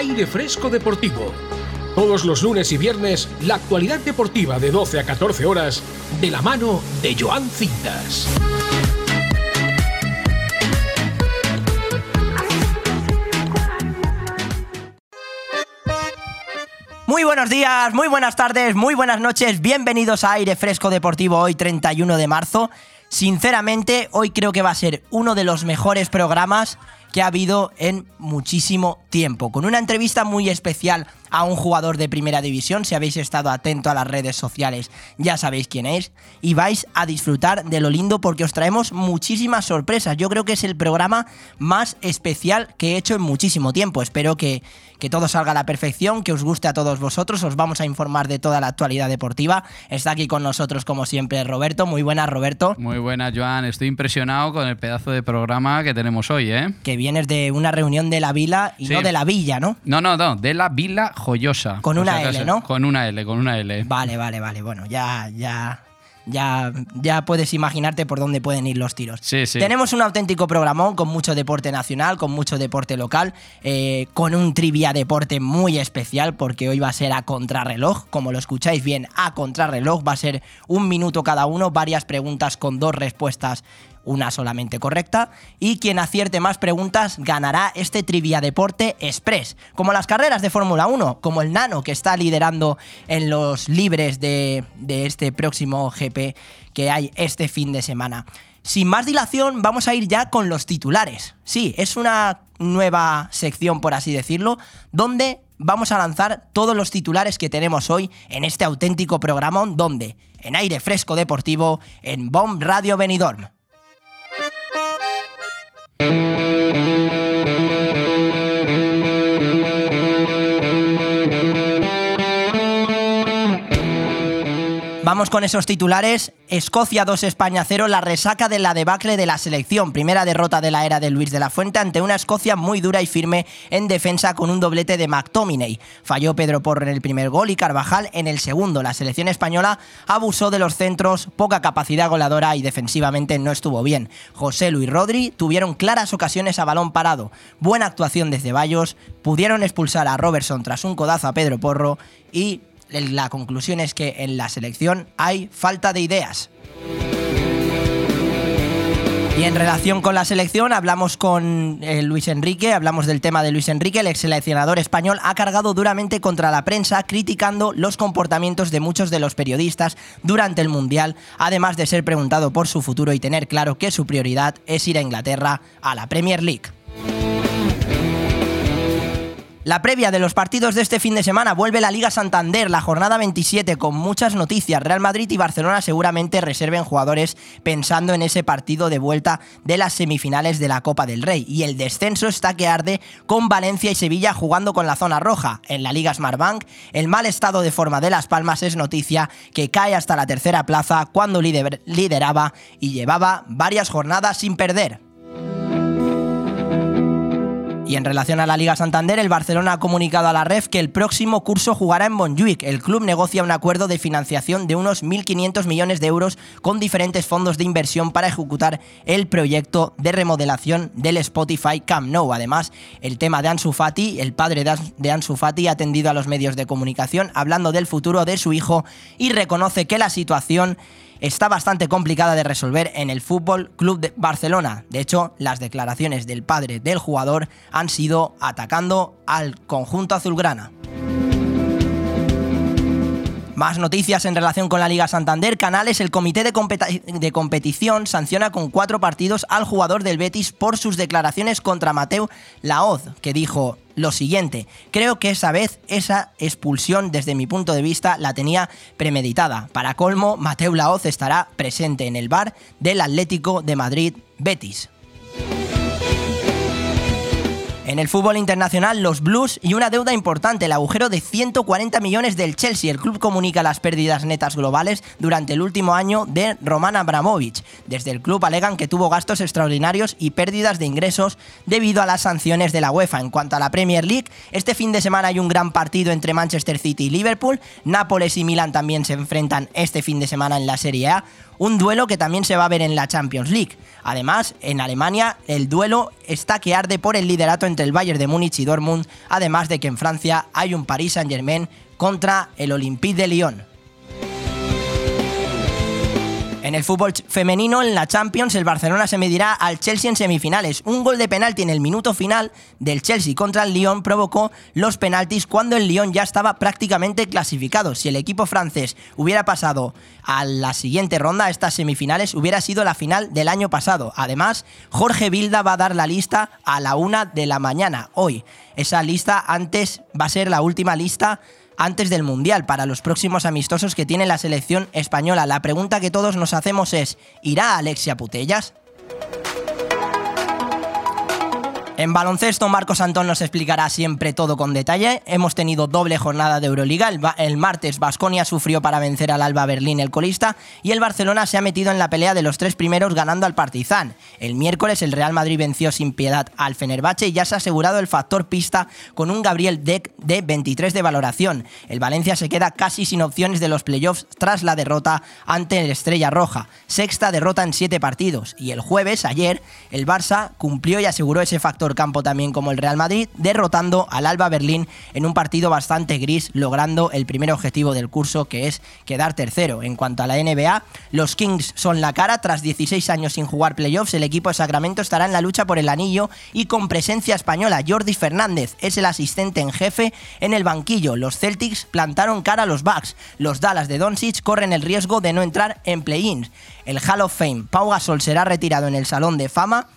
Aire Fresco Deportivo. Todos los lunes y viernes, la actualidad deportiva de 12 a 14 horas, de la mano de Joan Cintas. Muy buenos días, muy buenas tardes, muy buenas noches, bienvenidos a Aire Fresco Deportivo hoy 31 de marzo. Sinceramente, hoy creo que va a ser uno de los mejores programas que ha habido en muchísimo tiempo, con una entrevista muy especial a un jugador de primera división, si habéis estado atento a las redes sociales ya sabéis quién es, y vais a disfrutar de lo lindo porque os traemos muchísimas sorpresas, yo creo que es el programa más especial que he hecho en muchísimo tiempo, espero que, que todo salga a la perfección, que os guste a todos vosotros, os vamos a informar de toda la actualidad deportiva, está aquí con nosotros como siempre Roberto, muy buenas Roberto. Muy buenas Joan, estoy impresionado con el pedazo de programa que tenemos hoy, ¿eh? Que vienes de una reunión de la vila y no de la villa, ¿no? No, no, no, de la vila joyosa. Con una L, ¿no? Con una L, con una L. Vale, vale, vale. Bueno, ya, ya. Ya, ya puedes imaginarte por dónde pueden ir los tiros. Sí, sí. Tenemos un auténtico programón con mucho deporte nacional, con mucho deporte local, eh, con un trivia deporte muy especial, porque hoy va a ser a contrarreloj. Como lo escucháis bien, a contrarreloj. Va a ser un minuto cada uno, varias preguntas con dos respuestas una solamente correcta, y quien acierte más preguntas ganará este Trivia Deporte Express, como las carreras de Fórmula 1, como el Nano que está liderando en los libres de, de este próximo GP que hay este fin de semana. Sin más dilación, vamos a ir ya con los titulares. Sí, es una nueva sección, por así decirlo, donde vamos a lanzar todos los titulares que tenemos hoy en este auténtico programa, donde en aire fresco deportivo, en Bomb Radio Benidorm. Vamos con esos titulares. Escocia 2, España 0, la resaca de la debacle de la selección. Primera derrota de la era de Luis de la Fuente ante una Escocia muy dura y firme en defensa con un doblete de McTominay. Falló Pedro Porro en el primer gol y Carvajal en el segundo. La selección española abusó de los centros, poca capacidad goleadora y defensivamente no estuvo bien. José Luis Rodri tuvieron claras ocasiones a balón parado. Buena actuación de Ceballos, pudieron expulsar a Robertson tras un codazo a Pedro Porro y la conclusión es que en la selección hay falta de ideas. Y en relación con la selección, hablamos con eh, Luis Enrique, hablamos del tema de Luis Enrique, el ex seleccionador español ha cargado duramente contra la prensa, criticando los comportamientos de muchos de los periodistas durante el Mundial, además de ser preguntado por su futuro y tener claro que su prioridad es ir a Inglaterra a la Premier League. La previa de los partidos de este fin de semana vuelve la Liga Santander, la jornada 27, con muchas noticias. Real Madrid y Barcelona seguramente reserven jugadores pensando en ese partido de vuelta de las semifinales de la Copa del Rey. Y el descenso está que arde con Valencia y Sevilla jugando con la zona roja. En la Liga Smartbank, el mal estado de forma de Las Palmas es noticia que cae hasta la tercera plaza cuando lideraba y llevaba varias jornadas sin perder. Y en relación a la Liga Santander, el Barcelona ha comunicado a la REF que el próximo curso jugará en Montjuic. El club negocia un acuerdo de financiación de unos 1.500 millones de euros con diferentes fondos de inversión para ejecutar el proyecto de remodelación del Spotify Camp Nou. Además, el tema de Ansu Fati, el padre de Ansu Fati, ha atendido a los medios de comunicación hablando del futuro de su hijo y reconoce que la situación está bastante complicada de resolver en el Fútbol Club de Barcelona. De hecho, las declaraciones del padre del jugador han sido atacando al conjunto azulgrana. Más noticias en relación con la Liga Santander. Canales, el comité de, competición sanciona con cuatro partidos al jugador del Betis por sus declaraciones contra Mateo Laoz, que dijo lo siguiente. Creo que esa vez esa expulsión, desde mi punto de vista, la tenía premeditada. Para colmo, Mateo Laoz estará presente en el bar del Atlético de Madrid Betis. En el fútbol internacional, los Blues y una deuda importante, el agujero de 140 millones del Chelsea. El club comunica las pérdidas netas globales durante el último año de Roman Abramovich. Desde el club alegan que tuvo gastos extraordinarios y pérdidas de ingresos debido a las sanciones de la UEFA. En cuanto a la Premier League, este fin de semana hay un gran partido entre Manchester City y Liverpool. Nápoles y Milán también se enfrentan este fin de semana en la Serie A un duelo que también se va a ver en la Champions League. Además, en Alemania el duelo está que arde por el liderato entre el Bayern de Múnich y Dortmund, además de que en Francia hay un Paris Saint-Germain contra el Olympique de Lyon. En el fútbol femenino, en la Champions, el Barcelona se medirá al Chelsea en semifinales. Un gol de penalti en el minuto final del Chelsea contra el Lyon provocó los penaltis cuando el Lyon ya estaba prácticamente clasificado. Si el equipo francés hubiera pasado a la siguiente ronda, a estas semifinales, hubiera sido la final del año pasado. Además, Jorge Vilda va a dar la lista a la una de la mañana hoy. Esa lista antes va a ser la última lista antes del Mundial para los próximos amistosos que tiene la selección española. La pregunta que todos nos hacemos es, ¿irá Alexia Putellas? En baloncesto, Marcos Antón nos explicará siempre todo con detalle. Hemos tenido doble jornada de Euroliga. El, martes, Basconia sufrió para vencer al Alba Berlín, el colista, y el Barcelona se ha metido en la pelea de los tres primeros ganando al Partizan. El miércoles, el Real Madrid venció sin piedad al Fenerbahce y ya se ha asegurado el factor pista con un Gabriel Deck de 23 de valoración. El Valencia se queda casi sin opciones de los playoffs tras la derrota ante el Estrella Roja. Sexta derrota en siete partidos. Y el jueves, ayer, el Barça cumplió y aseguró ese factor campo también como el Real Madrid, derrotando al Alba Berlín en un partido bastante gris, logrando el primer objetivo del curso, que es quedar tercero. En cuanto a la NBA, los Kings son la cara, tras 16 años sin jugar playoffs, el equipo de Sacramento estará en la lucha por el anillo y con presencia española. Jordi Fernández es el asistente en jefe en el banquillo. Los Celtics plantaron cara a los Bucks. Los Dallas de Doncic corren el riesgo de no entrar en play-ins. El Hall of Fame, Pau Gasol será retirado en el Salón de Fama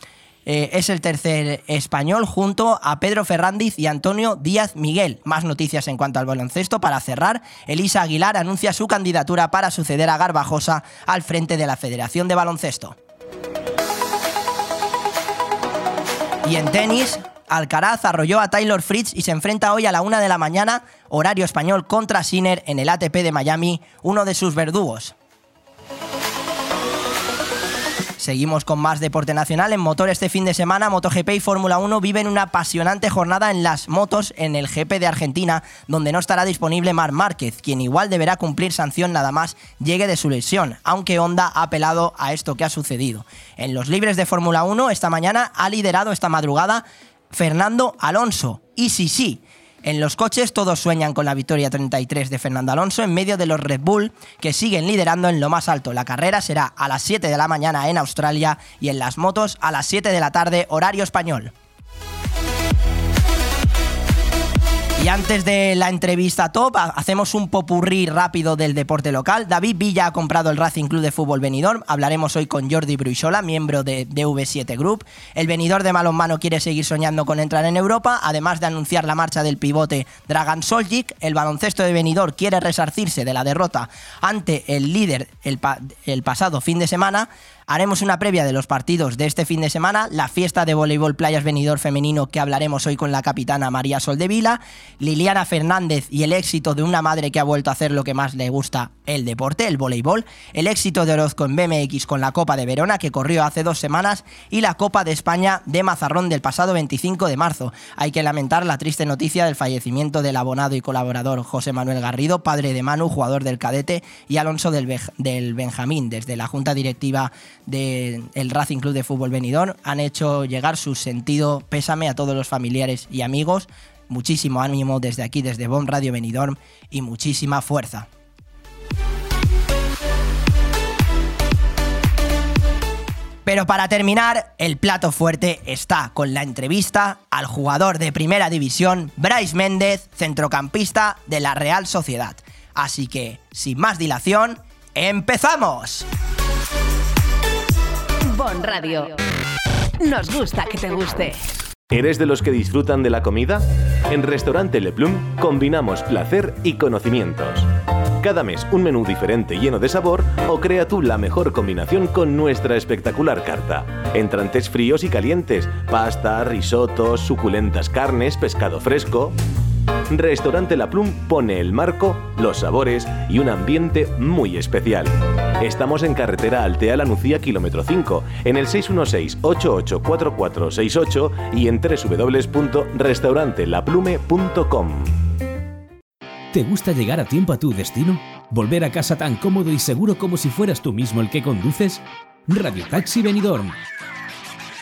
eh, es el tercer español junto a Pedro Ferrandiz y Antonio Díaz Miguel. Más noticias en cuanto al baloncesto. Para cerrar, Elisa Aguilar anuncia su candidatura para suceder a Garbajosa al frente de la Federación de Baloncesto. Y en tenis, Alcaraz arrolló a Taylor Fritz y se enfrenta hoy a la una de la mañana, horario español, contra Sinner en el ATP de Miami, uno de sus verdugos. Seguimos con más deporte nacional. En motor este fin de semana, MotoGP y Fórmula 1 viven una apasionante jornada en las motos en el GP de Argentina, donde no estará disponible Mar Márquez, quien igual deberá cumplir sanción nada más llegue de su lesión, aunque Honda ha apelado a esto que ha sucedido. En los libres de Fórmula 1, esta mañana ha liderado esta madrugada Fernando Alonso. Y sí, sí, en los coches todos sueñan con la victoria 33 de Fernando Alonso en medio de los Red Bull que siguen liderando en lo más alto. La carrera será a las 7 de la mañana en Australia y en las motos a las 7 de la tarde horario español. Y antes de la entrevista top, hacemos un popurrí rápido del deporte local. David Villa ha comprado el Racing Club de Fútbol Benidorm. Hablaremos hoy con Jordi Bruisola, miembro de DV7 Group. El venidor de Malonmano quiere seguir soñando con entrar en Europa, además de anunciar la marcha del pivote Dragan Soljic. El baloncesto de Benidorm quiere resarcirse de la derrota ante el líder el pasado fin de semana. Haremos una previa de los partidos de este fin de semana, la fiesta de voleibol Playas Venidor femenino que hablaremos hoy con la capitana María Soldevila, Liliana Fernández y el éxito de una madre que ha vuelto a hacer lo que más le gusta, el deporte, el voleibol, el éxito de Orozco en BMX con la Copa de Verona que corrió hace dos semanas y la Copa de España de Mazarrón del pasado 25 de marzo. Hay que lamentar la triste noticia del fallecimiento del abonado y colaborador José Manuel Garrido, padre de Manu, jugador del cadete, y Alonso del, del Benjamín, desde la Junta Directiva del Racing Club de Fútbol Benidorm han hecho llegar su sentido pésame a todos los familiares y amigos. Muchísimo ánimo desde aquí, desde Bon Radio Benidorm y muchísima fuerza. Pero para terminar, el plato fuerte está con la entrevista al jugador de primera división, Bryce Méndez, centrocampista de la Real Sociedad. Así que, sin más dilación, ¡empezamos! Bon Radio. Nos gusta que te guste. ¿Eres de los que disfrutan de la comida? En Restaurante Le Plum combinamos placer y conocimientos. Cada mes un menú diferente lleno de sabor o crea tú la mejor combinación con nuestra espectacular carta. Entrantes fríos y calientes, pasta, risotos, suculentas carnes, pescado fresco. Restaurante La Plum pone el marco, los sabores y un ambiente muy especial. Estamos en carretera Altea La Nucía, kilómetro 5, en el 616-884468 y en www.restaurantelaplume.com. ¿Te gusta llegar a tiempo a tu destino? ¿Volver a casa tan cómodo y seguro como si fueras tú mismo el que conduces? Radio Taxi Benidorm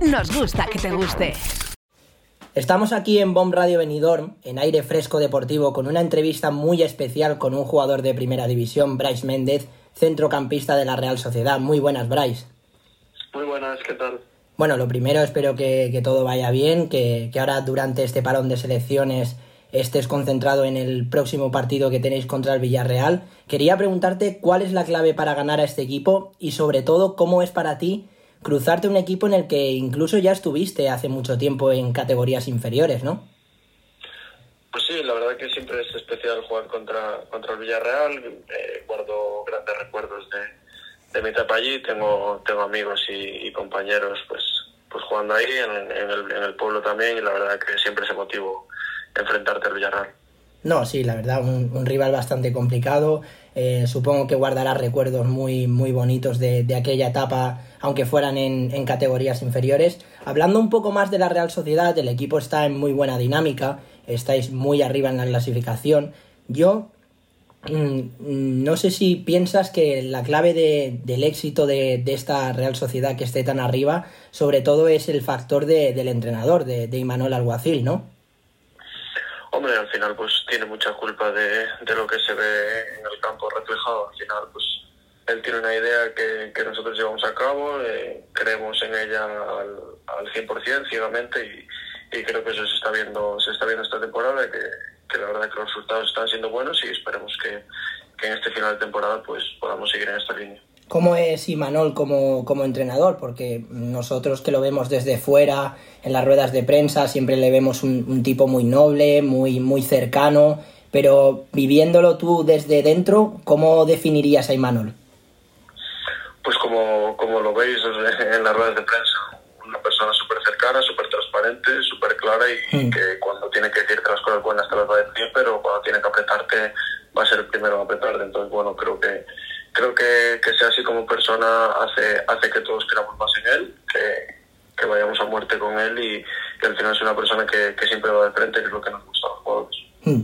Nos gusta que te guste. Estamos aquí en Bomb Radio Benidorm, en aire fresco deportivo, con una entrevista muy especial con un jugador de primera división, Bryce Méndez, centrocampista de la Real Sociedad. Muy buenas, Bryce. Muy buenas, ¿qué tal? Bueno, lo primero, espero que, que todo vaya bien, que, que ahora durante este parón de selecciones estés concentrado en el próximo partido que tenéis contra el Villarreal. Quería preguntarte cuál es la clave para ganar a este equipo y sobre todo cómo es para ti cruzarte un equipo en el que incluso ya estuviste hace mucho tiempo en categorías inferiores, ¿no? Pues sí, la verdad que siempre es especial jugar contra, contra el Villarreal. Eh, guardo grandes recuerdos de, de mi etapa allí. Tengo, tengo amigos y, y compañeros pues, pues jugando ahí, en, en, el, en el pueblo también, y la verdad que siempre es motivo enfrentarte al Villarreal. No, sí, la verdad, un, un rival bastante complicado. Eh, supongo que guardará recuerdos muy, muy bonitos de, de aquella etapa, aunque fueran en, categorías inferiores. Hablando un poco más de la Real Sociedad, el equipo está en muy buena dinámica, estáis muy arriba en la clasificación. Yo mmm, no sé si piensas que la clave de, del éxito de, esta Real Sociedad que esté tan arriba, sobre todo es el factor de, del entrenador, de, de Imanol Alguacil, ¿no? Hombre, al final pues tiene mucha culpa de, de, lo que se ve en el campo reflejado. Al final pues él tiene una idea que, que nosotros llevamos a cabo, eh, creemos en ella al, al 100% ciegamente y, y, creo que eso se está viendo se está viendo esta temporada, que, que la verdad que los resultados están siendo buenos y esperemos que, que en este final de temporada pues podamos seguir en esta línea cómo es Imanol como, como entrenador, porque nosotros que lo vemos desde fuera, en las ruedas de prensa, siempre le vemos un, un, tipo muy noble, muy, muy cercano, pero viviéndolo tú desde dentro, ¿cómo definirías a Imanol? Pues como, como lo veis en las ruedas de prensa, una persona súper cercana, súper transparente, súper clara y, mm. que cuando tiene que decirte las cosas buenas te las va a decir, pero cuando tiene que apretarte va a ser el primero a apretarte. Entonces, bueno, creo que creo que, que sea así como persona hace, hace que todos queramos más en él, que, que vayamos a muerte con él y que al final es una persona que, que siempre va de frente, que es lo que nos gusta a los jugadores. Hmm.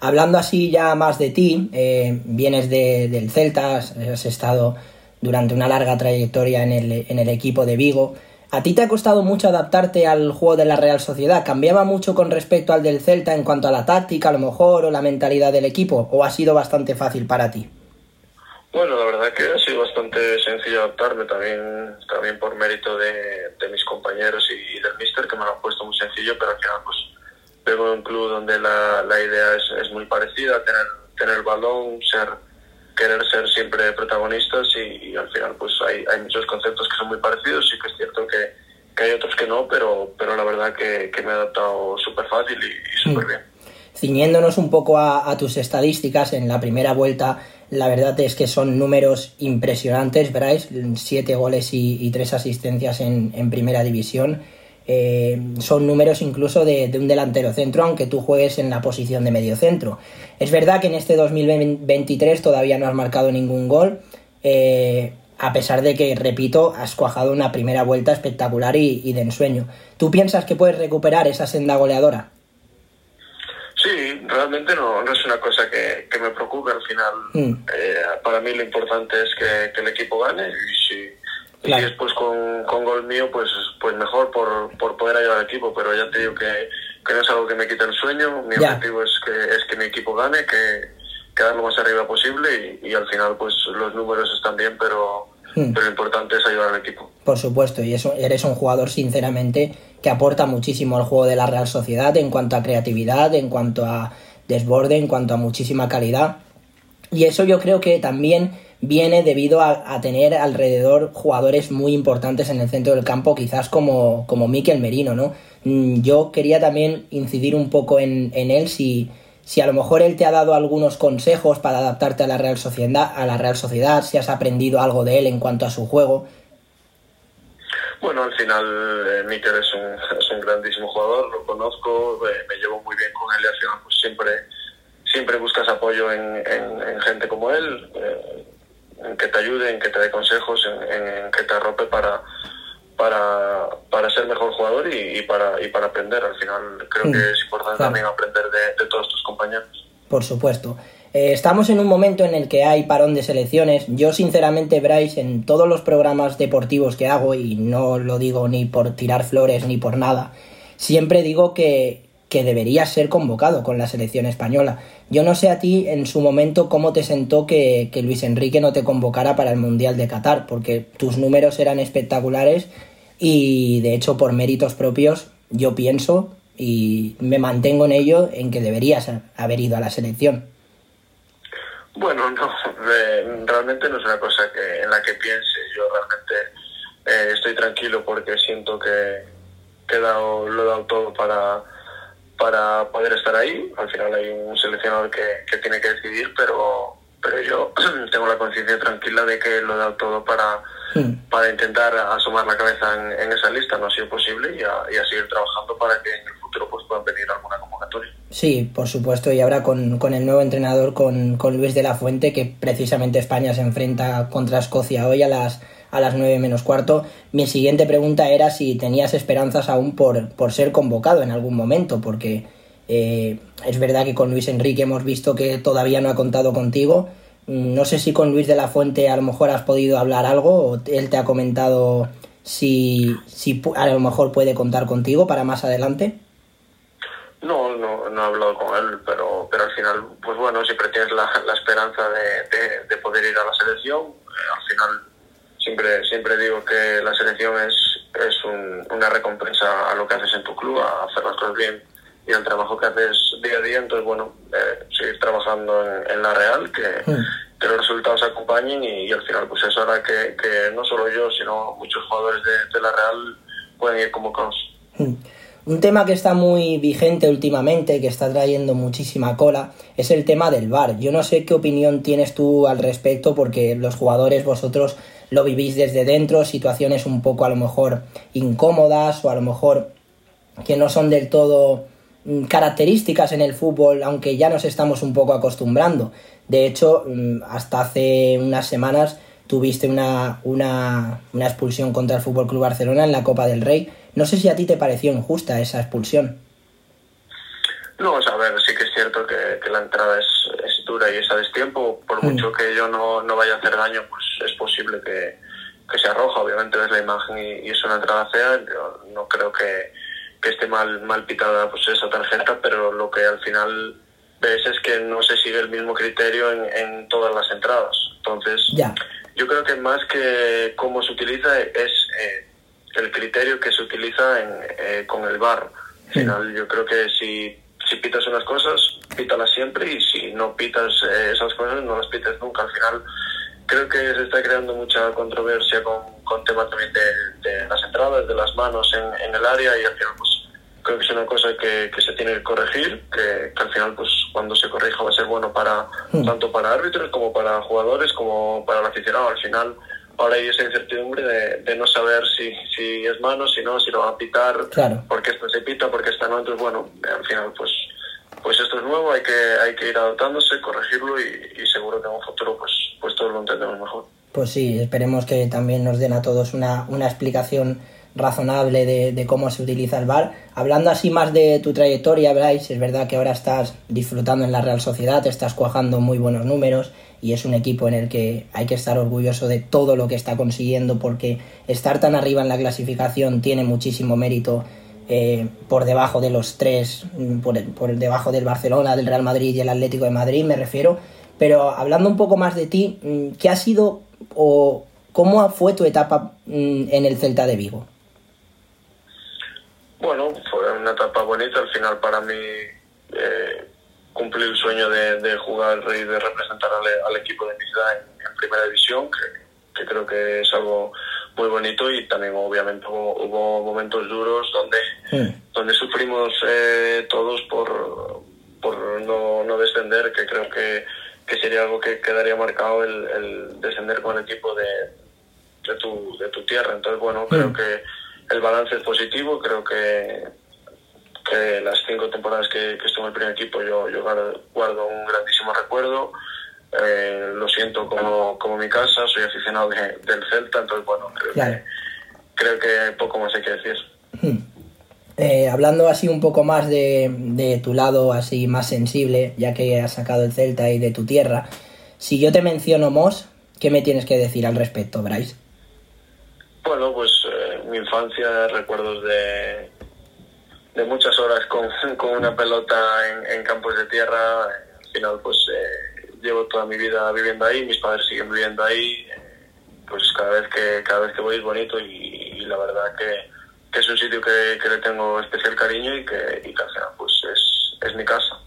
Hablando así ya más de ti, eh, vienes de, del Celta, has estado durante una larga trayectoria en el, en el equipo de Vigo. ¿A ti te ha costado mucho adaptarte al juego de la Real Sociedad? ¿Cambiaba mucho con respecto al del Celta en cuanto a la táctica, a lo mejor, o la mentalidad del equipo? ¿O ha sido bastante fácil para ti? Bueno, la verdad que ha sido bastante sencillo adaptarme. También, también por mérito de, de mis compañeros y, y, del míster que me lo han puesto muy sencillo, pero al final pues vengo de un club donde la, la idea es, es, muy parecida, tener, tener el balón, ser, querer ser siempre protagonistas y, y, al final pues hay, hay muchos conceptos que son muy parecidos, sí que es cierto que, que hay otros que no, pero, pero la verdad que, que me he adaptado súper fácil y, y súper bien. Ciñéndonos un poco a, a tus estadísticas, en la primera vuelta la verdad es que son números impresionantes, Bryce, siete goles y, tres asistencias en, primera división. Eh, son números incluso de, un delantero centro, aunque tú juegues en la posición de medio centro. Es verdad que en este 2023 todavía no has marcado ningún gol, eh, a pesar de que, repito, has cuajado una primera vuelta espectacular y de ensueño. ¿Tú piensas que puedes recuperar esa senda goleadora? Realmente no, no es una cosa que, que me preocupe al final. Mm. Eh, para mí lo importante es que, que el equipo gane y si, claro. y después con, con, gol mío, pues, pues mejor por, por poder ayudar al equipo. Pero ya te digo que, que no es algo que me quite el sueño. Mi yeah. objetivo es que, es que mi equipo gane, que quedar lo más arriba posible y, y al final pues los números están bien, pero, mm. pero lo importante es ayudar al equipo. Por supuesto, y eso, eres un jugador sinceramente que aporta muchísimo al juego de la Real Sociedad en cuanto a creatividad, en cuanto a desborde, en cuanto a muchísima calidad. Y eso yo creo que también viene debido a, tener alrededor jugadores muy importantes en el centro del campo, quizás como, como Miquel Merino, ¿no? Mm, yo quería también incidir un poco en, en él si, si a lo mejor él te ha dado algunos consejos para adaptarte a la Real Sociedad, a la Real Sociedad, si has aprendido algo de él en cuanto a su juego. Bueno, al final eh, Mikel es un, es un grandísimo jugador, lo conozco, eh, me llevo muy bien con él y al final pues siempre, siempre buscas apoyo en, en, gente como él. Eh, en que te ayude, en que te dé consejos, en, que te arrope para, para, para ser mejor jugador y, para, y para aprender. Al final creo que es importante también aprender de, todos tus compañeros. Por supuesto. Eh, estamos en un momento en el que hay parón de selecciones. Yo, sinceramente, Bryce, en todos los programas deportivos que hago, y no lo digo ni por tirar flores ni por nada, siempre digo que, que ser convocado con la selección española. Yo no sé a ti en su momento cómo te sentó que, Luis Enrique no te convocara para el Mundial de Qatar, porque tus números eran espectaculares y de hecho por méritos propios yo pienso y me mantengo en ello en que deberías haber ido a la selección. Bueno, no, realmente no es una cosa que en la que piense. Yo realmente eh, estoy tranquilo porque siento que, que he dado, lo he dado todo para para poder estar ahí. Al final hay un seleccionador que, que tiene que decidir, pero, pero yo tengo la conciencia tranquila de que lo he dado todo para, hmm. para intentar asomar la cabeza en, esa lista. No ha sido posible y a, y a, seguir trabajando para que en el futuro pues, puedan venir alguna convocatoria. Sí, por supuesto, y ahora con, con el nuevo entrenador, con, con Luis de la Fuente, que precisamente España se enfrenta contra Escocia hoy a las a las 9 menos cuarto. Mi siguiente pregunta era si tenías esperanzas aún por, por ser convocado en algún momento, porque eh, es verdad que con Luis Enrique hemos visto que todavía no ha contado contigo. No sé si con Luis de la Fuente a lo mejor has podido hablar algo o él te ha comentado si, si a lo mejor puede contar contigo para más adelante. No, no, no he hablado con él, pero, pero al final, pues bueno, siempre tienes la, la esperanza de, de, poder ir a la selección. Eh, al final siempre, siempre digo que la selección es, es una recompensa a lo que haces en tu club, a hacer las cosas bien y al trabajo que haces día a día. Entonces, bueno, eh, seguir trabajando en, la Real, que, mm. que, los resultados acompañen y, al final, pues eso hará que, que, no solo yo, sino muchos jugadores de, la Real pueden ir como Mm. Un tema que está muy vigente últimamente, que está trayendo muchísima cola, es el tema del VAR. Yo no sé qué opinión tienes tú al respecto, porque los jugadores, vosotros lo vivís desde dentro, situaciones un poco a lo mejor incómodas o a lo mejor que no son del todo mm, características en el fútbol, aunque ya nos estamos un poco acostumbrando. De hecho, mm, hasta hace unas semanas tuviste una, una, una expulsión contra el Fútbol Club Barcelona en la Copa del Rey. No sé si a ti te pareció injusta esa expulsión. No, a ver, sí que es cierto que, la entrada es, es, dura y es a destiempo. Por mm. mucho que yo no, no, vaya a hacer daño, pues es posible que, que se arroja. Obviamente ves la imagen y, es una entrada fea. Yo no creo que, que, esté mal, mal pitada pues esa tarjeta, pero lo que al final ves es que no se sigue el mismo criterio en, en todas las entradas. Entonces, yo creo que más que cómo se utiliza es eh, el criterio que se utiliza en, eh, con el bar. Al final, yo creo que si si pitas unas cosas, pítalas siempre y si no pitas eh, esas cosas, no las pites nunca. Al final, creo que se está creando mucha controversia con, con tema también de, las entradas, de las manos en, el área y al final, pues creo que es una cosa que, que se tiene que corregir, que, al final, pues cuando se corrija va a ser bueno para hmm. tanto para árbitros como para jugadores, como para el aficionado. Al final, ahora hay esa incertidumbre de, de, no saber si, si es mano, si no, si lo va a pitar, porque esto se pita, porque esta no. Entonces, bueno, al final, pues pues esto es nuevo, hay que, hay que ir adaptándose, corregirlo y, seguro que en un futuro pues, pues todos lo entendemos mejor. Pues sí, esperemos que también nos den a todos una, una explicación razonable de, de, cómo se utiliza el bar. Hablando así más de tu trayectoria, Bryce, es verdad que ahora estás disfrutando en la Real Sociedad, estás cuajando muy buenos números y es un equipo en el que hay que estar orgulloso de todo lo que está consiguiendo porque estar tan arriba en la clasificación tiene muchísimo mérito eh, por debajo de los tres, mm, por, por debajo del Barcelona, del Real Madrid y el Atlético de Madrid, me refiero. Pero hablando un poco más de ti, mm, ¿qué ha sido o cómo fue tu etapa mm, en el Celta de Vigo? Bueno, fue una etapa bonita. Al final, para mí, eh, cumplí el sueño de, jugar y de representar al, equipo de mi ciudad en, primera división, que, que creo que es algo muy bonito y también obviamente hubo, hubo momentos duros donde, donde sufrimos eh, todos por, por no, no descender, que creo que, que sería algo que quedaría marcado el, el descender con el equipo de, de, tu, de tu tierra. Entonces, bueno, creo que el balance es positivo, creo que, que las cinco temporadas que, que estuve en el primer equipo yo, yo guardo, un grandísimo recuerdo. Eh, lo siento como, como mi casa, soy aficionado de- del Celta, entonces bueno, creo, Claro. que, creo que poco más hay que decir. Eh, hablando así un poco más de, de tu lado así más sensible, ya que has sacado el Celta y de tu tierra, si yo te menciono Mos, ¿qué me tienes que decir al respecto, Bryce? Bueno, pues eh, mi infancia, recuerdos de, de muchas horas con, con una pelota en, campos de tierra. Al final, pues eh, llevo toda mi vida viviendo ahí, mis padres siguen viviendo ahí. eh, Pues cada vez que cada vez que voy es bonito y, la verdad que, es un sitio que, le tengo especial cariño y que, y que pues es, es mi casa.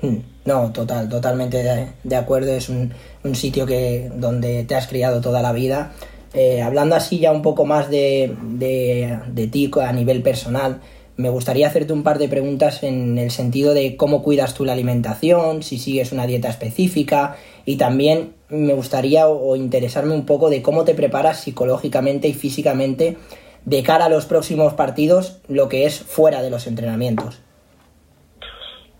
Hmm, No, total, totalmente de, acuerdo. Es un, un sitio que donde te has criado toda la vida. Eh, hablando así ya un poco más de, de ti a nivel personal, me gustaría hacerte un par de preguntas en el sentido de cómo cuidas tú la alimentación, si sigues una dieta específica y también me gustaría o, interesarme un poco de cómo te preparas psicológicamente y físicamente de cara a los próximos partidos, lo que es fuera de los entrenamientos.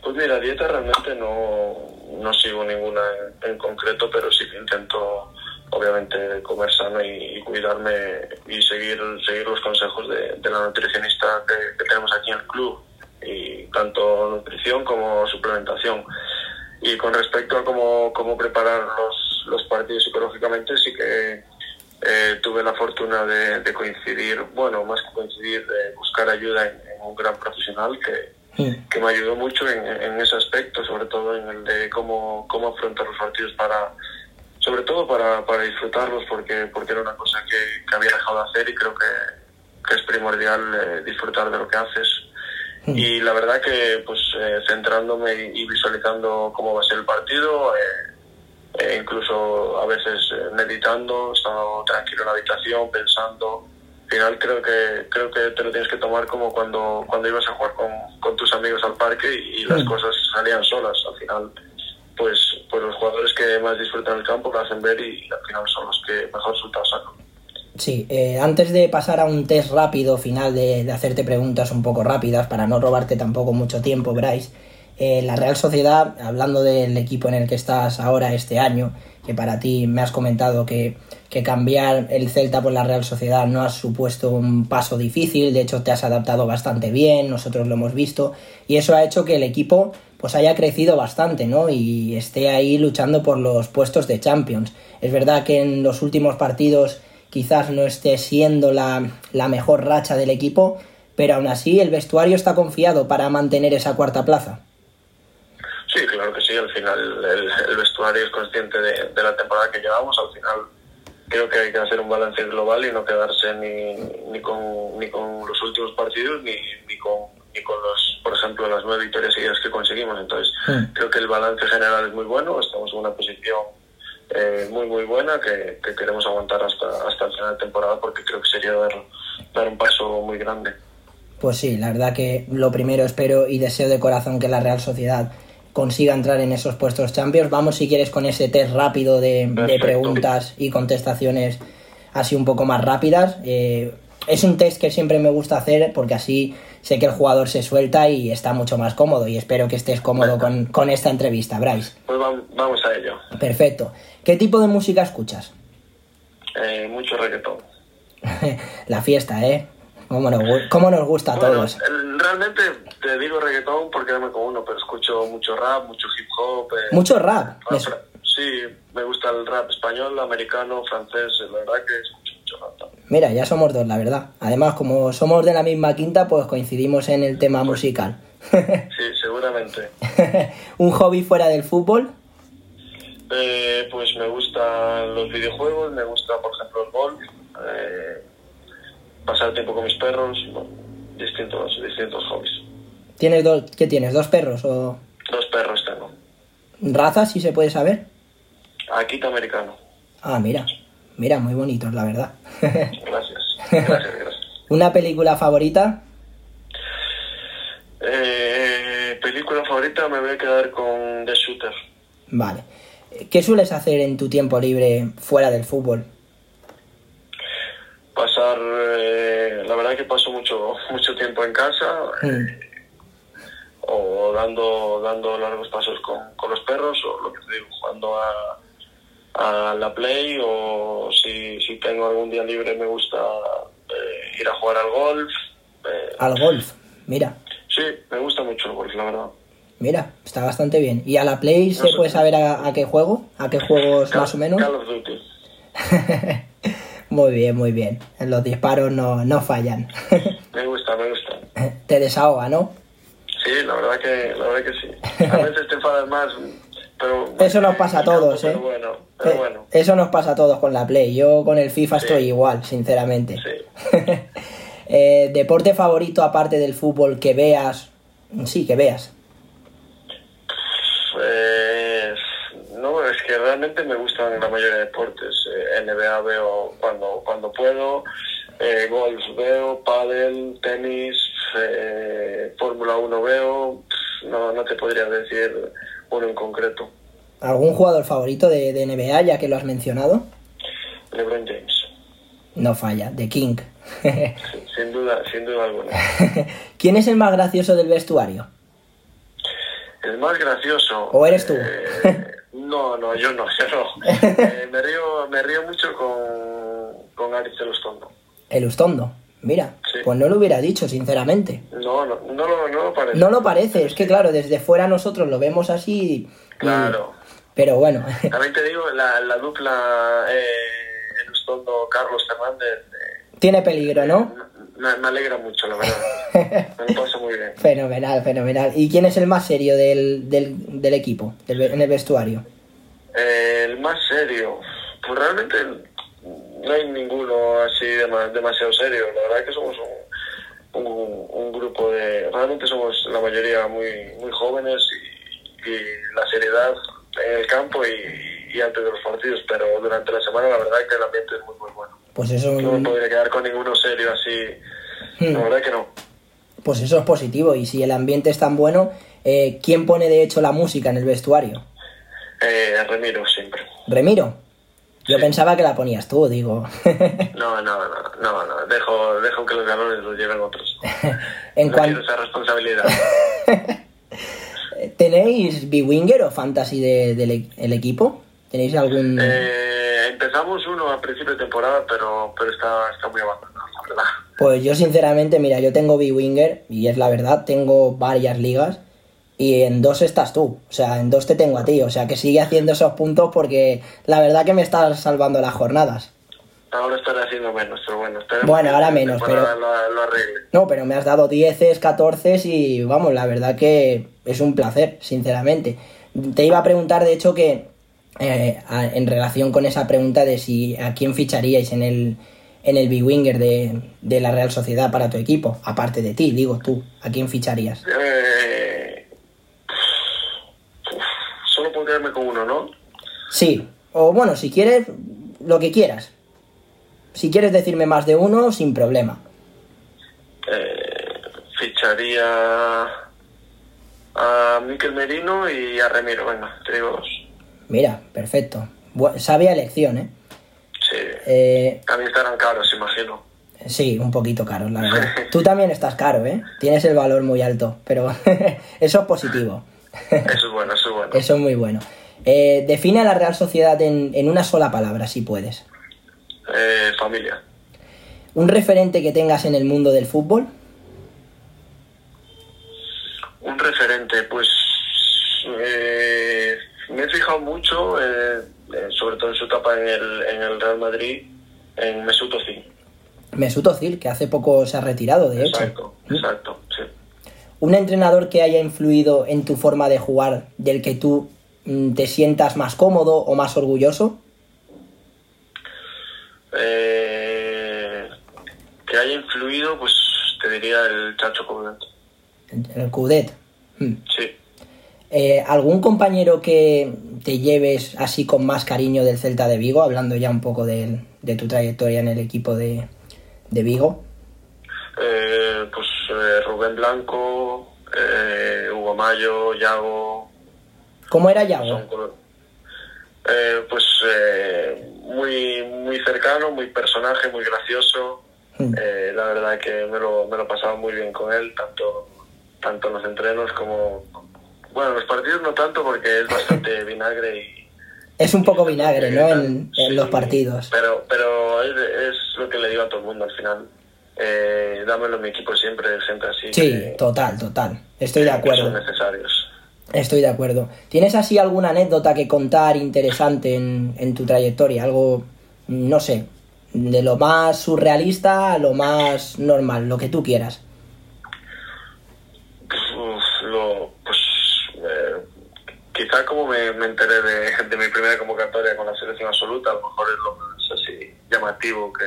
Pues mira, dieta realmente no, no sigo ninguna en, en concreto, pero sí que intento obviamente comer sano y, y cuidarme y seguir, seguir los consejos de, de la nutricionista que, que tenemos aquí en el club, y tanto nutrición como suplementación. Y con respecto a cómo, cómo preparar los, los partidos psicológicamente, sí que eh, tuve la fortuna de, de coincidir, bueno, más que coincidir, de buscar ayuda en, en un gran profesional que, que me ayudó mucho en, en ese aspecto, sobre todo en el de cómo, cómo afrontar los partidos para, sobre todo para, para disfrutarlos, porque, porque era una cosa que, que había dejado de hacer y creo que, que es primordial eh, disfrutar de lo que haces. Y la verdad que, pues, eh, centrándome y, y visualizando cómo va a ser el partido, eh, eh, incluso a veces eh, meditando, estando tranquilo en la habitación, pensando. Al final creo que creo que te lo tienes que tomar como cuando cuando ibas a jugar con, con tus amigos al parque y, y las Mm. cosas salían solas. Al final, pues pues los jugadores que más disfrutan el campo lo hacen ver y, al final son los que mejor resultados sacan. Sí, eh, antes de pasar a un test rápido final de, hacerte preguntas un poco rápidas para no robarte tampoco mucho tiempo, Bryce, eh, la Real Sociedad, hablando del equipo en el que estás ahora este año, que para ti me has comentado que, que cambiar el Celta por la Real Sociedad no ha supuesto un paso difícil, de hecho te has adaptado bastante bien, nosotros lo hemos visto, y eso ha hecho que el equipo pues haya crecido bastante, ¿no? Y esté ahí luchando por los puestos de Champions. Es verdad que en los últimos partidos quizás no esté siendo la, la mejor racha del equipo, pero aún así el vestuario está confiado para mantener esa cuarta plaza. Sí, claro que sí. Al final el, vestuario es consciente de, de la temporada que llevamos. Al final creo que hay que hacer un balance global y no quedarse ni, ni, con, ni con los últimos partidos ni, ni, con, ni con los, por ejemplo, las nueve victorias seguidas que conseguimos. Entonces Mm. creo que el balance general es muy bueno. Estamos en una posición eh, muy muy buena que, que queremos aguantar hasta, hasta el final de temporada porque creo que sería dar, dar un paso muy grande. Pues sí, la verdad que lo primero espero y deseo de corazón que la Real Sociedad consiga entrar en esos puestos Champions. Vamos si quieres con ese test rápido de, de preguntas y contestaciones así un poco más rápidas. Eh, es un test que siempre me gusta hacer porque así sé que el jugador se suelta y está mucho más cómodo y espero que estés cómodo con, con esta entrevista, Bryce. Pues vam- vamos a ello. Perfecto. ¿Qué tipo de música escuchas? Eh, mucho reggaetón. La fiesta, ¿eh? ¿Cómo nos, cómo nos gusta a Bueno, todos? realmente te digo reggaetón porque dame con uno, pero escucho mucho rap, mucho hip hop. eh, Mucho rap. rap fra- sí, me gusta el rap español, americano, francés, la verdad que mucho. Mira, ya somos dos, la verdad. Además, como somos de la misma quinta, pues coincidimos en el tema musical. Sí, seguramente. ¿Un hobby fuera del fútbol? Eh, pues me gustan los videojuegos, me gusta, por ejemplo, el golf, eh, pasar tiempo con mis perros, bueno, distintos, distintos hobbies. ¿Tienes dos, ¿Qué tienes? ¿Dos perros o Dos perros tengo. razas, si se puede saber? Akita americano. Ah, mira. Mira, muy bonitos, la verdad. Gracias. Gracias, gracias. ¿Una película favorita? Eh, película favorita me voy a quedar con The Shooter. Vale. ¿Qué sueles hacer en tu tiempo libre fuera del fútbol? Pasar, eh, la verdad que paso mucho mucho tiempo en casa Mm. o dando dando largos pasos con, con los perros o lo que te digo, jugando a, a la play o si, si tengo algún día libre me gusta eh, ir a jugar al golf. eh, Al golf. Mira, sí, me gusta mucho el golf, la verdad. mira, está bastante bien. ¿Y a la Play se puede saber a, a qué juego? ¿A qué juegos más o menos? Call of Duty. Muy bien, muy bien. Los disparos no, no fallan. Me gusta, me gusta. Te desahoga, ¿no? Sí, la verdad que, la verdad que sí. A veces te enfadas más, pero... Eso nos pasa a todos, Pero ¿eh? bueno, pero Eh, bueno. Eso nos pasa a todos con la Play. Yo con el FIFA estoy igual, sinceramente. Sí. Eh, ¿Deporte favorito aparte del fútbol que veas? Sí, que veas. Pues, no, es que realmente me gustan la mayoría de deportes. Eh, NBA veo cuando, cuando puedo, eh, golf veo, pádel, tenis, eh, Fórmula 1 veo. No, no te podría decir uno en concreto. ¿Algún jugador favorito de, de NBA, ya que lo has mencionado? LeBron James. No falla, The King. Sin duda, sin duda alguna. ¿Quién es el más gracioso del vestuario? El más gracioso. ¿O eres tú? eh, no, no, yo no, yo no. Eh, me, río, me río mucho con, con Aritz Elostondo. El Ustondo. Mira, Sí. pues no lo hubiera dicho, sinceramente. No, no, no, lo- no lo parece. No lo parece, es que claro, desde fuera nosotros lo vemos así. y- Claro. Pero bueno, También te digo, la, la dupla eh, Elostondo-Carlos Fernández eh, tiene peligro, ¿no? me, me alegra mucho, la verdad. Me lo paso muy bien. Fenomenal, fenomenal. ¿Y quién es el más serio del, del, del equipo, del en el vestuario? Eh, el más serio, pues realmente no hay ninguno así dema- demasiado serio. La verdad es que somos un, un, un grupo de... Realmente somos la mayoría muy, muy jóvenes y, y la seriedad en el campo y, y antes de los partidos, pero durante la semana la verdad es que el ambiente es muy, muy bueno. Pues eso, No me podría quedar con ninguno serio así. La Hmm. verdad que no. pues eso es positivo. Y si el ambiente es tan bueno, eh, ¿quién pone de hecho la música en el vestuario? Eh, Remiro siempre. Remiro. Yo pensaba que la ponías tú, digo. No, no, no, no, no. Dejo, dejo que los galones los lleven otros. en no cuan- quiero esa responsabilidad. ¿Tenéis B-Winger o Fantasy de- del e- el equipo? ¿Tenéis algún...? Eh, empezamos uno a principio de temporada, pero, pero está, está muy abandonado, la verdad. Pues yo sinceramente, mira, yo tengo B-Winger y es la verdad, tengo varias ligas y en dos estás tú, o sea, en dos te tengo a ti, o sea, que sigue haciendo esos puntos porque la verdad que me estás salvando las jornadas. Ahora estaré haciendo menos, pero bueno. Bueno, ahora menos, pero- Lo, lo. No, pero me has dado 10, 14 y vamos, la verdad que es un placer, sinceramente. Te iba a preguntar, de hecho, que eh, a- en relación con esa pregunta de si a quién ficharíais en el, en el B-Winger de, de la Real Sociedad para tu equipo, aparte de ti, digo tú, ¿a quién ficharías? Eh, uf, solo puedo quedarme con uno, ¿no? Sí, o bueno, si quieres, lo que quieras. Si quieres decirme más de uno, sin problema. Eh, ficharía a Miquel Merino y a Remiro, venga, te digo dos. Mira, perfecto. Bu- sabia elección, ¿eh? Sí. Eh, También estarán caros, imagino. Sí, un poquito caro, la verdad. Tú también estás caro, ¿eh? Tienes el valor muy alto, pero eso es positivo. Eso es bueno, eso bueno. Eso es muy bueno. Eh, define a la Real Sociedad en, en una sola palabra, si puedes. Eh, familia. Un referente que tengas en el mundo del fútbol. Un referente, pues eh, me he fijado mucho, eh, sobre todo en su etapa en el, en el Real Madrid, en Mesut Özil. Mesut Özil, que hace poco se ha retirado, de hecho. Exacto, exacto, sí. Un entrenador que haya influido en tu forma de jugar, del que tú mm, te sientas más cómodo o más orgulloso. Eh, que haya influido, pues te diría el Chacho Coudet. El Cudet. Mm. Sí. Eh, ¿Algún compañero que te lleves así con más cariño del Celta de Vigo, hablando ya un poco de, de tu trayectoria en el equipo de, de Vigo? Eh, eh, Rubén Blanco, eh, Hugo Mayo, Yago. ¿Cómo era Yago? eh, pues eh, muy, muy cercano, muy personaje, muy gracioso. Mm. La verdad que me lo, me lo pasaba muy bien con él, tanto, tanto en los entrenos como... Bueno, en los partidos no tanto porque es bastante vinagre y... Es un poco vinagre, ¿no? En, en Sí, los partidos. Pero, pero es, es lo que le digo a todo el mundo al final. Eh, dámelo mi equipo siempre, gente así. Sí, que- total, total. Estoy de que acuerdo. son necesarios. Estoy de acuerdo. ¿Tienes así alguna anécdota que contar interesante en, en tu trayectoria? Algo, no sé, de lo más surrealista a lo más normal, lo que tú quieras. Uf, lo, pues, eh, quizá como me, me enteré de, de mi primera convocatoria con la selección absoluta, a lo mejor es lo más así llamativo que,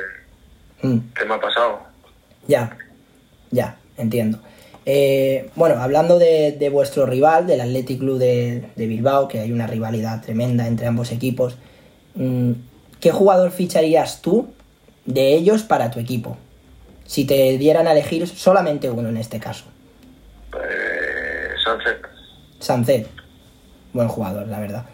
Mm, que me ha pasado. Ya, ya, entiendo. Eh, bueno, hablando de, de vuestro rival, del Athletic Club de, de Bilbao, que hay una rivalidad tremenda entre ambos equipos, mm, ¿qué jugador ficharías tú de ellos para tu equipo? Si te dieran a elegir solamente uno en este caso. Eh, Sánchez, Sancet. Buen jugador, la verdad.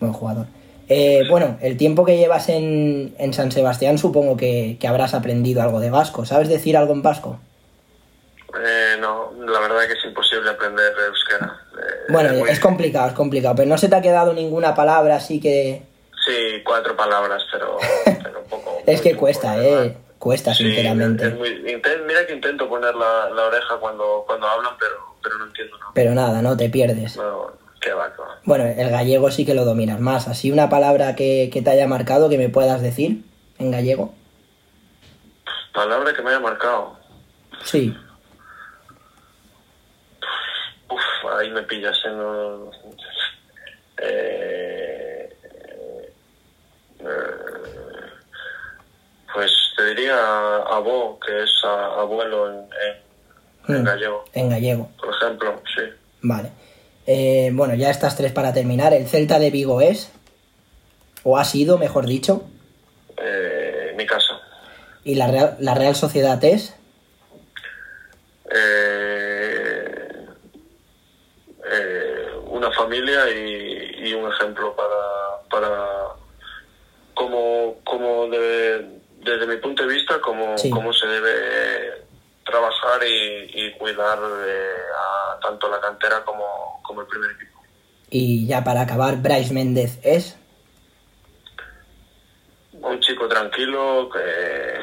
Buen jugador. Eh, bueno, el tiempo que llevas en, en San Sebastián supongo que, que habrás aprendido algo de vasco. ¿Sabes decir algo en vasco? eh, no, la verdad que es imposible aprender euskera. Eh, Bueno, muy- es complicado, es complicado. Pero no se te ha quedado ninguna palabra así que... Sí, cuatro palabras, pero, pero poco. Es que cuesta, eh. Cuesta, Sí, sinceramente. es muy- mira que intento poner la, la oreja cuando, cuando hablan, pero, pero no entiendo nada. Pero nada, no te pierdes. No, qué. Bueno, el gallego sí que lo dominas más. Así una palabra que, que te haya marcado que me puedas decir en gallego. Palabra que me haya marcado. Sí. Uf, ahí me pillas en un- eh, eh, pues te diría abo, que es abuelo en, en- en Mm. gallego, En gallego. por ejemplo, sí. Vale. Eh, bueno, ya estas tres para terminar. ¿El Celta de Vigo es? ¿O ha sido, mejor dicho? Eh, mi casa. ¿Y la Real, la Real Sociedad es? Eh, eh, una familia y, y un ejemplo para, para debe, desde mi punto de vista, cómo, Sí. cómo se debe trabajar y, y cuidar de, a tanto la cantera como, como el primer equipo. Y ya para acabar, Bryce Méndez es? Un chico tranquilo que,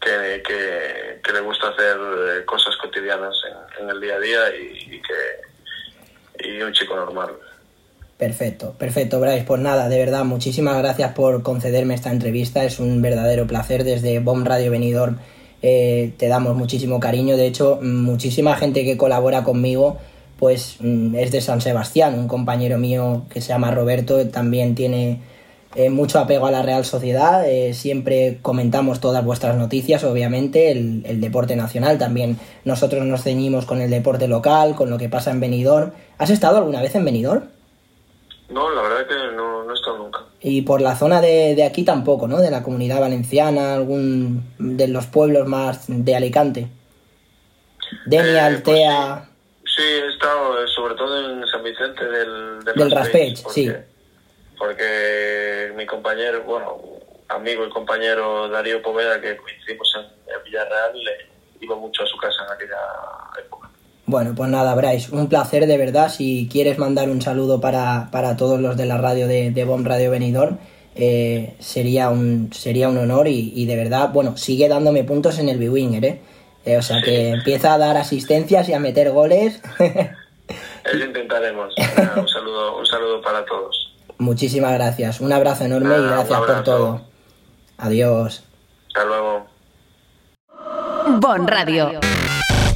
que, que, que le gusta hacer eh, cosas cotidianas en, en el día a día y, y que y un chico normal. Perfecto, perfecto, Bryce. Pues nada, de verdad, muchísimas gracias por concederme esta entrevista. Es un verdadero placer. Desde Bomb Radio Benidorm eh, te damos muchísimo cariño. De hecho, muchísima gente que colabora conmigo pues mm, es de San Sebastián. Un compañero mío que se llama Roberto también tiene eh, mucho apego a la Real Sociedad. eh, siempre comentamos todas vuestras noticias, obviamente, el, deporte nacional. También nosotros nos ceñimos con el deporte local, con lo que pasa en Benidorm. ¿Has estado alguna vez en Benidorm? No, la verdad que no, no he estado. Y por la zona de, de aquí tampoco, ¿no? De la comunidad valenciana, algún de los pueblos más de Alicante. Denia, Eh, pues Altea. Sí, he estado eh, sobre todo en San Vicente del, Del Raspech, porque- sí. Porque mi compañero, bueno, amigo y compañero Darío Poveda, que coincidimos en, en Villarreal, le iba mucho a su casa en aquella época. Bueno, pues nada, Bryce, un placer de verdad. Si quieres mandar un saludo para, para todos los de la radio de, de Bomb Radio Benidorm, eh, sería, un, sería un honor y, y de verdad, bueno, sigue dándome puntos en el B-Winger, ¿eh? Eh, o sea que empieza a dar asistencias y a meter goles. Eso intentaremos. Un saludo, un saludo para todos. Muchísimas gracias. Un abrazo enorme y gracias por todo. Adiós. Hasta luego. Bon Radio.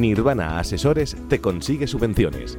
Nirvana Asesores te consigue subvenciones.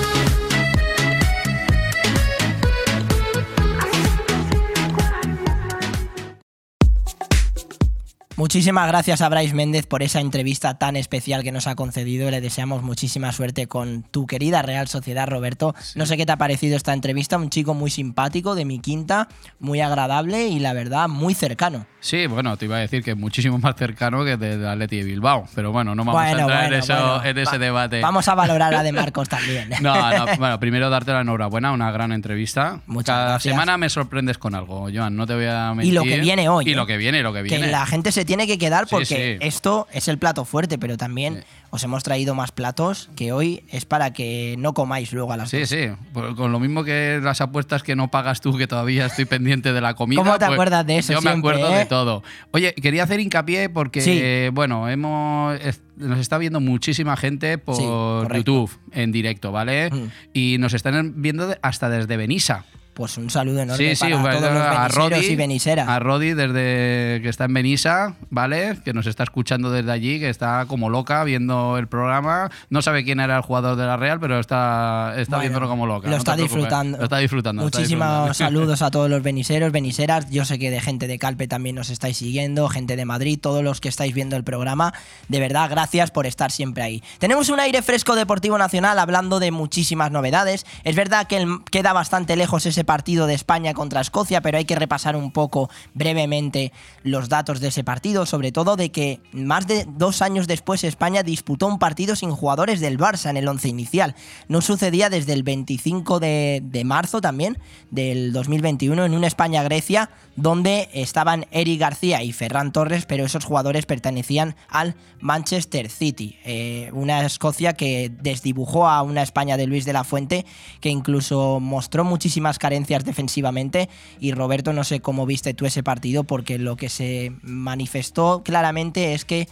Muchísimas gracias a Bryce Méndez por esa entrevista tan especial que nos ha concedido. Le deseamos muchísima suerte con tu querida Real Sociedad, Roberto. No sé qué te ha parecido esta entrevista. Un chico muy simpático de mi quinta, muy agradable y la verdad muy cercano. Sí, bueno, te iba a decir que muchísimo más cercano que del Atleti de Bilbao. Pero bueno, no vamos Bueno, a entrar bueno, en, eso- bueno. en ese Va- debate. Vamos a valorar a De Marcos también. No, no, bueno, primero darte la enhorabuena, una gran entrevista. Muchas Cada gracias. semana me sorprendes con algo, Joan, no te voy a Y mentir. lo que viene hoy. Y ¿eh? lo que viene, lo que Que viene. la gente se tiene que quedar porque sí. esto es el plato fuerte, pero también os hemos traído más platos que hoy es para que no comáis luego a las Sí, dos. sí. Por- Con lo mismo que las apuestas que no pagas tú, que todavía estoy pendiente de la comida. ¿Cómo te pues acuerdas de eso Yo me acuerdo eh? de todo. Oye, quería hacer hincapié porque, eh, bueno, hemos nos está viendo muchísima gente por Sí. YouTube en directo, ¿vale? Mm. Y nos están viendo hasta desde Benissa. Pues un saludo enorme Sí, sí, para todos los a Rodi, y beniseras. a Rodi desde que está en Benissa, ¿vale? Que nos está escuchando desde allí, que está como loca viendo el programa. No sabe quién era el jugador de la Real, pero está, está Bueno, viéndolo como loca. Lo no está disfrutando. Lo está disfrutando. está Muchísimos disfrutando. saludos a todos los beniseros, beniseras. Yo sé que de gente de Calpe también nos estáis siguiendo, gente de Madrid, todos los que estáis viendo el programa. De verdad, gracias por estar siempre ahí. Tenemos un aire fresco deportivo nacional hablando de muchísimas novedades. Es verdad que el- queda bastante lejos ese partido de España contra Escocia, pero hay que repasar un poco brevemente los datos de ese partido, sobre todo de que más de dos años después España disputó un partido sin jugadores del Barça en el once inicial. No sucedía desde el 25 de, de marzo también del 2021 en un España-Grecia donde estaban Eric García y Ferran Torres, pero esos jugadores pertenecían al Manchester City, eh, una Escocia que desdibujó a una España de Luis de la Fuente que incluso mostró muchísimas defensivamente y Roberto no sé cómo viste tú ese partido porque lo que se manifestó claramente es que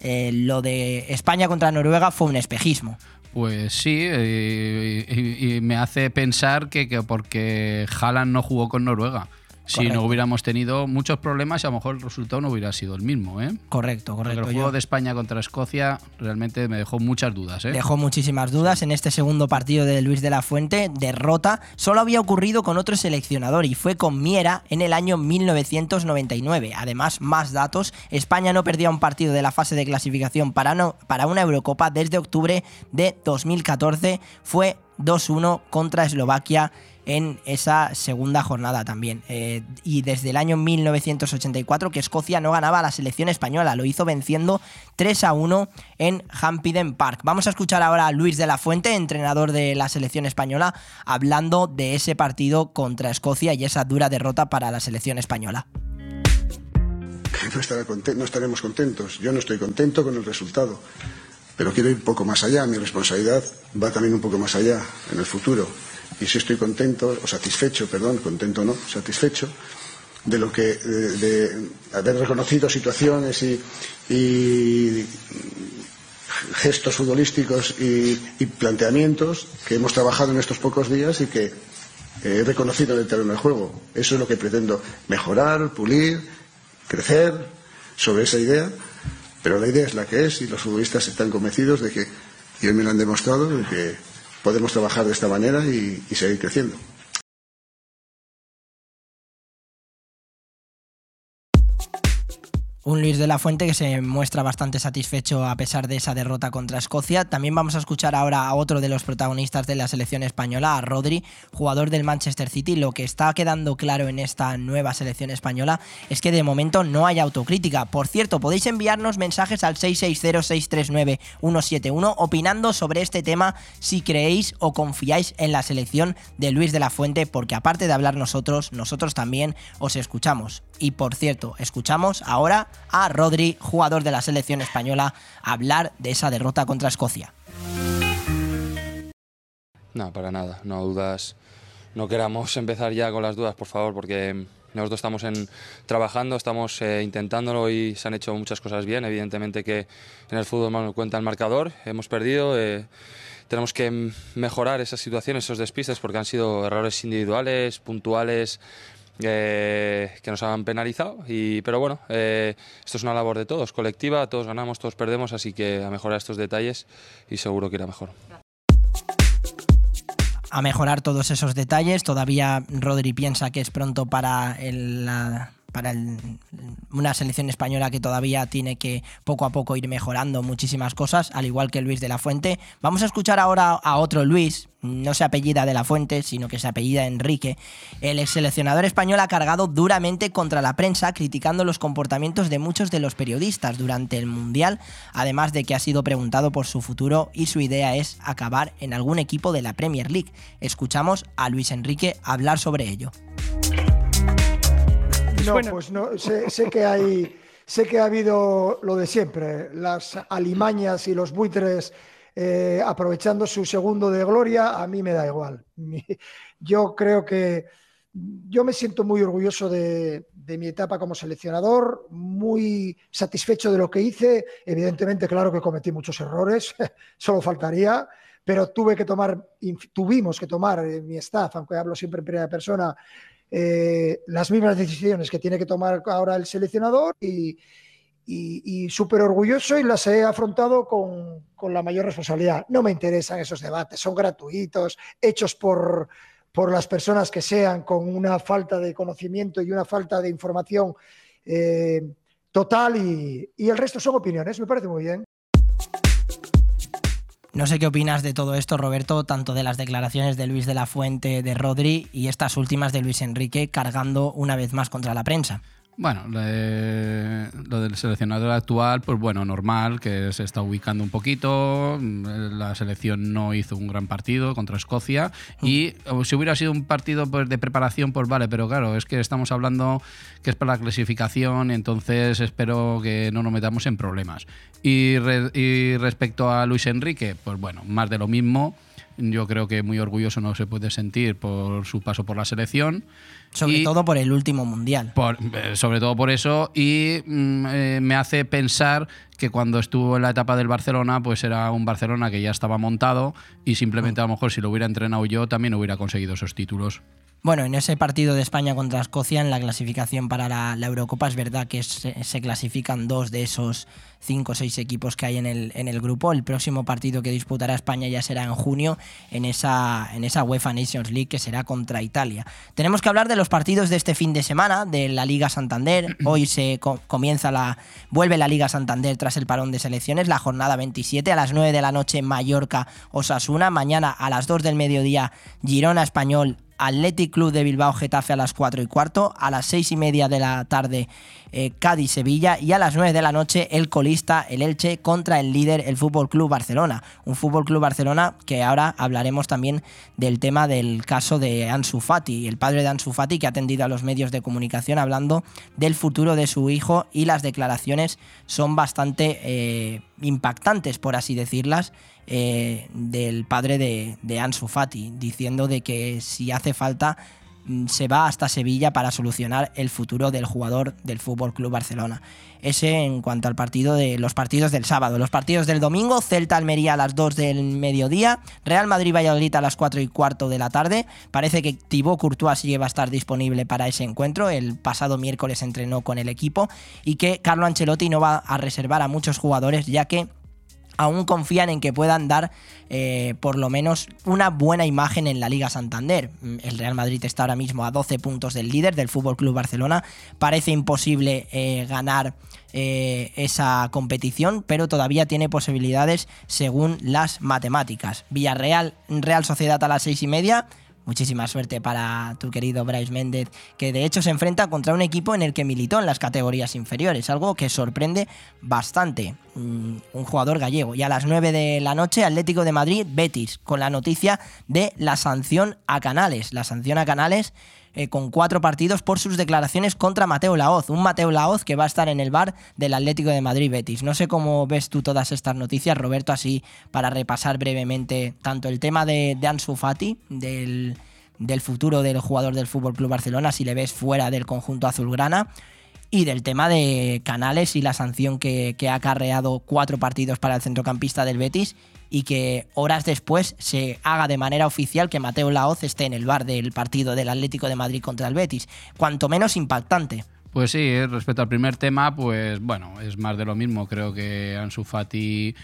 eh, lo de España contra Noruega fue un espejismo. Pues sí, eh, y, y me hace pensar que, que porque Haaland no jugó con Noruega. Si Correcto. no hubiéramos tenido muchos problemas, a lo mejor el resultado no hubiera sido el mismo, ¿eh? Correcto, Porque correcto. el juego Yo- de España contra Escocia realmente me dejó muchas dudas, ¿eh? Dejó muchísimas dudas en este segundo partido de Luis de la Fuente, derrota. Solo había ocurrido con otro seleccionador y fue con Miera en el año 1999. Además, más datos, España no perdía un partido de la fase de clasificación para, no- para una Eurocopa desde octubre de 2014. Fue 2-1 contra Eslovaquia en esa segunda jornada también. Eh, y desde el año 1984 que Escocia no ganaba a la selección española, lo hizo venciendo 3 a 1 en Hampden Park. Vamos a escuchar ahora a Luis de la Fuente, entrenador de la selección española, hablando de ese partido contra Escocia y esa dura derrota para la selección española. no, no estaremos contentos. Yo no estoy contento con el resultado, pero quiero ir un poco más allá. Mi responsabilidad va también un poco más allá en el futuro. Y si estoy contento, o satisfecho, perdón, contento no, satisfecho, de lo que de, de haber reconocido situaciones y, gestos futbolísticos y, y planteamientos que hemos trabajado en estos pocos días y que he reconocido en el terreno de juego. Eso es lo que pretendo mejorar, pulir, crecer sobre esa idea, pero la idea es la que es y los futbolistas están convencidos de que, y hoy me lo han demostrado, de que podemos trabajar de esta manera y- seguir creciendo. Un Luis de la Fuente que se muestra bastante satisfecho a pesar de esa derrota contra Escocia. También vamos a escuchar ahora a otro de los protagonistas de la selección española, a Rodri, jugador del Manchester City. Lo que está quedando claro en esta nueva selección española es que de momento no hay autocrítica. Por cierto, podéis enviarnos mensajes al 660-639-171 opinando sobre este tema si creéis o confiáis en la selección de Luis de la Fuente, porque aparte de hablar nosotros, nosotros también os escuchamos. Y por cierto, escuchamos ahora a Rodri, jugador de la selección española, hablar de esa derrota contra Escocia. No, para nada, no dudas. No queramos empezar ya con las dudas, por favor, porque nosotros estamos en, trabajando, estamos eh, intentándolo y se han hecho muchas cosas bien. Evidentemente que en el fútbol no cuenta el marcador, hemos perdido. eh, tenemos que mejorar esas situaciones, esos despistes, porque han sido errores individuales, puntuales, eh, que nos han penalizado. Y, pero bueno, eh, esto es una labor de todos, colectiva, todos ganamos, todos perdemos, así que a mejorar estos detalles y seguro que irá mejor. a mejorar todos esos detalles. Todavía Rodri piensa que es pronto para, la- para una selección española que todavía tiene que poco a poco ir mejorando muchísimas cosas, al igual que Luis de la Fuente. Vamos a escuchar ahora a otro Luis, no se apellida de la Fuente, sino que se apellida Enrique. El ex seleccionador español ha cargado duramente contra la prensa, criticando los comportamientos de muchos de los periodistas durante el Mundial, además de que ha sido preguntado por su futuro y su idea es acabar en algún equipo de la Premier League. Escuchamos a Luis Enrique hablar sobre ello. No, pues no, sé, sé que hay, sé que ha habido lo de siempre, las alimañas y los buitres eh, aprovechando su segundo de gloria, a mí me da igual. Yo creo que yo me siento muy orgulloso de, de mi etapa como seleccionador, muy satisfecho de lo que hice. Evidentemente, claro que cometí muchos errores, solo faltaría, pero tuve que tomar, tuvimos que tomar eh, mi staff, aunque hablo siempre en primera persona, eh, las mismas decisiones que tiene que tomar ahora el seleccionador y, súper orgulloso y las he afrontado con, con la mayor responsabilidad. No me interesan esos debates, son gratuitos, hechos por, por las personas que sean, con una falta de conocimiento y una falta de información eh, total y, y el resto son opiniones, me parece muy bien. No sé qué opinas de todo esto, Roberto, tanto de las declaraciones de Luis de la Fuente, de Rodri y estas últimas de Luis Enrique cargando una vez más contra la prensa. Bueno, le- lo del seleccionador actual, pues bueno, normal, que se está ubicando un poquito. La selección no hizo un gran partido contra Escocia. Y o si hubiera sido un partido pues, de preparación, pues vale, pero claro, es que estamos hablando que es para la clasificación, entonces espero que no nos metamos en problemas. Y, re- y respecto a Luis Enrique, pues bueno, más de lo mismo. Yo creo que muy orgulloso no se puede sentir por su paso por la selección. Sobre Y- todo por el último mundial. por- eh, sobre todo por eso y mm, eh, me hace pensar que cuando estuvo en la etapa del Barcelona pues era un Barcelona que ya estaba montado y simplemente a lo mejor si lo hubiera entrenado yo también hubiera conseguido esos títulos. Bueno, en ese partido de España contra Escocia, en la clasificación para la, la Eurocopa, es verdad que se, se clasifican dos de esos cinco o seis equipos que hay en el, en el grupo. El próximo partido que disputará España ya será en junio, en esa, en esa UEFA Nations League, que será contra Italia. Tenemos que hablar de los partidos de este fin de semana, de la Liga Santander. Hoy se co- comienza la. vuelve la Liga Santander tras el parón de selecciones, la jornada 27, a las 9 de la noche Mallorca Osasuna. Mañana a las 2 del mediodía Girona Español Athletic Club de Bilbao Getafe a las 4 y cuarto, a las 6 y media de la tarde eh, Cádiz Sevilla y a las 9 de la noche el colista, el Elche, contra el líder, el Fútbol Club Barcelona. Un Fútbol Club Barcelona que ahora hablaremos también del tema del caso de Ansu Fati, el padre de Ansu Fati que ha atendido a los medios de comunicación hablando del futuro de su hijo y las declaraciones son bastante eh, impactantes, por así decirlas, eh, del padre de, Ansu Fati, diciendo de que si hace falta mm, se va hasta Sevilla para solucionar el futuro del jugador del Fútbol Club Barcelona. Ese en cuanto al partido de los partidos del sábado. Los partidos del domingo, Celta Almería a las 2 del mediodía, Real Madrid Valladolid a las 4 y cuarto de la tarde. Parece que Thibaut Courtois sí va a estar disponible para ese encuentro. El pasado miércoles entrenó con el equipo y que Carlo Ancelotti no va a reservar a muchos jugadores ya que aún confían en que puedan dar eh, por lo menos una buena imagen en la Liga Santander. Mm, el Real Madrid está ahora mismo a 12 puntos del líder del Fútbol Club Barcelona. Parece imposible eh, ganar eh, esa competición, pero todavía tiene posibilidades según las matemáticas. Villarreal, Real Sociedad a las 6 y media muchísima suerte para tu querido Bryce Méndez, que de hecho se enfrenta contra un equipo en el que militó en las categorías inferiores, algo que sorprende bastante. Mm, un jugador gallego. Y a las 9 de la noche, Atlético de Madrid, Betis, con la noticia de la sanción a Canales. La sanción a Canales eh, con cuatro partidos por sus declaraciones contra Mateo Laoz. Un Mateo Laoz que va a estar en el bar del Atlético de Madrid Betis. No sé cómo ves tú todas estas noticias, Roberto, así para repasar brevemente tanto el tema de, de Ansu Fati, del, futuro del jugador del Fútbol Club Barcelona, si le ves fuera del conjunto azulgrana y del tema de Canales y la sanción que, que, ha acarreado cuatro partidos para el centrocampista del Betis y que horas después se haga de manera oficial que Mateo Laoz esté en el bar del partido del Atlético de Madrid contra el Betis. Cuanto menos impactante. Pues sí, respecto al primer tema, pues bueno, es más de lo mismo. Creo que Ansu Fati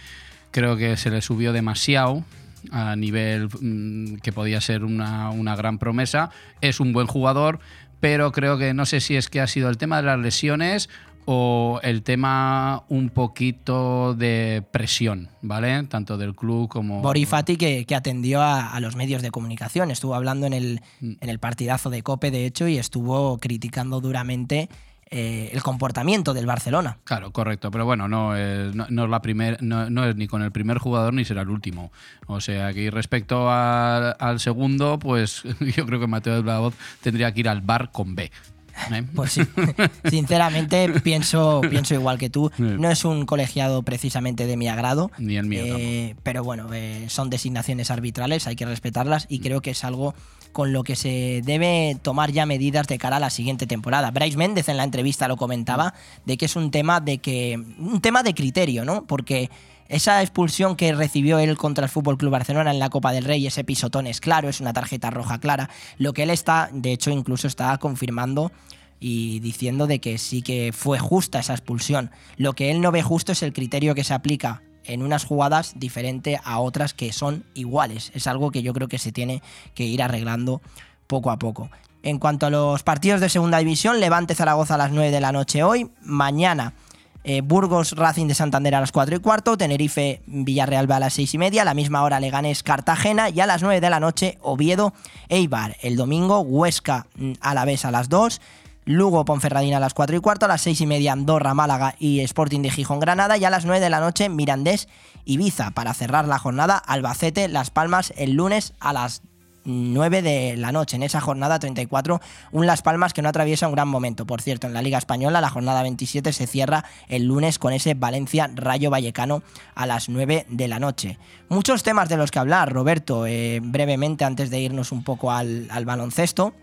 creo que se le subió demasiado a nivel mmm, que podía ser una, una gran promesa. Es un buen jugador, pero creo que no sé si es que ha sido el tema de las lesiones o el tema un poquito de presión, ¿vale? Tanto del club como... Borifati que, que atendió a, a, los medios de comunicación, estuvo hablando en el, en el partidazo de Cope, de hecho, y estuvo criticando duramente eh, el comportamiento del Barcelona. Claro, correcto, pero bueno, no es, no, no es la primer, no, no, es ni con el primer jugador ni será el último. O sea, que respecto a, al segundo, pues yo creo que Mateo de Voz tendría que ir al bar con B. ¿Eh? Pues sí, sinceramente pienso, pienso igual que tú. No es un colegiado precisamente de mi agrado. Ni el mío. Eh, pero bueno, eh, son designaciones arbitrales, hay que respetarlas y creo que es algo con lo que se debe tomar ya medidas de cara a la siguiente temporada. Bryce Méndez en la entrevista lo comentaba de que es un tema de que un tema de criterio, ¿no? Porque esa expulsión que recibió él contra el Fútbol Club Barcelona en la Copa del Rey, ese pisotón es claro, es una tarjeta roja clara. Lo que él está, de hecho, incluso está confirmando y diciendo de que sí que fue justa esa expulsión. Lo que él no ve justo es el criterio que se aplica en unas jugadas diferente a otras que son iguales. Es algo que yo creo que se tiene que ir arreglando poco a poco. En cuanto a los partidos de segunda división, Levante Zaragoza a las 9 de la noche hoy, mañana eh, Burgos Racing de Santander a las 4 y cuarto, Tenerife Villarreal a las 6 y media, a la misma hora Leganés Cartagena y a las 9 de la noche Oviedo Eibar. El domingo Huesca a la vez a las 2. Lugo Ponferradina a las 4 y cuarto, a las 6 y media Andorra, Málaga y Sporting de Gijón Granada y a las 9 de la noche Mirandés Ibiza para cerrar la jornada Albacete Las Palmas el lunes a las 9 de la noche. En esa jornada 34, un Las Palmas que no atraviesa un gran momento. Por cierto, en la Liga Española, la jornada 27 se cierra el lunes con ese Valencia Rayo Vallecano a las 9 de la noche. Muchos temas de los que hablar, Roberto, eh, brevemente antes de irnos un poco al, al baloncesto.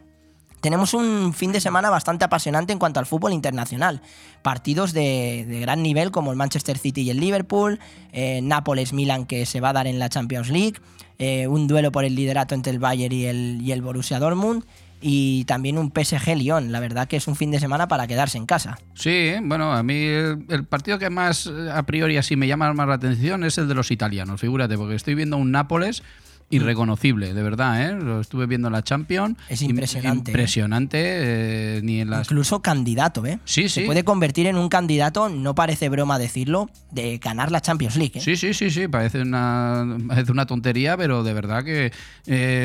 Tenemos un fin de semana bastante apasionante en cuanto al fútbol internacional. Partidos de, gran nivel como el Manchester City y el Liverpool, eh, Nápoles-Milan que se va a dar en la Champions League, eh, un duelo por el liderato entre el Bayern y el, y el Borussia Dortmund y también un PSG Lyon. La verdad que es un fin de semana para quedarse en casa. Sí, bueno, a mí el, partido que más a priori así me llama más la atención es el de los italianos, figúrate, porque estoy viendo un Nápoles irreconocible, de verdad, ¿eh? Lo estuve viendo en la Champions. Es impresionante. ¿eh? Impresionante, eh, ni en las... Incluso candidato, ¿eh? Sí, sí. Se puede convertir en un candidato, no parece broma decirlo, de ganar la Champions League. ¿eh? Sí, sí, sí, sí, parece una, parece una tontería, pero de verdad que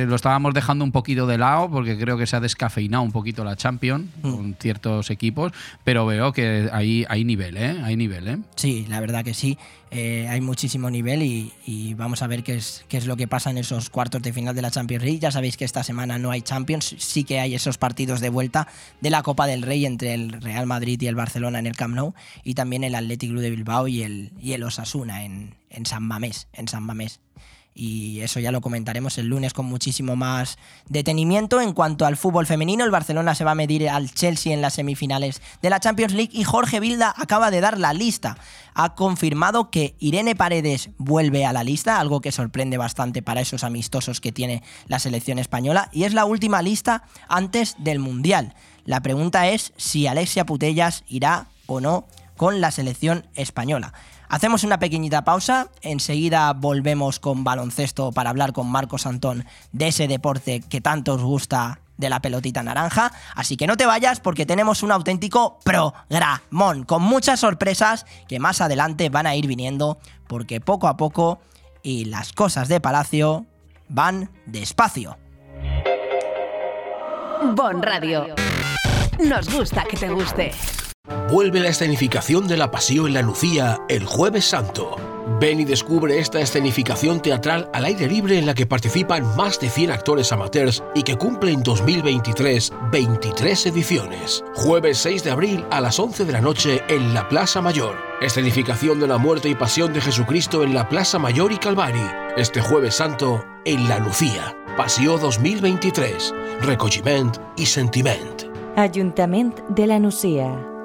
lo estábamos dejando un poquito de lado porque creo que se ha descafeinado un poquito la Champions Mm. con ciertos equipos, pero veo que hay, hay nivel, ¿eh? Hay nivel, ¿eh? Sí, la verdad que sí. Eh, hay muchísimo nivel y, vamos a ver qué es, qué es lo que pasa en esos cuartos de final de la Champions League. Ya sabéis que esta semana no hay Champions, sí que hay esos partidos de vuelta de la Copa del Rey entre el Real Madrid y el Barcelona en el Camp Nou y también el Athletic Club de Bilbao y el, y el Osasuna en, en San Mamés, en San Mamés. Y eso ya lo comentaremos el lunes con muchísimo más detenimiento. En cuanto al fútbol femenino, el Barcelona se va a medir al Chelsea en las semifinales de la Champions League y Jorge Vilda acaba de dar la lista. Ha confirmado que Irene Paredes vuelve a la lista, algo que sorprende bastante para esos amistosos que tiene la selección española, y es la última lista antes del Mundial. La pregunta es si Alexia Putellas irá o no con la selección española. Hacemos una pequeñita pausa, enseguida volvemos con baloncesto para hablar con Marcos Antón de ese deporte que tanto os gusta de la pelotita naranja, así que no te vayas porque tenemos un auténtico programón con muchas sorpresas que más adelante van a ir viniendo porque poco a poco y las cosas de Palacio van despacio. Bon Radio. Nos gusta que te guste. Vuelve la escenificación de la pasión en la Lucía el jueves santo. Ven y descubre esta escenificación teatral al aire libre en la que participan más de 100 actores amateurs y que cumple en 2023 23 ediciones. Jueves 6 de abril a las 11 de la noche en la Plaza Mayor. Escenificación de la muerte y pasión de Jesucristo en la Plaza Mayor y Calvari. Este jueves santo en la Lucía. Passió 2023. Recogiment y sentiment. Ajuntament de la Nucia.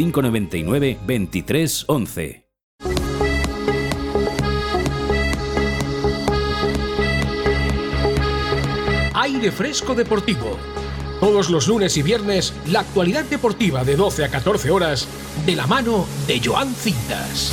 599 23 11. Aire Fresco Deportivo. Todos los lunes y viernes, la actualidad deportiva de 12 a 14 horas, de la mano de Joan Cintas.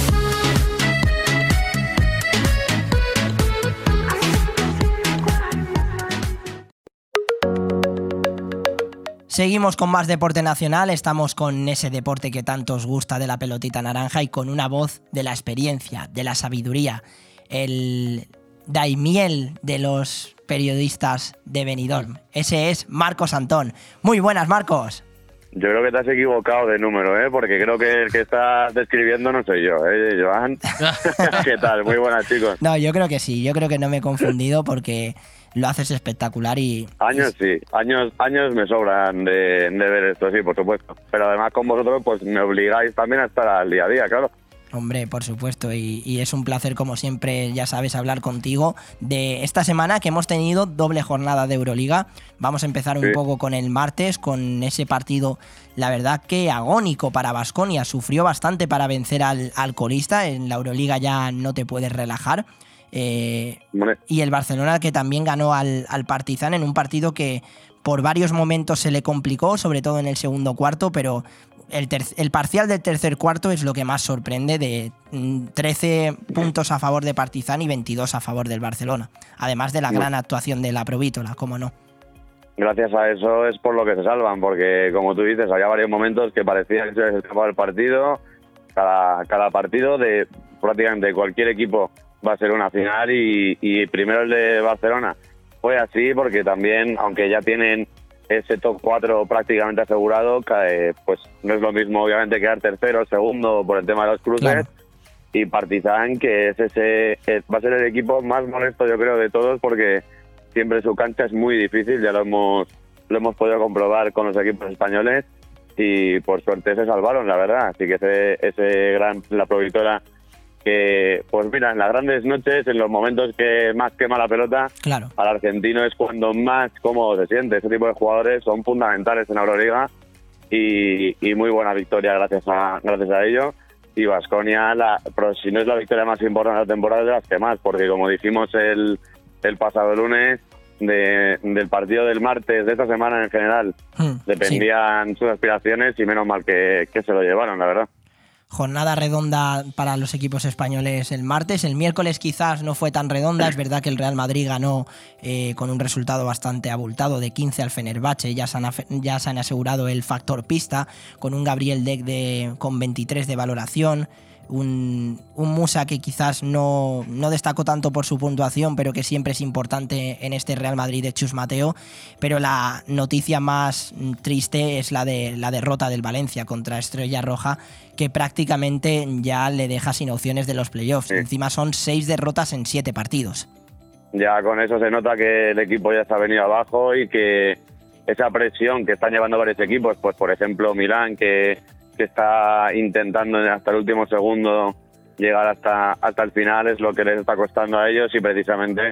Seguimos con más deporte nacional, estamos con ese deporte que tanto os gusta de la pelotita naranja y con una voz de la experiencia, de la sabiduría, el daimiel de los periodistas de Benidorm. Ese es Marcos Antón. Muy buenas, Marcos. Yo creo que te has equivocado de número, ¿eh? Porque creo que el que estás describiendo no soy yo, ¿eh, Joan? ¿Qué tal? Muy buenas, chicos. No, yo creo que sí, yo creo que no me he confundido porque lo haces espectacular y... Años sí, años años me sobran de, de ver esto, sí, por supuesto. Pero además con vosotros pues me obligáis también a estar al día a día, claro. Hombre, por supuesto, y, y, es un placer, como siempre, ya sabes, hablar contigo de esta semana que hemos tenido doble jornada de Euroliga. Vamos a empezar un poco con el martes, con ese partido, la verdad que agónico para Basconia. Sufrió bastante para vencer al, al colista. En la Euroliga ya no te puedes relajar. Eh, y el Barcelona que también ganó al, al Partizan en un partido que por varios momentos se le complicó, sobre todo en el segundo cuarto, pero el, el parcial del tercer cuarto es lo que más sorprende de mm, 13 puntos a favor de Partizan y 22 a favor del Barcelona. Además de la gran actuación de la Provítola, como no. Gracias a eso es por lo que se salvan, porque como tú dices, había varios momentos que parecía que se escapaba el partido. Cada, cada partido de prácticamente cualquier equipo va a ser una final y, y primero el de Barcelona fue así porque también, aunque ya tienen ese top 4 prácticamente asegurado, eh, pues no es lo mismo obviamente quedar tercero, segundo por el tema de los cruces. Y Partizan, que es ese, es- va a ser el equipo más molesto yo creo de todos porque siempre su cancha es muy difícil, ya lo hemos, lo hemos podido comprobar con los equipos españoles y por suerte se salvaron, la verdad. Así que ese, ese gran, la provitora que, pues mira, en las grandes noches, en los momentos que más quema la pelota, Claro. al argentino es cuando más cómodo se siente. Ese tipo de jugadores son fundamentales en la Euroliga y, y muy buena victoria gracias a, gracias a ello. Y Vasconia, si no es la victoria más importante de la temporada, es de las que más, porque como dijimos el, el pasado lunes, de- del partido del martes de esta semana en general, Hmm, dependían sus aspiraciones y menos mal que, que se lo llevaron, la verdad. Jornada redonda para los equipos españoles el martes. El miércoles quizás no fue tan redonda. Es verdad que el Real Madrid ganó eh, con un resultado bastante abultado de 15 al Fenerbahce. Ya se han, ya se han asegurado el factor pista con un Gabriel Deck de, con 23 de valoración. Un, un Musa que quizás no, no destacó tanto por su puntuación, pero que siempre es importante en este Real Madrid de Chus Mateo. Pero la noticia más triste es la de la derrota del Valencia contra Estrella Roja, que prácticamente ya le deja sin opciones de los playoffs. Encima son seis derrotas en siete partidos. Ya con eso se nota que el equipo ya está venido abajo y que esa presión que están llevando varios equipos, pues por ejemplo Milán, que, que está intentando hasta el último segundo llegar hasta, hasta el final, es lo que les está costando a ellos y precisamente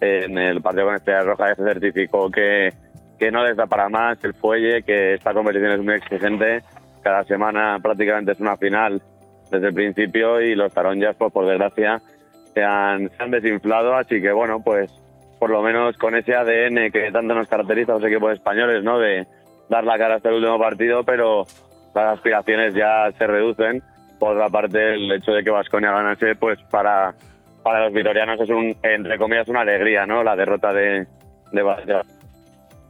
en el partido con Estrella Roja ya se certificó que, que no les da para más el fuelle, que esta competición es muy exigente, cada semana prácticamente es una final desde el principio y los taronjas, pues por desgracia, se han, se han desinflado, así que bueno, pues por lo menos con ese ADN que tanto nos caracteriza a los equipos españoles, ¿no? De dar la cara hasta el último partido, pero las aspiraciones ya se reducen. Por otra parte, el hecho de que Vasconia ganase, pues para, para los vitorianos es un, entre comillas, una alegría, ¿no? La derrota de, de Valencia.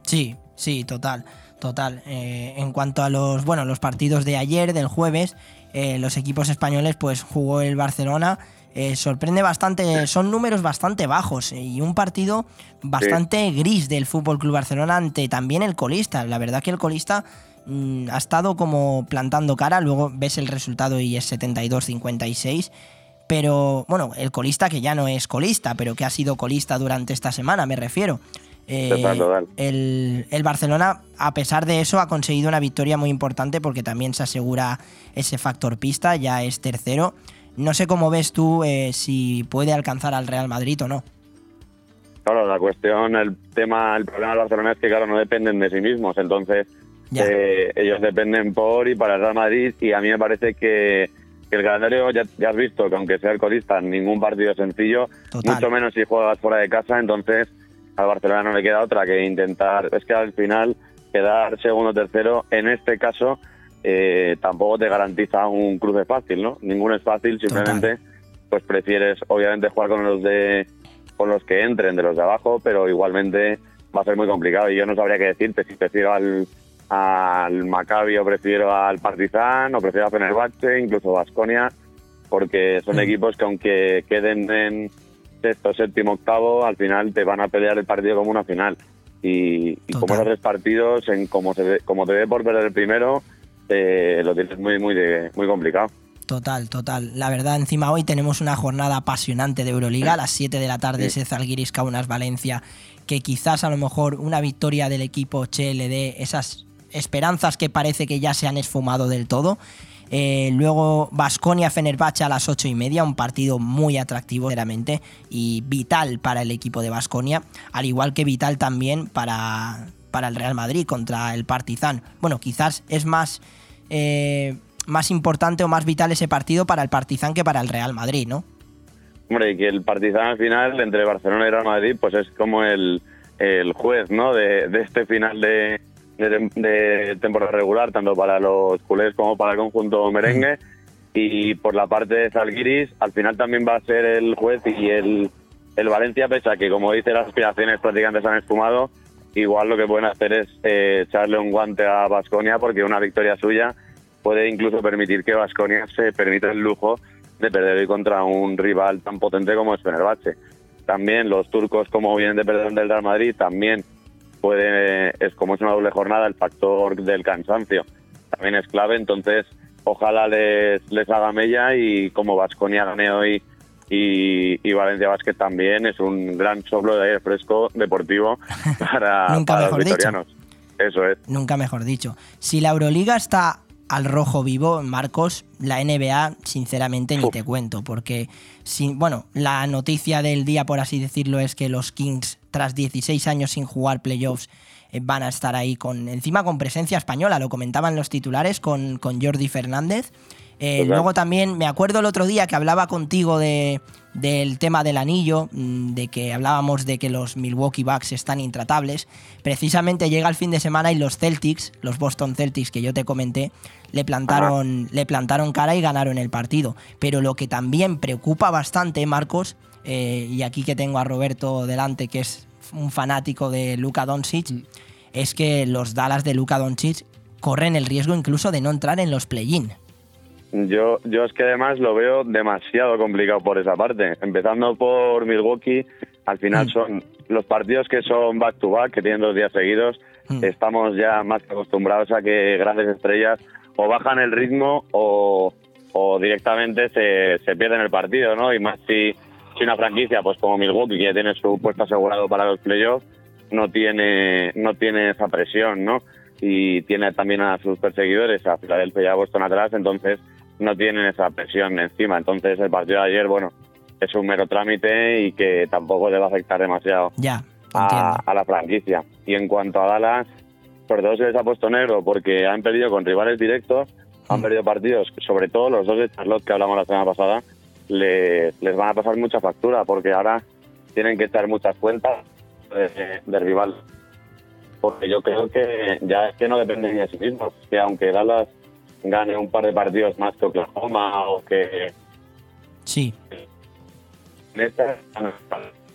Sí, sí, total, total. Eh, en cuanto a los, bueno, los partidos de ayer, del jueves, eh, los equipos españoles, pues jugó el Barcelona. eh, sorprende bastante, son números bastante bajos y un partido bastante gris del Fútbol Club Barcelona ante también el colista. La verdad que el colista mm, ha estado como plantando cara, luego ves el resultado y es 72-56. Pero bueno, el colista que ya no es colista, pero que ha sido colista durante esta semana, me refiero. Eh, Total, total. el, el Barcelona, a pesar de eso, ha conseguido una victoria muy importante porque también se asegura ese factor pista, ya es tercero. No sé cómo ves tú eh, si puede alcanzar al Real Madrid o no. Claro, la cuestión, el tema, el problema del Barcelona es que, claro, no dependen de sí mismos. Entonces, eh, ellos dependen por y para el Real Madrid. Y a mí me parece que, que el calendario, ya, ya has visto que aunque sea el colista, ningún partido sencillo, Total. mucho menos si juegas fuera de casa. Entonces, al Barcelona no le queda otra que intentar. Es que al final, quedar segundo o tercero, en este caso, eh, tampoco te garantiza un cruce fácil, ¿no? Ninguno es fácil, simplemente pues prefieres obviamente jugar con los de con los que entren de los de abajo, pero igualmente va a ser muy complicado y yo no sabría qué decirte si prefiero al al Maccabi o prefiero al Partizan o prefiero a Fenerbahce, incluso Vasconia, porque son equipos que aunque queden en sexto, séptimo, octavo, al final te van a pelear el partido como una final. Y, y como esos tres partidos, en como, se ve- como te dé por perder el primero, eh, lo tienes muy, muy, de- muy complicado. Total, total. La verdad, encima hoy tenemos una jornada apasionante de Euroliga. A las 7 de la tarde ese Zalgiris Kaunas Valencia, que quizás a lo mejor una victoria del equipo dé esas esperanzas que parece que ya se han esfumado del todo. Eh, luego Basconia Fenerbahce a las 8 y media, un partido muy atractivo, sinceramente, y vital para el equipo de Basconia, al igual que vital también para, para el Real Madrid contra el Partizan. Bueno, quizás es más, eh, más importante o más vital ese partido para el Partizan que para el Real Madrid, ¿no? Hombre, y que el Partizan al final entre Barcelona y Real Madrid, pues es como el, el juez, ¿no? De, de este final de, de, de temporada regular, tanto para los culés como para el conjunto merengue. Y por la parte de Zalgiris, al final también va a ser el juez y el, el Valencia, pese a que, como dice, las aspiraciones prácticamente se han esfumado, igual lo que pueden hacer es eh, echarle un guante a Basconia, porque una victoria suya puede incluso permitir que Basconia se permita el lujo de perder hoy contra un rival tan potente como es Fenerbahce. También los turcos, como vienen de perder del Real Madrid, también puede, es como es una doble jornada, el factor del cansancio también es clave, entonces ojalá les, les haga mella y como Vasconia gane hoy y, y Valencia Basket también es un gran soplo de aire fresco deportivo para, Nunca para los mejor dicho. vitorianos. Eso es. Nunca mejor dicho. Si la Euroliga está al rojo vivo, Marcos, la NBA, sinceramente, ni te cuento, porque, bueno, la noticia del día, por así decirlo, es que los Kings, tras 16 años sin jugar playoffs, eh, van a estar ahí con, encima con presencia española, lo comentaban los titulares con, con Jordi Fernández. Eh, luego también me acuerdo el otro día que hablaba contigo de, del tema del anillo, mm, de que hablábamos de que los Milwaukee Bucks están intratables. Precisamente llega el fin de semana y los Celtics, los Boston Celtics que yo te comenté, le plantaron, le plantaron cara y ganaron el partido. Pero lo que también preocupa bastante, Marcos, eh, y aquí que tengo a Roberto delante, que es un fanático de Luka Doncic, es que los Dallas de Luka Doncic corren el riesgo incluso de no entrar en los play-in. Yo, yo es que además lo veo demasiado complicado por esa parte. Empezando por Milwaukee, al final son los partidos que son back to back, que tienen dos días seguidos. Estamos ya más que acostumbrados a que grandes estrellas o bajan el ritmo o, o directamente se, se pierden el partido, ¿no? Y más si, si una franquicia, pues como Milwaukee, que ya tiene su puesto asegurado para los playoffs, no tiene, no tiene esa presión, ¿no? Y tiene también a sus perseguidores, a Filadelfia y a Boston atrás, entonces no tienen esa presión encima. Entonces el partido de ayer, bueno, es un mero trámite y que tampoco debe afectar demasiado Ya, a, a la franquicia. Y en cuanto a Dallas, sobre todo se les ha puesto negro porque han perdido con rivales directos, han perdido partidos, sobre todo los dos de Charlotte que hablamos la semana pasada, les, les van a pasar mucha factura porque ahora tienen que echar muchas cuentas de, de rival. Porque yo creo que ya es que no dependen ni de sí mismos, que aunque Dallas gane un par de partidos más que Oklahoma o que Sí.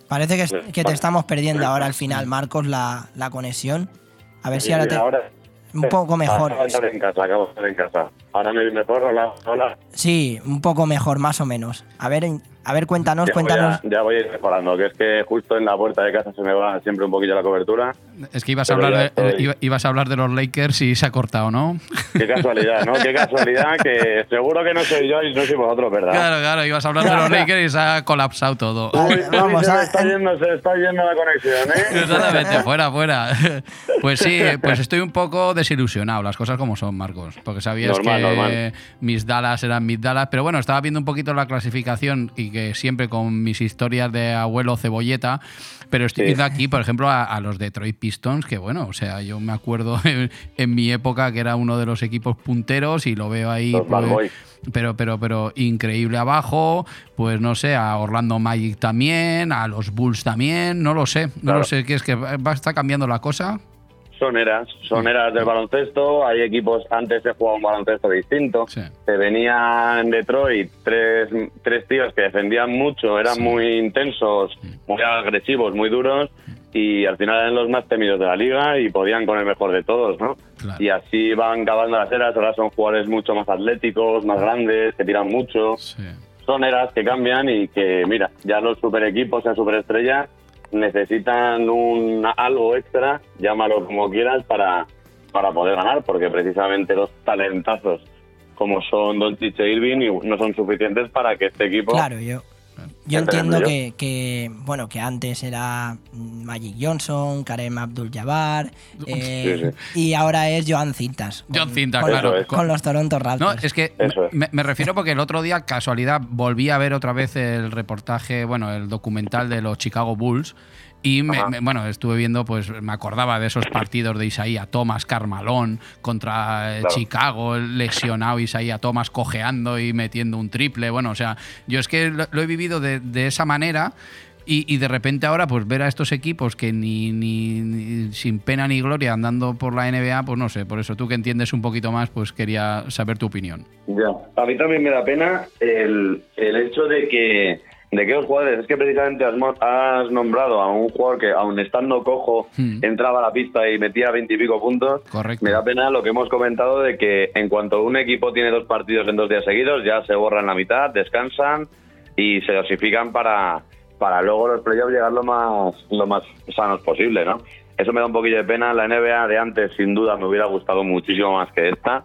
Parece que, es- que te estamos perdiendo ahora al final, Marcos, la, la conexión. A ver si ahora te... Un poco mejor. Acabo de estar en casa, acabo de estar en casa. Ahora me mejor, hola, hola. Sí, un poco mejor, más o menos. A ver, a ver, cuéntanos, Ya voy, cuéntanos. a, ya voy a ir mejorando, que es que justo en la puerta de casa se me va siempre un poquillo la cobertura. Es que ibas a, hablar de, estoy. ibas a hablar de los Lakers y se ha cortado, ¿no? Qué casualidad, ¿no? Qué casualidad que seguro que no soy yo y no soy vosotros, ¿verdad? Claro, claro, ibas a hablar de los Lakers y se ha colapsado todo. Uy, uy, se, me está yendo, se está yendo la conexión, ¿eh? Exactamente, fuera, fuera. Pues sí, pues estoy un poco desilusionado, las cosas como son, Marcos. Porque sabías Normal, que normal. mis Dallas eran mis Dallas, pero bueno, estaba viendo un poquito la clasificación y que siempre con mis historias de abuelo cebolleta, pero estoy Sí. aquí, por ejemplo, a, a los Detroit Pistons, que bueno, o sea, yo me acuerdo en, en mi época que era uno de los equipos punteros y lo veo ahí. Pues, pero, pero, pero increíble abajo, pues no sé, a Orlando Magic también, a los Bulls también, no lo sé, no Claro. lo sé, que es que va a estar cambiando la cosa. Son eras, son eras del baloncesto. Hay equipos, antes se jugaba un baloncesto distinto. Se venía en Detroit tres, tres tíos que defendían mucho, eran muy intensos, muy agresivos, muy duros. Y al final eran los más temidos de la liga y podían con el mejor de todos, ¿no? Y así van cavando las eras. Ahora son jugadores mucho más atléticos, más grandes, que tiran mucho. Son eras que cambian y que, mira, ya los super equipos, las superestrellas, necesitan un algo extra, llámalo como quieras, para, para poder ganar, porque precisamente los talentazos como son Doncic e Irving no son suficientes para que este equipo yo entiendo que, que, bueno, que antes era mm, Magic Johnson, Karem Abdul-Jabbar eh, y ahora es Joan Cintas. John Cintas, con, claro. Con los Toronto Raptors. No, es que me, me refiero porque el otro día, casualidad, volví a ver otra vez el reportaje, bueno, el documental de los Chicago Bulls. Y me- me- bueno, estuve viendo, pues me acordaba de esos partidos de Isaías Thomas, Carmalón contra eh, Claro. Chicago, lesionado Isaías Thomas cojeando y metiendo un triple. Bueno, o sea, yo es que lo, lo he vivido de, de esa manera. Y, y de repente ahora, pues ver a estos equipos que ni, ni- ni sin pena ni gloria andando por la NBA, pues no sé, por eso tú que entiendes un poquito más, pues quería saber tu opinión. Ya. A mí también me da pena el, el hecho de que de qué jugadores. Es que precisamente has, has nombrado a un jugador que, aun estando cojo, Hmm. entraba a la pista y metía veintipico puntos. Correcto. Me da pena lo que hemos comentado de que en cuanto un equipo tiene dos partidos en dos días seguidos, ya se borran la mitad, descansan y se dosifican para, para luego los playoffs llegar lo más, lo más sanos posible, ¿no? Eso me da un poquillo de pena. La NBA de antes, sin duda, me hubiera gustado muchísimo más que esta,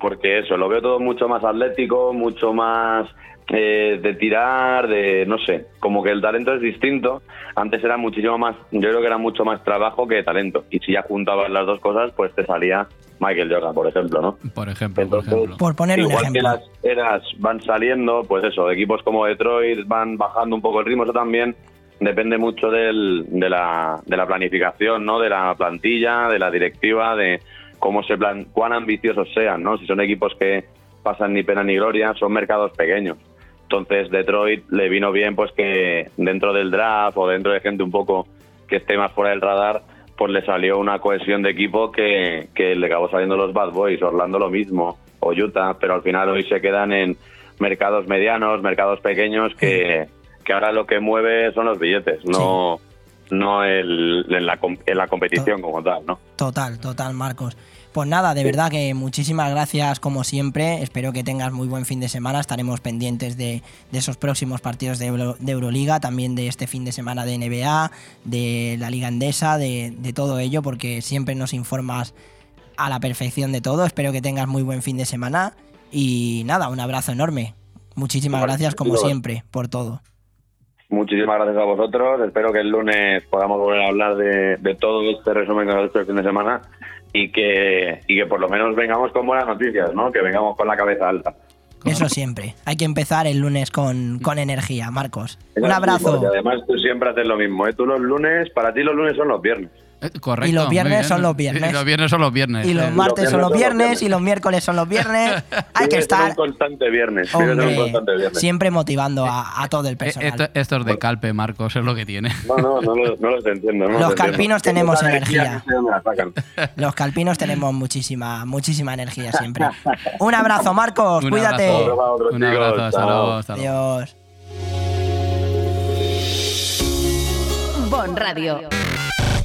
porque eso, lo veo todo mucho más atlético, mucho más eh, de tirar, de no sé, como que el talento es distinto. Antes era muchísimo más, yo creo que era mucho más trabajo que talento. Y si ya juntabas las dos cosas, pues te salía Michael Jordan, por ejemplo, ¿no? Por ejemplo, por ejemplo. Por poner un Igual que ejemplo. las eras van saliendo, pues eso, equipos como Detroit van bajando un poco el ritmo, eso también depende mucho del- de, la, de la planificación, ¿no? De la plantilla, de la directiva, de cómo se plan, cuán ambiciosos sean, ¿no? Si son equipos que pasan ni pena ni gloria, son mercados pequeños. Entonces Detroit le vino bien pues que dentro del draft o dentro de gente un poco que esté más fuera del radar, pues le salió una cohesión de equipo que, que le acabó saliendo los Bad Boys, Orlando lo mismo, o Utah, pero al final hoy se quedan en mercados medianos, mercados pequeños que, que ahora lo que mueve son los billetes, no, no el, en, la, en la competición como tal, ¿no? Total, total, Marcos. Pues nada, de verdad que muchísimas gracias como siempre. Espero que tengas muy buen fin de semana. Estaremos pendientes de, de esos próximos partidos de, Euro- de Euroliga, también de este fin de semana de NBA, de la Liga Endesa, de, de todo ello, porque siempre nos informas a la perfección de todo. Espero que tengas muy buen fin de semana. Y nada, un abrazo enorme. Muchísimas gracias como siempre por todo. Muchísimas gracias a vosotros. Espero que el lunes podamos volver a hablar de, de todo este resumen que nos ha hecho el fin de semana y que, y que por lo menos vengamos con buenas noticias, ¿no? Que vengamos con la cabeza alta. Eso siempre. Hay que empezar el lunes con, con energía, Marcos. Un abrazo. además tú siempre haces lo mismo, ¿eh? Tú los lunes, para ti los lunes son los viernes. Eh, Correcto. Y los viernes son los viernes. Y los viernes son los viernes. Y los Eh, martes son los viernes son los viernes y los miércoles son los viernes. Hay que estar un constante viernes. un constante viernes. siempre motivando a, a todo el eh, personal. esto, esto es de calpe, Marcos, es lo que tiene. No, no, no, lo- no los entiendo. no Los los entiendo. calpinos tenemos energía. Los calpinos tenemos muchísima, muchísima energía siempre. Un abrazo, Marcos. Un cuídate. abrazo. Otro Un abrazo, hasta luego, hasta luego. Adiós. Bon Radio.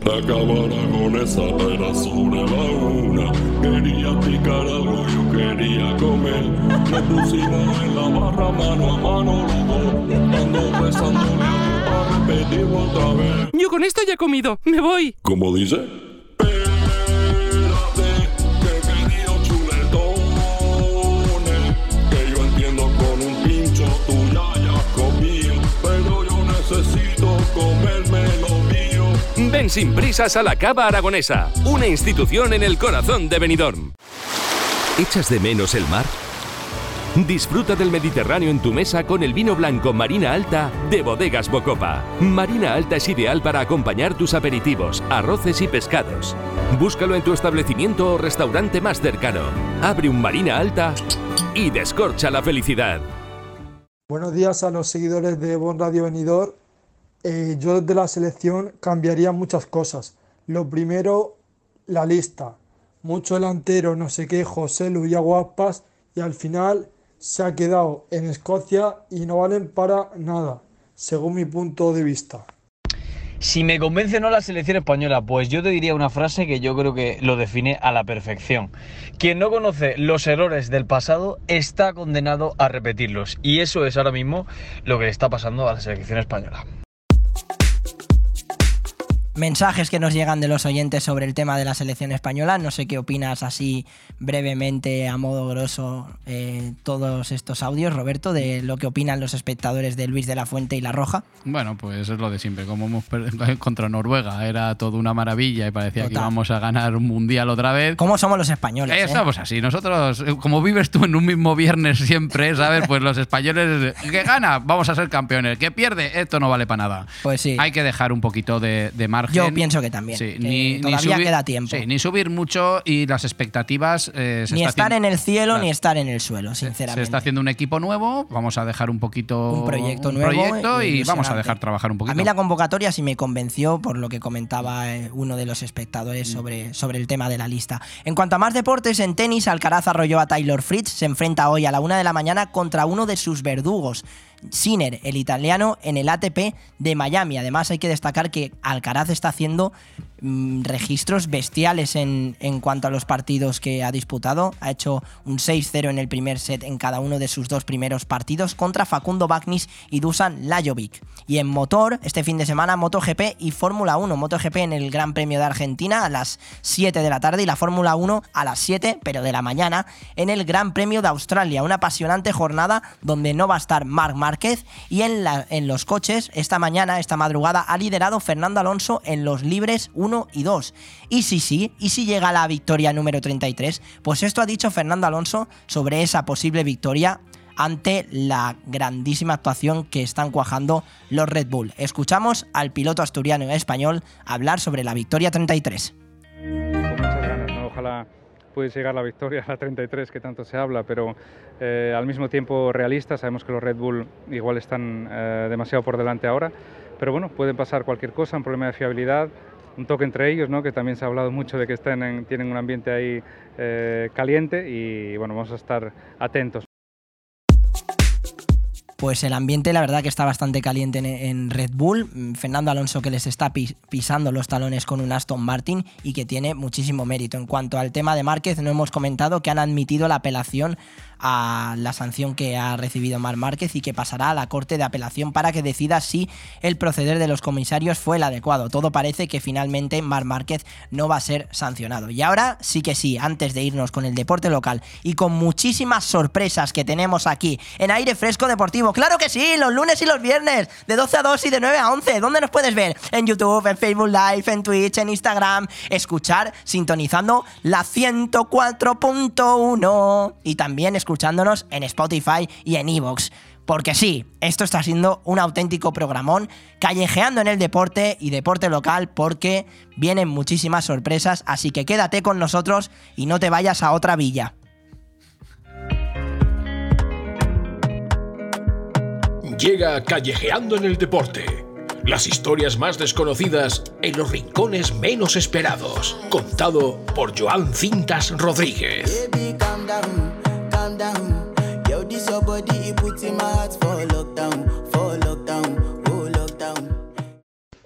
Acabar con esa era sobre la una. Quería picar algo, yo quería comer. Me pusimos en la barra mano a mano los dos. Ando besándole a repetirlo otra vez. Yo con esto ya he comido. Me voy. ¿Cómo dice? Ven sin prisas a la Cava Aragonesa, una institución en el corazón de Benidorm. ¿Echas de menos el mar? Disfruta del Mediterráneo en tu mesa con el vino blanco Marina Alta de Bodegas Bocopa. Marina Alta es ideal para acompañar tus aperitivos, arroces y pescados. Búscalo en tu establecimiento o restaurante más cercano. Abre un Marina Alta y descorcha la felicidad. Buenos días a los seguidores de Bon Radio Venidor. Eh, yo desde la selección cambiaría muchas cosas. Lo primero, la lista. Mucho delantero, no sé qué, José Luis Aguaspas y al final se ha quedado en Escocia y no valen para nada, según mi punto de vista. Si me convence o no la selección española, pues yo te diría una frase que yo creo que lo define a la perfección. Quien no conoce los errores del pasado está condenado a repetirlos. Y eso es ahora mismo lo que le está pasando a la selección española. Mensajes que nos llegan de los oyentes sobre el tema de la selección española. No sé qué opinas así brevemente, a modo grosso, eh, todos estos audios, Roberto, de lo que opinan los espectadores de Luis de la Fuente y La Roja. Bueno, pues es lo de siempre. Como hemos per- contra Noruega era toda una maravilla y parecía que íbamos a ganar un mundial otra vez. ¿Cómo somos los españoles? Eh, eh? Estamos así. Nosotros, eh, como vives tú en un mismo viernes siempre, ¿sabes? Pues los españoles, que gana, vamos a ser campeones. Que pierde, esto no vale para nada. Pues sí. Hay que dejar un poquito de, de margen. Yo pienso que también. Sí, que ni, ni todavía subir- queda tiempo. sí, ni subir mucho y las expectativas. eh, se ni está estar haciendo- en el cielo Claro. ni estar en el suelo, Se sinceramente. está haciendo un equipo nuevo, vamos a dejar un poquito Un proyecto un nuevo proyecto y vamos a dejar trabajar un poquito. A mí la convocatoria sí me convenció por lo que comentaba eh, uno de los Mm. espectadores sobre, sobre el tema de la lista. En cuanto a más deportes, en tenis, Alcaraz arrolló a Taylor Fritz. Se enfrenta hoy a la una de la mañana contra uno de sus verdugos. Sinner, el italiano, en el ATP de Miami. Además, hay que destacar que Alcaraz está haciendo registros bestiales en, en cuanto a los partidos que ha disputado. Ha hecho un 6-0 en el primer set en cada uno de sus dos primeros partidos contra Facundo Bagnis y Dusan Lajovic. Y en motor, este fin de semana, MotoGP y Fórmula 1. MotoGP en el Gran Premio de Argentina a las 7 de la tarde y la Fórmula 1 a las 7, pero de la mañana, en el Gran Premio de Australia. Una apasionante jornada donde no va a estar Marc Márquez y en, la- en los coches, esta mañana, esta madrugada, ha liderado Fernando Alonso en los libres 1 y 2. Y si sí, y si llega la victoria número 33, pues esto ha dicho Fernando Alonso sobre esa posible victoria ante la grandísima actuación que están cuajando los Red Bull. Escuchamos al piloto asturiano y español hablar sobre la victoria 33. con muchas ganas, ¿no? Ojalá pudiese llegar la victoria a la 33 que tanto se habla, pero eh, al mismo tiempo realista, sabemos que los Red Bull igual están eh, demasiado por delante ahora, pero bueno, pueden pasar cualquier cosa, un problema de fiabilidad, un toque entre ellos, ¿no? que también se ha hablado mucho de que tienen un ambiente ahí eh, caliente y bueno, vamos a estar atentos. Pues el ambiente, la verdad, que está bastante caliente en, Red Bull. Fernando Alonso que les está pis- pisando los talones con un Aston Martin y que tiene muchísimo mérito. En cuanto al tema de Márquez, no hemos comentado que han admitido la apelación a la sanción que ha recibido Mar Márquez y que pasará a la Corte de Apelación para que decida si el proceder de los comisarios fue el adecuado. Todo parece que finalmente Mar Márquez no va a ser sancionado. Y ahora sí que sí, antes de irnos con el deporte local y con muchísimas sorpresas que tenemos aquí en Aire Fresco Deportivo. Claro que sí, los lunes y los viernes, de 12 a 2 y de 9 a 11. ¿Dónde nos puedes ver? En YouTube, en Facebook Live, en Twitch, en Instagram. Escuchar sintonizando la 104.1 y también escuchándonos en Spotify y en Evox. Porque sí, esto está siendo un auténtico programón, callejeando en el deporte y deporte local, porque vienen muchísimas sorpresas, así que quédate con nosotros y no te vayas a otra villa. Llega Callejeando en el Deporte. Las historias más desconocidas en los rincones menos esperados. Contado por Joan Cintas Rodríguez. Baby, down.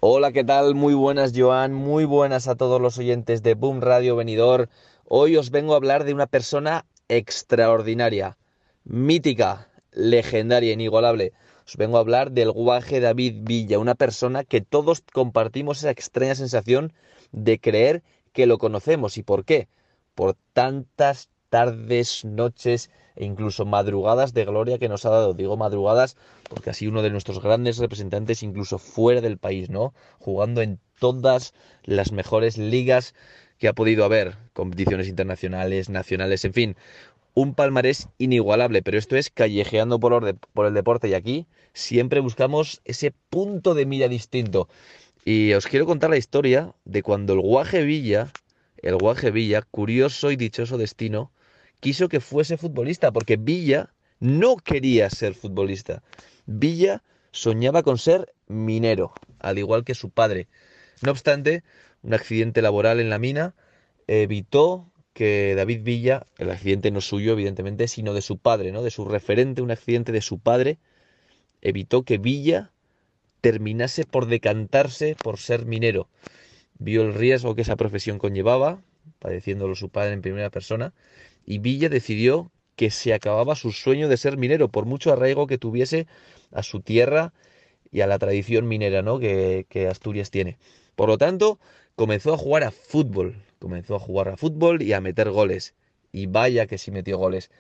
Hola, ¿qué tal? Muy buenas, Joan. Muy buenas a todos los oyentes de Boom Radio Venidor. Hoy os vengo a hablar de una persona extraordinaria, mítica, legendaria, inigualable. Os vengo a hablar del guaje David Villa, una persona que todos compartimos esa extraña sensación de creer que lo conocemos. ¿Y por qué? Por tantas tardes, noches e incluso madrugadas de gloria que nos ha dado. Digo madrugadas porque así uno de nuestros grandes representantes incluso fuera del país, ¿no? Jugando en todas las mejores ligas que ha podido haber, competiciones internacionales, nacionales, en fin, un palmarés inigualable, pero esto es callejeando por, por el deporte y aquí siempre buscamos ese punto de mira distinto. Y os quiero contar la historia de cuando el Guaje Villa, el Guaje Villa, curioso y dichoso destino, quiso que fuese futbolista, porque Villa no quería ser futbolista. Villa soñaba con ser minero, al igual que su padre. No obstante, un accidente laboral en la mina evitó que David Villa, el accidente no suyo, evidentemente, sino de su padre, ¿no? De su referente, un accidente de su padre, evitó que Villa terminase por decantarse por ser minero. Vio el riesgo que esa profesión conllevaba, padeciéndolo su padre en primera persona, y Villa decidió que se acababa su sueño de ser minero, por mucho arraigo que tuviese a su tierra y a la tradición minera ¿no? que, Asturias tiene. Por lo tanto, comenzó a jugar a fútbol, comenzó a jugar a fútbol y a meter goles. Y vaya que sí metió goles.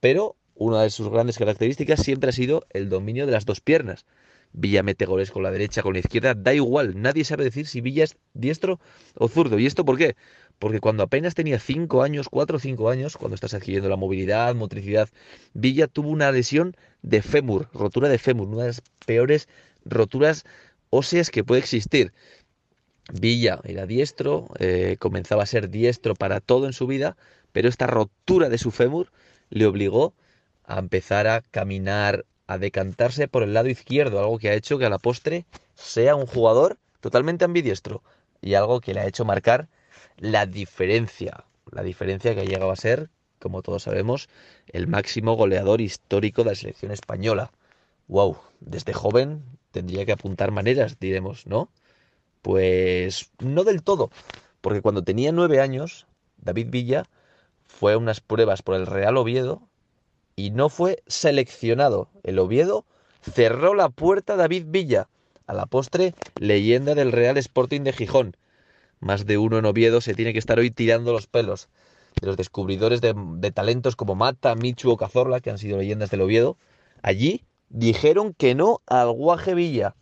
Pero una de sus grandes características siempre ha sido el dominio de las dos piernas. Villa mete goles con la derecha, con la izquierda, da igual, nadie sabe decir si Villa es diestro o zurdo. ¿Y esto por qué? Porque cuando apenas tenía 5 años, 4 o 5 años, cuando estás adquiriendo la movilidad, motricidad, Villa tuvo una lesión de fémur, rotura de fémur, una de las peores roturas óseas que puede existir. Villa era diestro, eh, comenzaba a ser diestro para todo en su vida, pero esta rotura de su fémur le obligó a empezar a caminar, a decantarse por el lado izquierdo, algo que ha hecho que a la postre sea un jugador totalmente ambidiestro y algo que le ha hecho marcar la diferencia, la diferencia que ha llegado a ser, como todos sabemos, el máximo goleador histórico de la selección española. Wow, desde joven tendría que apuntar maneras, diremos, ¿no? Pues no del todo, porque cuando tenía nueve años, David Villa fue a unas pruebas por el Real Oviedo y no fue seleccionado. El Oviedo cerró la puerta a David Villa, a la postre leyenda del Real Sporting de Gijón. Más de uno en Oviedo se tiene que estar hoy tirando los pelos de los descubridores de, de talentos como Mata, Michu o Cazorla, que han sido leyendas del Oviedo. Allí dijeron que no al Guaje Villa,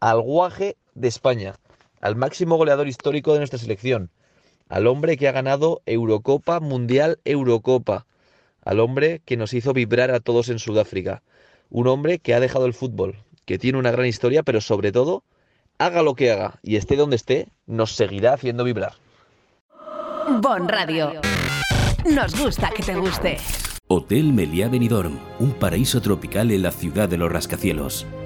al Guaje de España al máximo goleador histórico de nuestra selección, al hombre que ha ganado Eurocopa, Mundial, Eurocopa, al hombre que nos hizo vibrar a todos en Sudáfrica, un hombre que ha dejado el fútbol, que tiene una gran historia, pero sobre todo, haga lo que haga y esté donde esté, nos seguirá haciendo vibrar. Bon Radio. Nos gusta que te guste. Hotel Meliá Benidorm, un paraíso tropical en la ciudad de los rascacielos.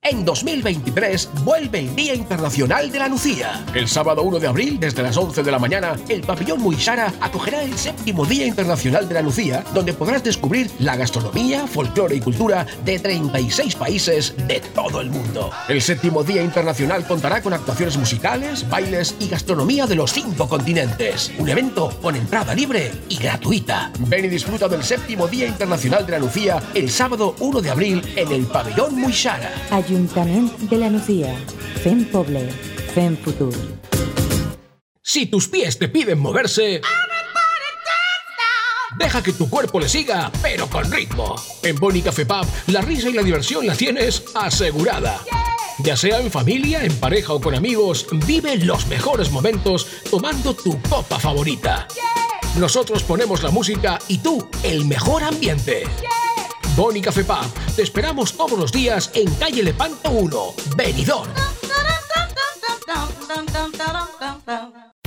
En 2023 vuelve el Día Internacional de la Nucía. El sábado 1 de abril, desde las 11 de la mañana, el pabellón Muisara acogerá el séptimo Día Internacional de la Nucía, donde podrás descubrir la gastronomía, folclore y cultura de 36 países de todo el mundo. El séptimo Día Internacional contará con actuaciones musicales, bailes y gastronomía de los cinco continentes. Un evento con entrada libre y gratuita. Ven y disfruta del séptimo Día Internacional de la Nucía el sábado 1 de abril en el pabellón Muisara. Ayuntament de la Nucía. Fem Poble. Fem Futur. Si tus pies te piden moverse... Deja que tu cuerpo le siga, pero con ritmo. En Boni Café Pub, la risa y la diversión la tienes asegurada. Ya sea en familia, en pareja o con amigos, vive los mejores momentos tomando tu copa favorita. Nosotros ponemos la música y tú el mejor ambiente. Boni Café Pub, te esperamos todos los días en calle Lepanto 1, Benidorm.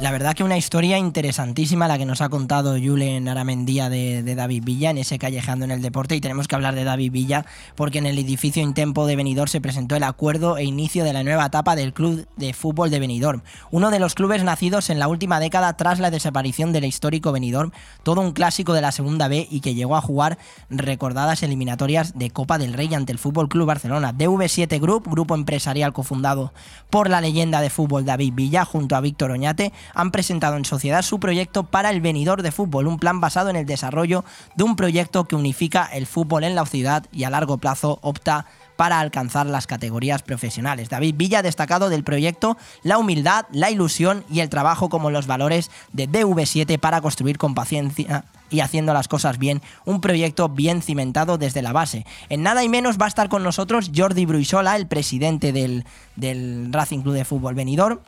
La verdad que una historia interesantísima la que nos ha contado Julen Aramendía de, de, David Villa en ese Callejando en el Deporte y tenemos que hablar de David Villa porque en el edificio Intempo de Benidorm se presentó el acuerdo e inicio de la nueva etapa del Club de Fútbol de Benidorm, uno de los clubes nacidos en la última década tras la desaparición del histórico Benidorm, todo un clásico de la Segunda B y que llegó a jugar recordadas eliminatorias de Copa del Rey ante el Fútbol Club Barcelona. DV7 Group, grupo empresarial cofundado por la leyenda de fútbol David Villa junto a Víctor Oñate, han presentado en sociedad su proyecto para el venidor de fútbol, un plan basado en el desarrollo de un proyecto que unifica el fútbol en la ciudad y a largo plazo opta para alcanzar las categorías profesionales. David Villa ha destacado del proyecto la humildad, la ilusión y el trabajo como los valores de DV7 para construir con paciencia y haciendo las cosas bien, un proyecto bien cimentado desde la base. En nada y menos va a estar con nosotros Jordi Bruisola, el presidente del, del Racing Club de Fútbol Venidor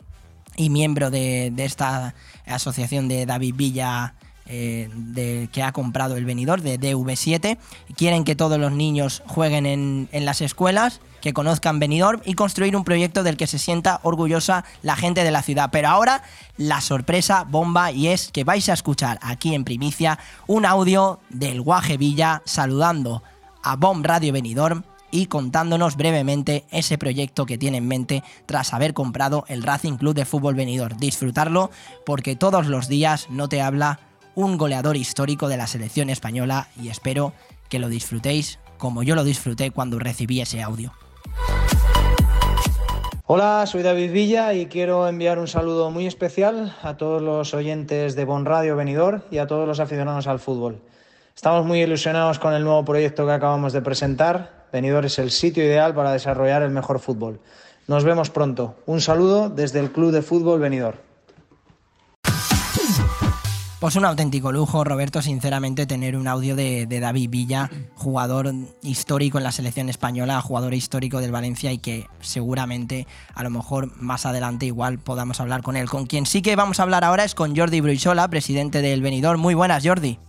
y miembro de, de esta asociación de David Villa eh, de, que ha comprado el venidor de DV7. Quieren que todos los niños jueguen en, en las escuelas, que conozcan venidor y construir un proyecto del que se sienta orgullosa la gente de la ciudad. Pero ahora la sorpresa bomba y es que vais a escuchar aquí en primicia un audio del Guaje Villa saludando a Bomb Radio Venidor y contándonos brevemente ese proyecto que tiene en mente tras haber comprado el Racing Club de Fútbol Venidor. Disfrutarlo porque todos los días no te habla un goleador histórico de la selección española y espero que lo disfrutéis como yo lo disfruté cuando recibí ese audio. Hola, soy David Villa y quiero enviar un saludo muy especial a todos los oyentes de Bon Radio Venidor y a todos los aficionados al fútbol. Estamos muy ilusionados con el nuevo proyecto que acabamos de presentar. Venidor es el sitio ideal para desarrollar el mejor fútbol. Nos vemos pronto. Un saludo desde el Club de Fútbol Venidor. Pues un auténtico lujo, Roberto, sinceramente, tener un audio de, David Villa, jugador histórico en la selección española, jugador histórico del Valencia y que seguramente a lo mejor más adelante igual podamos hablar con él. Con quien sí que vamos a hablar ahora es con Jordi Bruisola, presidente del Benidorm. Muy buenas, Jordi.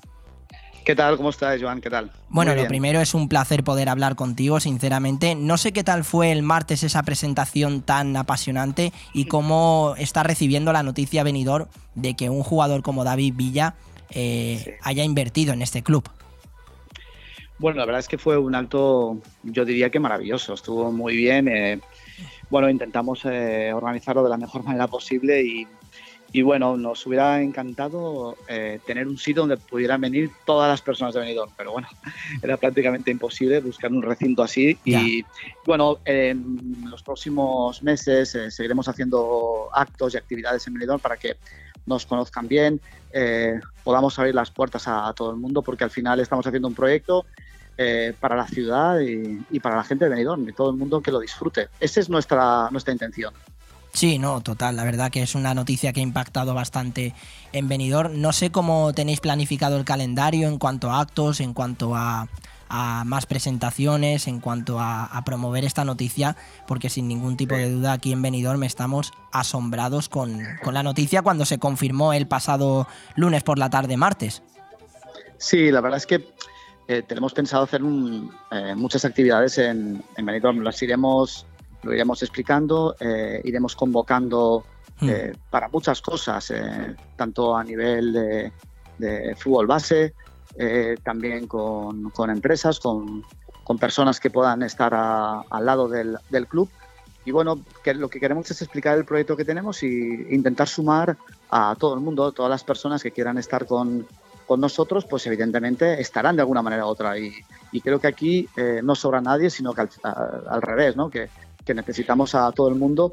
¿Qué tal? ¿Cómo estás, Joan? ¿Qué tal? Bueno, lo primero es un placer poder hablar contigo, sinceramente. No sé qué tal fue el martes esa presentación tan apasionante y cómo está recibiendo la noticia venidor de que un jugador como David Villa eh, sí. haya invertido en este club. Bueno, la verdad es que fue un acto, yo diría que maravilloso, estuvo muy bien. Eh, bueno, intentamos eh, organizarlo de la mejor manera posible y y bueno, nos hubiera encantado eh, tener un sitio donde pudieran venir todas las personas de Benidorm, pero bueno, era prácticamente imposible buscar un recinto así. Yeah. Y bueno, en los próximos meses eh, seguiremos haciendo actos y actividades en Benidorm para que nos conozcan bien, eh, podamos abrir las puertas a, a, todo el mundo, porque al final estamos haciendo un proyecto eh, para la ciudad y, y, para la gente de Benidorm y todo el mundo que lo disfrute. Esa es nuestra, nuestra intención. Sí, no, total. La verdad que es una noticia que ha impactado bastante en Benidorm. No sé cómo tenéis planificado el calendario en cuanto a actos, en cuanto a, a más presentaciones, en cuanto a, promover esta noticia, porque sin ningún tipo de duda aquí en Benidorm estamos asombrados con, con la noticia cuando se confirmó el pasado lunes por la tarde, martes. Sí, la verdad es que eh, tenemos pensado hacer un, eh, muchas actividades en, en Benidorm. Las iremos lo iremos explicando, eh, iremos convocando eh, mm. para muchas cosas, eh, tanto a nivel de, de fútbol base, eh, también con, con empresas, con, con, personas que puedan estar a, al lado del, del, club. Y bueno, que lo que queremos es explicar el proyecto que tenemos y intentar sumar a todo el mundo, todas las personas que quieran estar con, con nosotros, pues evidentemente estarán de alguna manera u otra. Y, y creo que aquí eh, no sobra nadie, sino que al, al revés, ¿no? Que, que necesitamos a todo el mundo,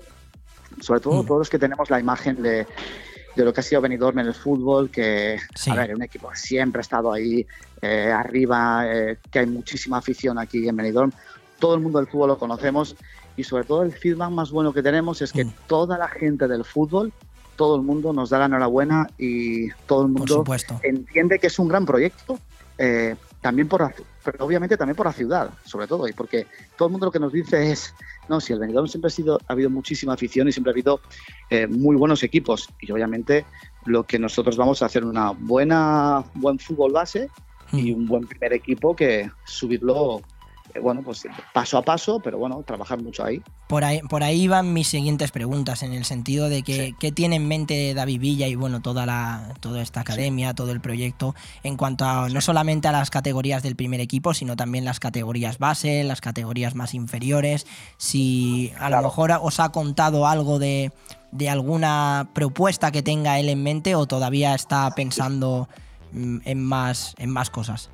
sobre todo mm. todos los que tenemos la imagen de, de lo que ha sido Benidorm en el fútbol, que sí. a ver, un equipo que siempre ha estado ahí eh, arriba, eh, que hay muchísima afición aquí en Benidorm. Todo el mundo del fútbol lo conocemos y sobre todo el feedback más bueno que tenemos es que mm. toda la gente del fútbol, todo el mundo nos da la enhorabuena y todo el mundo entiende que es un gran proyecto. Eh, también por, pero obviamente también por la ciudad, sobre todo, y porque todo el mundo lo que nos dice es, no, si el Benidorm siempre ha sido, ha habido muchísima afición y siempre ha habido eh, muy buenos equipos, y obviamente lo que nosotros vamos a hacer una buena, buen fútbol base y un buen primer equipo que subirlo bueno, pues paso a paso, pero bueno, trabajar mucho ahí. Por ahí, por ahí van mis siguientes preguntas, en el sentido de que sí. qué tiene en mente David Villa y bueno, toda la, toda esta academia, sí. todo el proyecto, en cuanto a no solamente a las categorías del primer equipo, sino también las categorías base, las categorías más inferiores. Si a claro. lo mejor os ha contado algo de, de alguna propuesta que tenga él en mente o todavía está pensando mm, en más, en más cosas.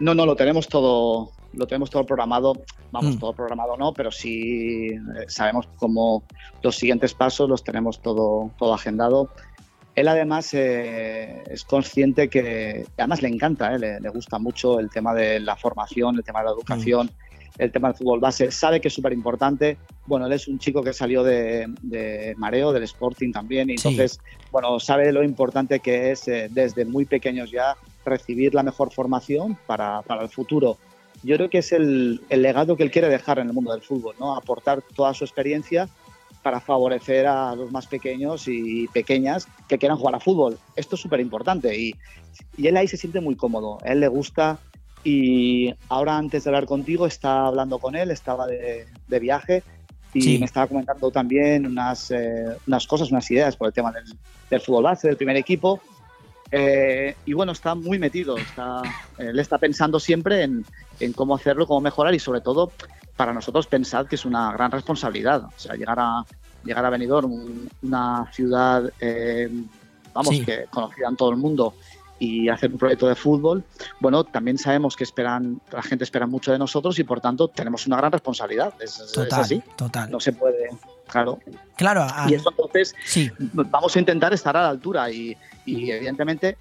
No, no, lo tenemos todo, lo tenemos todo programado, vamos, Mm. todo programado no, pero sí eh, sabemos cómo los siguientes pasos los tenemos todo, todo agendado. Él además eh, es consciente que, además le encanta, eh, le, le gusta mucho el tema de la formación, el tema de la educación, el tema del fútbol base, sabe que es súper importante. Bueno, él es un chico que salió de, de Mareo, del Sporting también, y Sí. entonces, bueno, sabe lo importante que es eh, desde muy pequeños ya recibir la mejor formación para, para el futuro. Yo creo que es el, el legado que él quiere dejar en el mundo del fútbol, ¿no? Aportar toda su experiencia para favorecer a los más pequeños y pequeñas que quieran jugar a fútbol. Esto es súper importante y, y él ahí se siente muy cómodo, a él le gusta y ahora antes de hablar contigo estaba hablando con él, estaba de, de viaje y Sí. me estaba comentando también unas, eh, unas cosas, unas ideas por el tema del, del fútbol base, del primer equipo. Eh, y bueno, está muy metido, está, él está pensando siempre en, en cómo hacerlo, cómo mejorar y sobre todo para nosotros pensad que es una gran responsabilidad. O sea, llegar a, llegar a Benidorm, un- una ciudad, eh, vamos, Sí. que conocida en todo el mundo y hacer un proyecto de fútbol, bueno, también sabemos que esperan, la gente espera mucho de nosotros y por tanto tenemos una gran responsabilidad. Es, es Total, así. total. No se puede, claro. Claro, Y eso entonces sí. vamos a intentar estar a la altura y, y evidentemente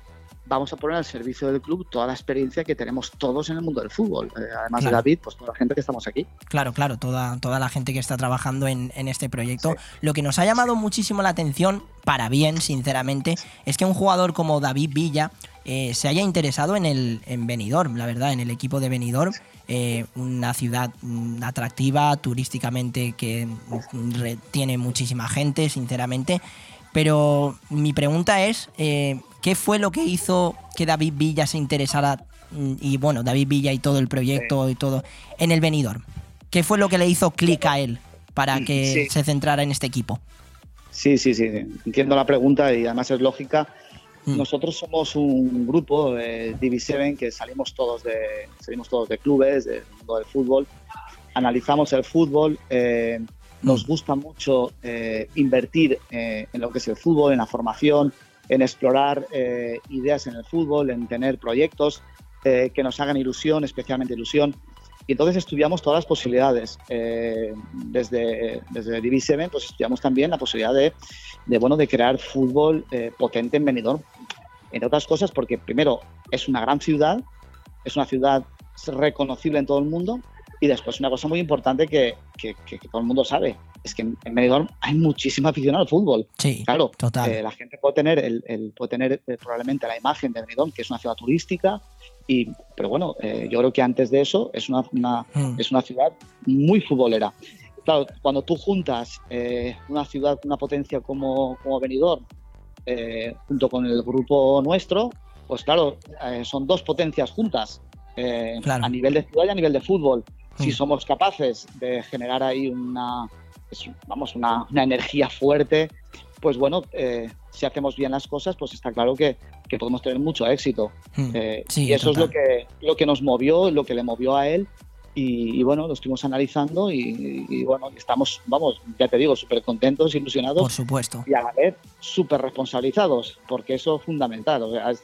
vamos a poner al servicio del club toda la experiencia que tenemos todos en el mundo del fútbol. Eh, además de. David, pues toda la gente que estamos aquí. Claro, claro, toda, toda la gente que está trabajando en, en este proyecto. Lo que nos ha llamado muchísimo la atención, para bien, sinceramente, es que un jugador como David Villa eh, se haya interesado en el en Benidorm, la verdad, en el equipo de Benidorm, eh, una ciudad mm, atractiva, turísticamente que mm, tiene muchísima gente, sinceramente. Pero mi pregunta es, eh, ¿qué fue lo que hizo que David Villa se interesara, mm, y bueno, David Villa y todo el proyecto y todo, en el Benidorm? ¿Qué fue lo que le hizo clic a él para que Sí. se centrara en este equipo? Sí, sí, sí, entiendo la pregunta y además es lógica. Mm. Nosotros somos un grupo de Divi7 que salimos todos de, salimos todos de clubes, del mundo del fútbol, analizamos el fútbol, eh, nos Mm. gusta mucho eh, invertir eh, en lo que es el fútbol, en la formación, en explorar ideas en el fútbol, en tener proyectos que nos hagan ilusión, especialmente ilusión. Y entonces estudiamos todas las posibilidades. Eh, desde, desde Divi7 pues estudiamos también la posibilidad de, de, bueno, de crear fútbol eh, potente en Benidorm. Entre otras cosas porque primero es una gran ciudad, es una ciudad reconocible en todo el mundo y después una cosa muy importante que, que, que- que todo el mundo sabe, es que en, en Benidorm hay muchísima afición al fútbol. Sí, Claro, total. eh, la gente puede tener, el, el- puede tener eh, probablemente la imagen de Benidorm, que es una ciudad turística, y, pero bueno, eh, yo creo que antes de eso es una, una- Mm. es una ciudad muy futbolera. Claro, cuando tú juntas eh, una ciudad, una potencia como, como Benidorm, eh, junto con el grupo nuestro, pues claro, eh, son dos potencias juntas, Claro. a nivel de ciudad y a nivel de fútbol. Si Mm. somos capaces de generar ahí una, vamos, una, una energía fuerte, pues bueno, eh, si hacemos bien las cosas, pues está claro que, que podemos tener mucho éxito. Mm. Eh, Sí, y eso es lo que, lo que nos movió, lo que le movió a él. Y, y bueno, lo estuvimos analizando y, y bueno, estamos, vamos, ya te digo, súper contentos, ilusionados Por supuesto. y a la vez súper responsabilizados, porque eso es fundamental. O sea, es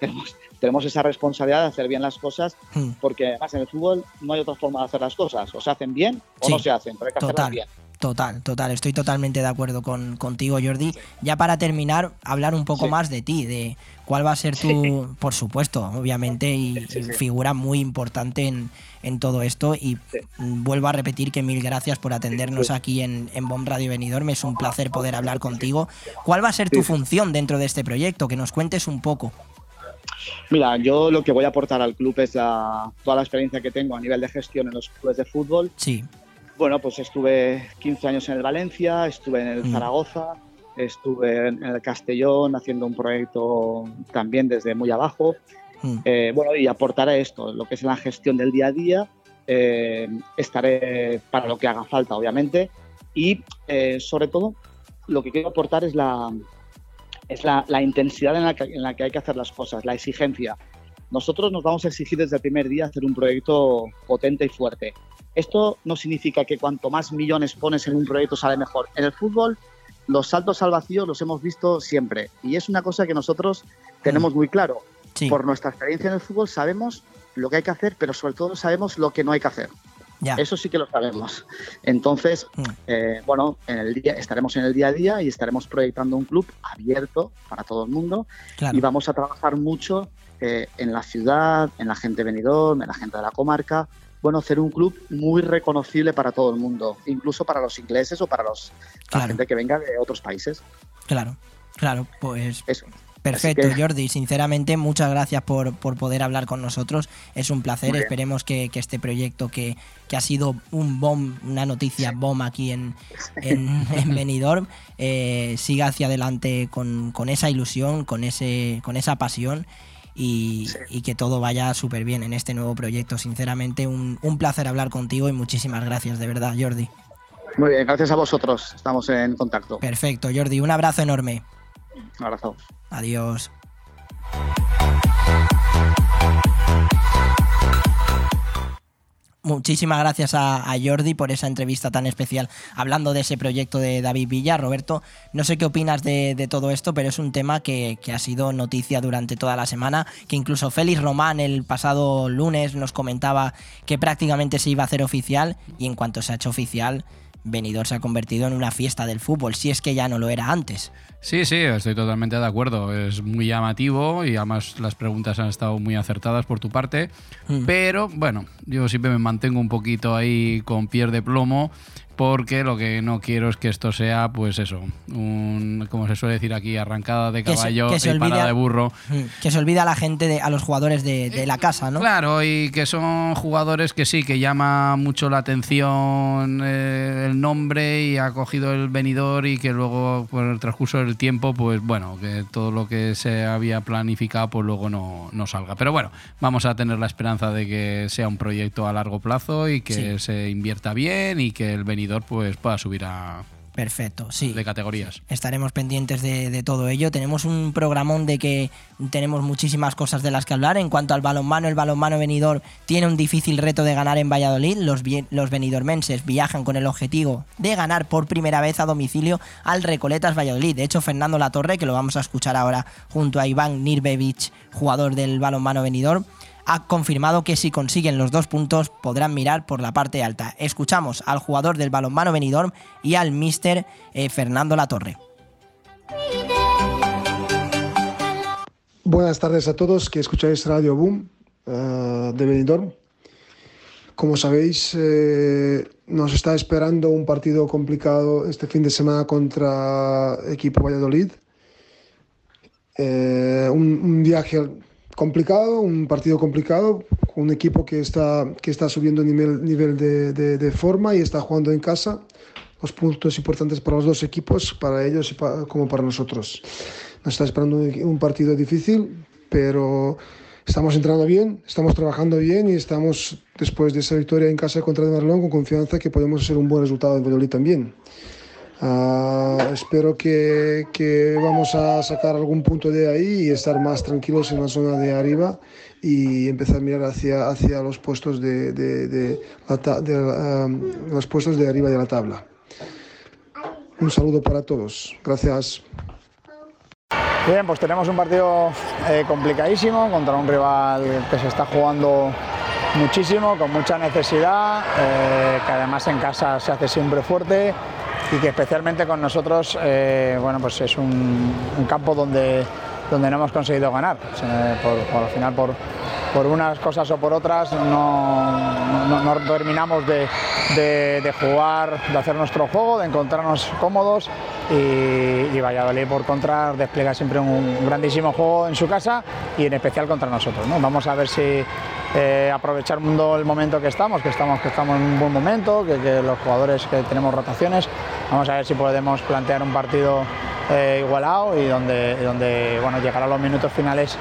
tenemos, tenemos esa responsabilidad de hacer bien las cosas, Mm. porque además en el fútbol no hay otra forma de hacer las cosas. O se hacen bien o Sí, no se hacen, pero hay que hacerlas Total, bien. Total, total. Estoy totalmente de acuerdo con, contigo, Jordi. Ya para terminar, hablar un poco Sí. más de ti, de cuál va a ser tu, por supuesto, obviamente, y, Sí, figura muy importante en, en todo esto. Y vuelvo a repetir que mil gracias por atendernos aquí en, en Bomb Radio Benidorm. Es un placer poder hablar contigo. ¿Cuál va a ser tu función dentro de este proyecto? Que nos cuentes un poco. Mira, yo lo que voy a aportar al club es la- toda la experiencia que tengo a nivel de gestión en los clubes de fútbol. Sí. Bueno, pues estuve 15 años en el Valencia, estuve en el. Zaragoza, estuve en el Castellón haciendo un proyecto también desde muy abajo. Eh, bueno, y aportaré esto, lo que es la gestión del día a día. eh, estaré para lo que haga falta, obviamente. Y eh, sobre todo, lo que quiero aportar es la, es la, la intensidad en la, que, en la que hay que hacer las cosas, la exigencia. Nosotros nos vamos a exigir desde el primer día hacer un proyecto potente y fuerte. Esto no significa que cuanto más millones pones en un proyecto sale mejor. En el fútbol, los saltos al vacío los hemos visto siempre. Y es una cosa que nosotros tenemos muy claro. Sí. Por nuestra experiencia en el fútbol sabemos lo que hay que hacer, pero sobre todo sabemos lo que no hay que hacer. Ya. Eso sí que lo sabemos. Entonces, Mm. eh, bueno, en el día, estaremos en el día a día y estaremos proyectando un club abierto para todo el mundo Claro. y vamos a trabajar mucho eh, en la ciudad, en la gente de Benidorm, en la gente de la comarca. Bueno, hacer un club muy reconocible para todo el mundo, incluso para los ingleses o para los, la Claro. gente que venga de otros países. Claro, claro, pues Eso. perfecto, que- Jordi. Sinceramente, muchas gracias por, por poder hablar con nosotros. Es un placer. Esperemos que, que este proyecto que, que ha sido un bomb, una noticia bomb aquí en, en, en Benidorm, eh, siga hacia adelante con, con esa ilusión, con, ese, con esa pasión. Y, y que todo vaya súper bien en este nuevo proyecto. Sinceramente, un, un placer hablar contigo y muchísimas gracias, de verdad, Jordi. Muy bien, gracias a vosotros. Estamos en contacto. Perfecto, Jordi. Un abrazo enorme. Un abrazo. Adiós. Muchísimas gracias a, Jordi por esa entrevista tan especial hablando de ese proyecto de David Villa. Roberto, no sé qué opinas de, todo esto, pero es un tema que ha sido noticia durante toda la semana, que incluso Félix Román el pasado lunes nos comentaba que prácticamente se iba a hacer oficial y en cuanto se ha hecho oficial, Benidorm se ha convertido en una fiesta del fútbol, si es que ya no lo era antes. Sí, sí, estoy totalmente de acuerdo. Es muy llamativo y además las preguntas han estado muy acertadas por tu parte. Mm. Pero bueno, yo siempre me mantengo un poquito ahí con pies de plomo porque lo que no quiero es que esto sea, pues eso, un, como se suele decir aquí, arrancada de Que se- caballo que se y parada de burro. Mm, Que se olvida a la gente, de, a los jugadores de, de la casa, ¿no? Claro, y que son jugadores que sí, que llama mucho la atención eh, el nombre y ha cogido el venidor y que luego, por el transcurso del tiempo, pues bueno, que todo lo que se había planificado, pues luego no, no salga. Pero bueno, vamos a tener la esperanza de que sea un proyecto a largo plazo y que Sí. se invierta bien y que el venidor pues pueda subir a, Perfecto, sí. de categorías. Estaremos pendientes de, de todo ello. Tenemos un programón de que tenemos muchísimas cosas de las que hablar. En cuanto al balonmano, el balonmano venidor tiene un difícil reto de ganar en Valladolid. Los, los benidormenses viajan con el objetivo de ganar por primera vez a domicilio al Recoletas Valladolid. De hecho, Fernando Latorre, que lo vamos a escuchar ahora junto a Iván Nirbevich, jugador del balonmano venidor, ha confirmado que si consiguen los dos puntos podrán mirar por la parte alta. Escuchamos al jugador del balonmano Benidorm y al mister eh, Fernando Latorre. Buenas tardes a todos que escucháis Radio Boom eh, de Benidorm. Como sabéis, eh, nos está esperando un partido complicado este fin de semana contra equipo Valladolid. Eh, un, un viaje complicado, un partido complicado, un equipo que está, que está subiendo nivel, nivel de, de- de forma y está jugando en casa. Los puntos importantes para los dos equipos, para ellos y pa- como para nosotros. Nos está esperando un, un partido difícil, pero estamos entrando bien, estamos trabajando bien y estamos, después de esa victoria en casa contra el Marlón, con confianza que podemos hacer un buen resultado en Valladolid también. Ah, espero que, que vamos a sacar algún punto de ahí y estar más tranquilos en la zona de arriba y empezar a mirar hacia, hacia los puestos de, de- de de, ah, los puestos de arriba de la tabla. Un saludo para todos. Gracias. Bien, pues tenemos un partido eh, complicadísimo contra un rival que se está jugando muchísimo, con mucha necesidad, eh, que además en casa se hace siempre fuerte y que especialmente con nosotros, eh, bueno, pues es un, campo donde, donde no hemos conseguido ganar. Por, al final, por, por unas cosas o por otras, no, no- terminamos de, de- de jugar, de hacer nuestro juego, de encontrarnos cómodos y, y Valladolid por contra despliega siempre un grandísimo juego en su casa y en especial contra nosotros. ¿no? Vamos a ver si eh, aprovechando el momento que estamos, que estamos, que estamos en un buen momento, que, los jugadores que tenemos rotaciones, vamos a ver si podemos plantear un partido eh, igualado y donde, donde bueno, llegar a los minutos finales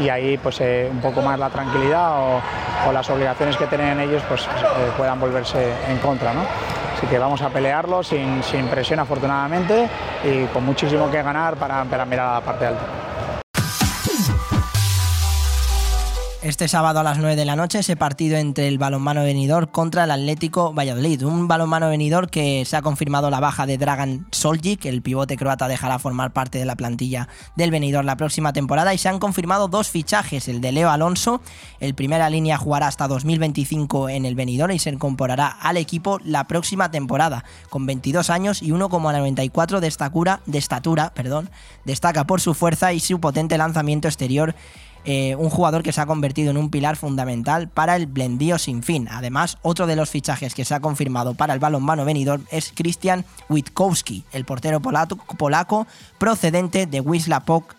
y ahí pues eh, un poco más la tranquilidad o, o las obligaciones que tienen ellos pues eh, puedan volverse en contra. ¿no? Así que vamos a pelearlo sin, sin presión afortunadamente y con muchísimo que ganar para, para mirar a la parte alta. Este sábado a las 9 de la noche ese partido entre el balonmano venidor contra el Atlético Valladolid. Un balonmano venidor que se ha confirmado la baja de Dragan Soljic, el pivote croata dejará formar parte de la plantilla del venidor la próxima temporada y se han confirmado dos fichajes, el de Leo Alonso, el primera línea jugará hasta 2025 en el venidor y se incorporará al equipo la próxima temporada, con 22 años y 1,94 de estatura, de estatura, perdón, destaca por su fuerza y su potente lanzamiento exterior eh, un jugador que se ha convertido en un pilar fundamental para el blendío sin fin. Además, otro de los fichajes que se ha confirmado para el balonmano venidor es Christian Witkowski, el portero polaco, procedente de Wisla Pok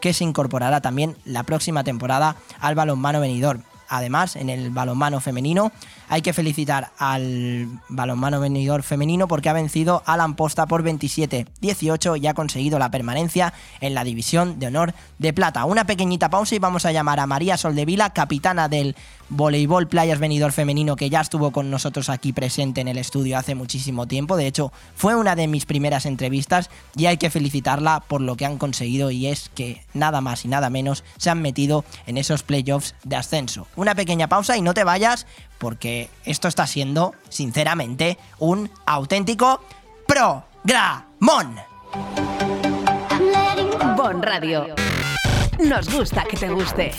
que se incorporará también la próxima temporada al balonmano venidor. Además, en el balonmano femenino hay que felicitar al balonmano venidor femenino porque ha vencido a la Amposta por 27-18 y ha conseguido la permanencia en la división de honor de plata. Una pequeñita pausa y vamos a llamar a María Soldevila, capitana del voleibol Playas Venidor femenino que ya estuvo con nosotros aquí presente en el estudio hace muchísimo tiempo. De hecho, fue una de mis primeras entrevistas y hay que felicitarla por lo que han conseguido y es que nada más y nada menos se han metido en esos playoffs de ascenso. Una pequeña pausa y no te vayas porque esto está siendo, sinceramente, un auténtico programón. Bon Radio. Nos gusta que te guste.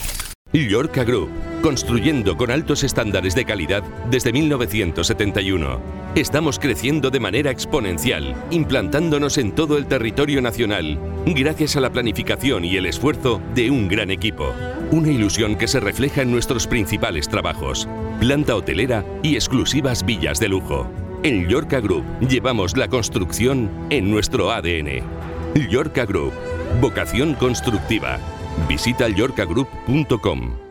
Llorca Group, construyendo con altos estándares de calidad desde 1971. Estamos creciendo de manera exponencial, implantándonos en todo el territorio nacional, gracias a la planificación y el esfuerzo de un gran equipo. Una ilusión que se refleja en nuestros principales trabajos, planta hotelera y exclusivas villas de lujo. En Llorca Group llevamos la construcción en nuestro ADN. Llorca Group, vocación constructiva. Visita llorcagroup.com.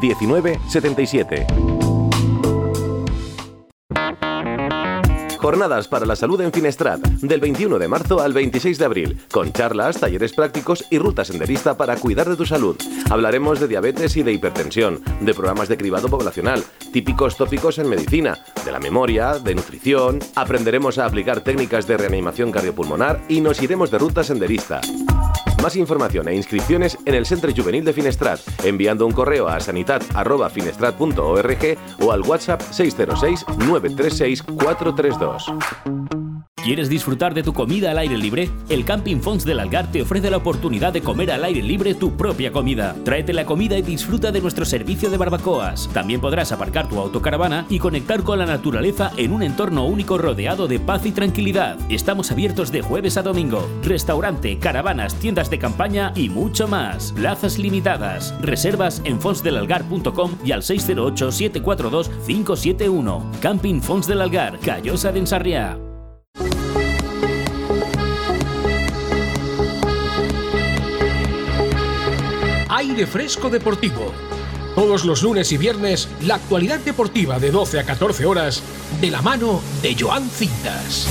19 77. Jornadas para la salud en Finestrat, del 21 de marzo al 26 de abril, con charlas, talleres prácticos y rutas senderista para cuidar de tu salud. Hablaremos de diabetes y de hipertensión, de programas de cribado poblacional, típicos tópicos en medicina, de la memoria, de nutrición, aprenderemos a aplicar técnicas de reanimación cardiopulmonar y nos iremos de ruta senderista. Más información e inscripciones en el Centro Juvenil de Finestrat, enviando un correo a sanidad.finestrat.org o al WhatsApp 606 936 432. ¿Quieres disfrutar de tu comida al aire libre? El Camping Fons del Algar te ofrece la oportunidad de comer al aire libre tu propia comida. Tráete la comida y disfruta de nuestro servicio de barbacoas. También podrás aparcar tu autocaravana y conectar con la naturaleza en un entorno único rodeado de paz y tranquilidad. Estamos abiertos de jueves a domingo. Restaurante, caravanas, tiendas de campaña y mucho más. Plazas limitadas. Reservas en fonsdelalgar.com y al 608-742-571. Camping Fons del Algar, Callosa de Ensarriá. Aire Fresco Deportivo. Todos los lunes y viernes, la actualidad deportiva de 12 a 14 horas, de la mano de Joan Cintas.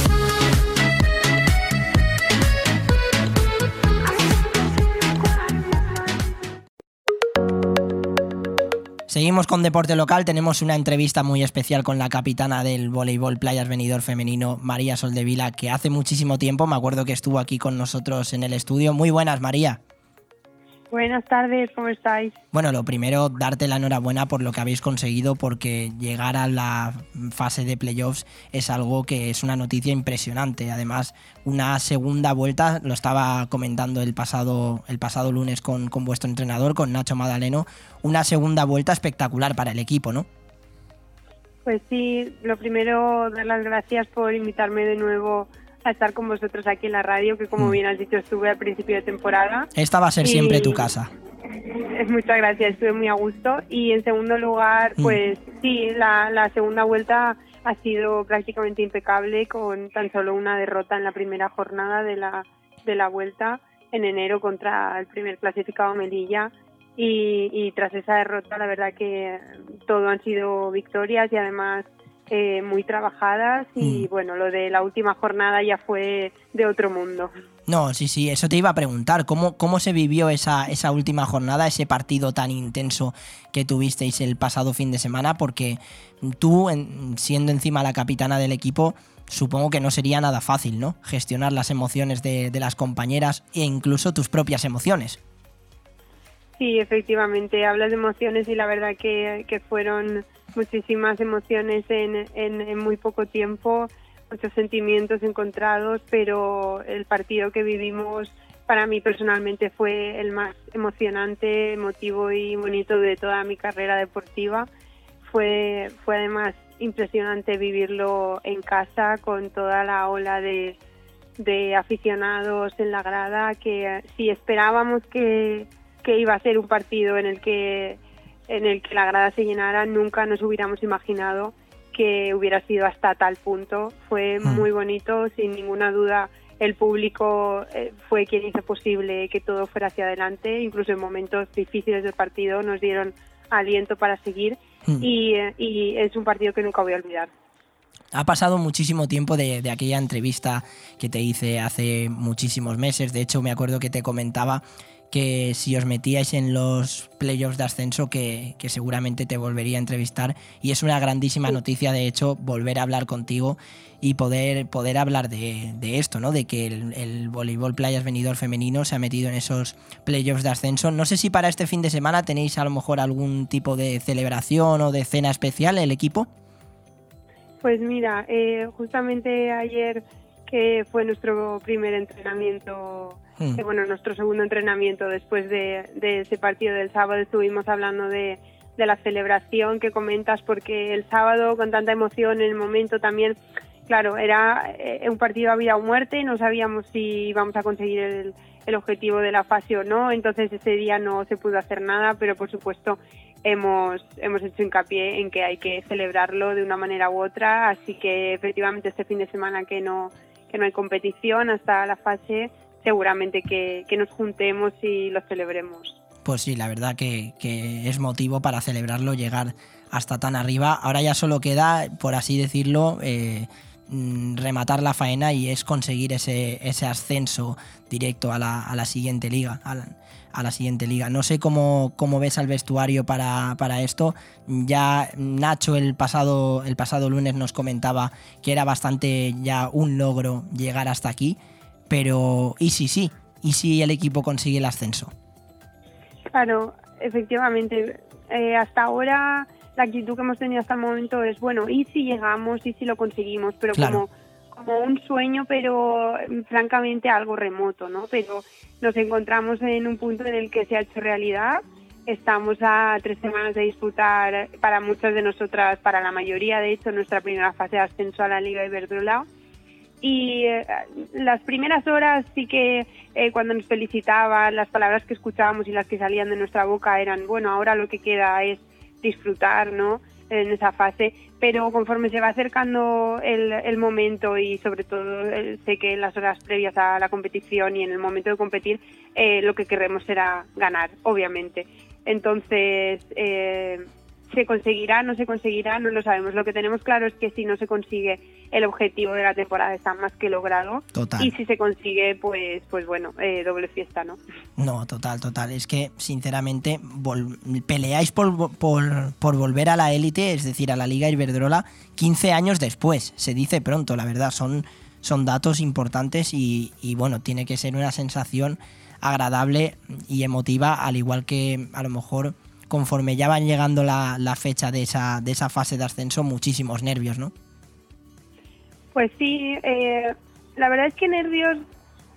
Seguimos con deporte local, tenemos una entrevista muy especial con la capitana del voleibol Playas Venidor femenino, María Soldevila, que hace muchísimo tiempo, me acuerdo que estuvo aquí con nosotros en el estudio. Muy buenas, María. Buenas tardes, ¿cómo estáis? Bueno, lo primero, darte la enhorabuena por lo que habéis conseguido, porque llegar a la fase de playoffs es algo que es una noticia impresionante. Además, una segunda vuelta, lo estaba comentando el pasado, el pasado lunes con, con vuestro entrenador, con Nacho Madaleno, una segunda vuelta espectacular para el equipo, ¿no? Pues sí, lo primero, dar las gracias por invitarme de nuevo a estar con vosotros aquí en la radio, que como Mm. bien has dicho estuve al principio de temporada. Esta va a ser Y- siempre tu casa. Muchas gracias, estuve muy a gusto. Y en segundo lugar, Mm. pues sí, la, la segunda vuelta ha sido prácticamente impecable con tan solo una derrota en la primera jornada de la, de la vuelta en enero contra el primer clasificado Melilla. y, y tras esa derrota la verdad que todo han sido victorias y además eh, muy trabajadas y bueno, lo de la última jornada ya fue de otro mundo. No, sí, sí, eso te iba a preguntar. ¿Cómo, cómo se vivió esa, esa última jornada, ese partido tan intenso que tuvisteis el pasado fin de semana? Porque tú, en- siendo encima la capitana del equipo, supongo que no sería nada fácil, ¿no? Gestionar las emociones de, de las compañeras e incluso tus propias emociones. Sí, efectivamente, hablas de emociones y la verdad que, que fueron muchísimas emociones en, en, en muy poco tiempo, muchos sentimientos encontrados, pero el partido que vivimos para mí personalmente fue el más emocionante, emotivo y bonito de toda mi carrera deportiva. Fue, fue además impresionante vivirlo en casa con toda la ola de, aficionados en la grada que si esperábamos que iba a ser un partido en el que en el que la grada se llenara nunca nos hubiéramos imaginado que hubiera sido hasta tal punto. Fue muy bonito sin ninguna duda. El público eh, fue quien hizo posible que todo fuera hacia adelante. Incluso en momentos difíciles del partido nos dieron aliento para seguir. Mm. y, eh, y es un partido que nunca voy a olvidar. Ha pasado muchísimo tiempo de, de aquella entrevista que te hice hace muchísimos meses. De hecho, me acuerdo que te comentaba que si os metíais en los playoffs de ascenso, que, que seguramente te volvería a entrevistar. Y es una grandísima noticia, de hecho, volver a hablar contigo y poder, poder hablar de, de esto, ¿no? De que el, el voleibol playas venidor femenino se ha metido en esos playoffs de ascenso. No sé si para este fin de semana tenéis a lo mejor algún tipo de celebración o de cena especial el equipo. Pues mira, eh, justamente ayer que fue nuestro primer entrenamiento, Mm. eh, bueno, nuestro segundo entrenamiento después de, de ese partido del sábado, estuvimos hablando de, de la celebración que comentas, porque el sábado con tanta emoción en el momento también, claro, era eh, un partido a vida o muerte, no sabíamos si íbamos a conseguir el, el objetivo de la fase o no, entonces ese día no se pudo hacer nada, pero por supuesto hemos, hemos hecho hincapié en que hay que celebrarlo de una manera u otra, así que efectivamente este fin de semana que no, que no hay competición hasta la fase, seguramente que, que nos juntemos y lo celebremos. Pues sí, la verdad que, que es motivo para celebrarlo, llegar hasta tan arriba. Ahora ya solo queda, por así decirlo, eh, mm, rematar la faena y es conseguir ese, ese ascenso directo a la, a la siguiente liga. A la, a la siguiente liga. No sé cómo, cómo ves al vestuario para, para esto. Ya Nacho el pasado, el pasado lunes nos comentaba que era bastante ya un logro llegar hasta aquí. Pero, ¿y si sí? ¿Y si el equipo consigue el ascenso? Claro, efectivamente. Eh, hasta ahora la actitud que hemos tenido hasta el momento es, bueno, ¿y si llegamos? ¿Y si lo conseguimos? Pero Claro. como, como un sueño, pero mm, francamente algo remoto, ¿no? Pero nos encontramos en un punto en el que se ha hecho realidad. Estamos a tres semanas de disputar, para muchas de nosotras, para la mayoría, de hecho, nuestra primera fase de ascenso a la Liga Iberdrola y eh, las primeras horas sí que eh, cuando nos felicitaban, las palabras que escuchábamos y las que salían de nuestra boca eran, bueno, ahora lo que queda es disfrutar, ¿no? En esa fase, pero conforme se va acercando el, el momento y sobre todo eh, sé que en las horas previas a la competición y en el momento de competir, eh, lo que queremos será ganar, obviamente. Entonces, eh, ¿Se conseguirá? ¿No se conseguirá? No lo sabemos. Lo que tenemos claro es que si no se consigue el objetivo de la temporada está más que logrado. Total. Y si se consigue, pues, pues bueno, eh, doble fiesta, ¿no? No, total, total. Es que, sinceramente, peleáis por, por, por volver a la élite, es decir, a la Liga Iberdrola, 15 años después. Se dice pronto, la verdad. Son, son datos importantes y, y, bueno, tiene que ser una sensación agradable y emotiva, al igual que a lo mejor conforme ya van llegando la, la fecha de esa, de esa fase de ascenso, muchísimos nervios, ¿no? Pues sí, eh, la verdad es que nervios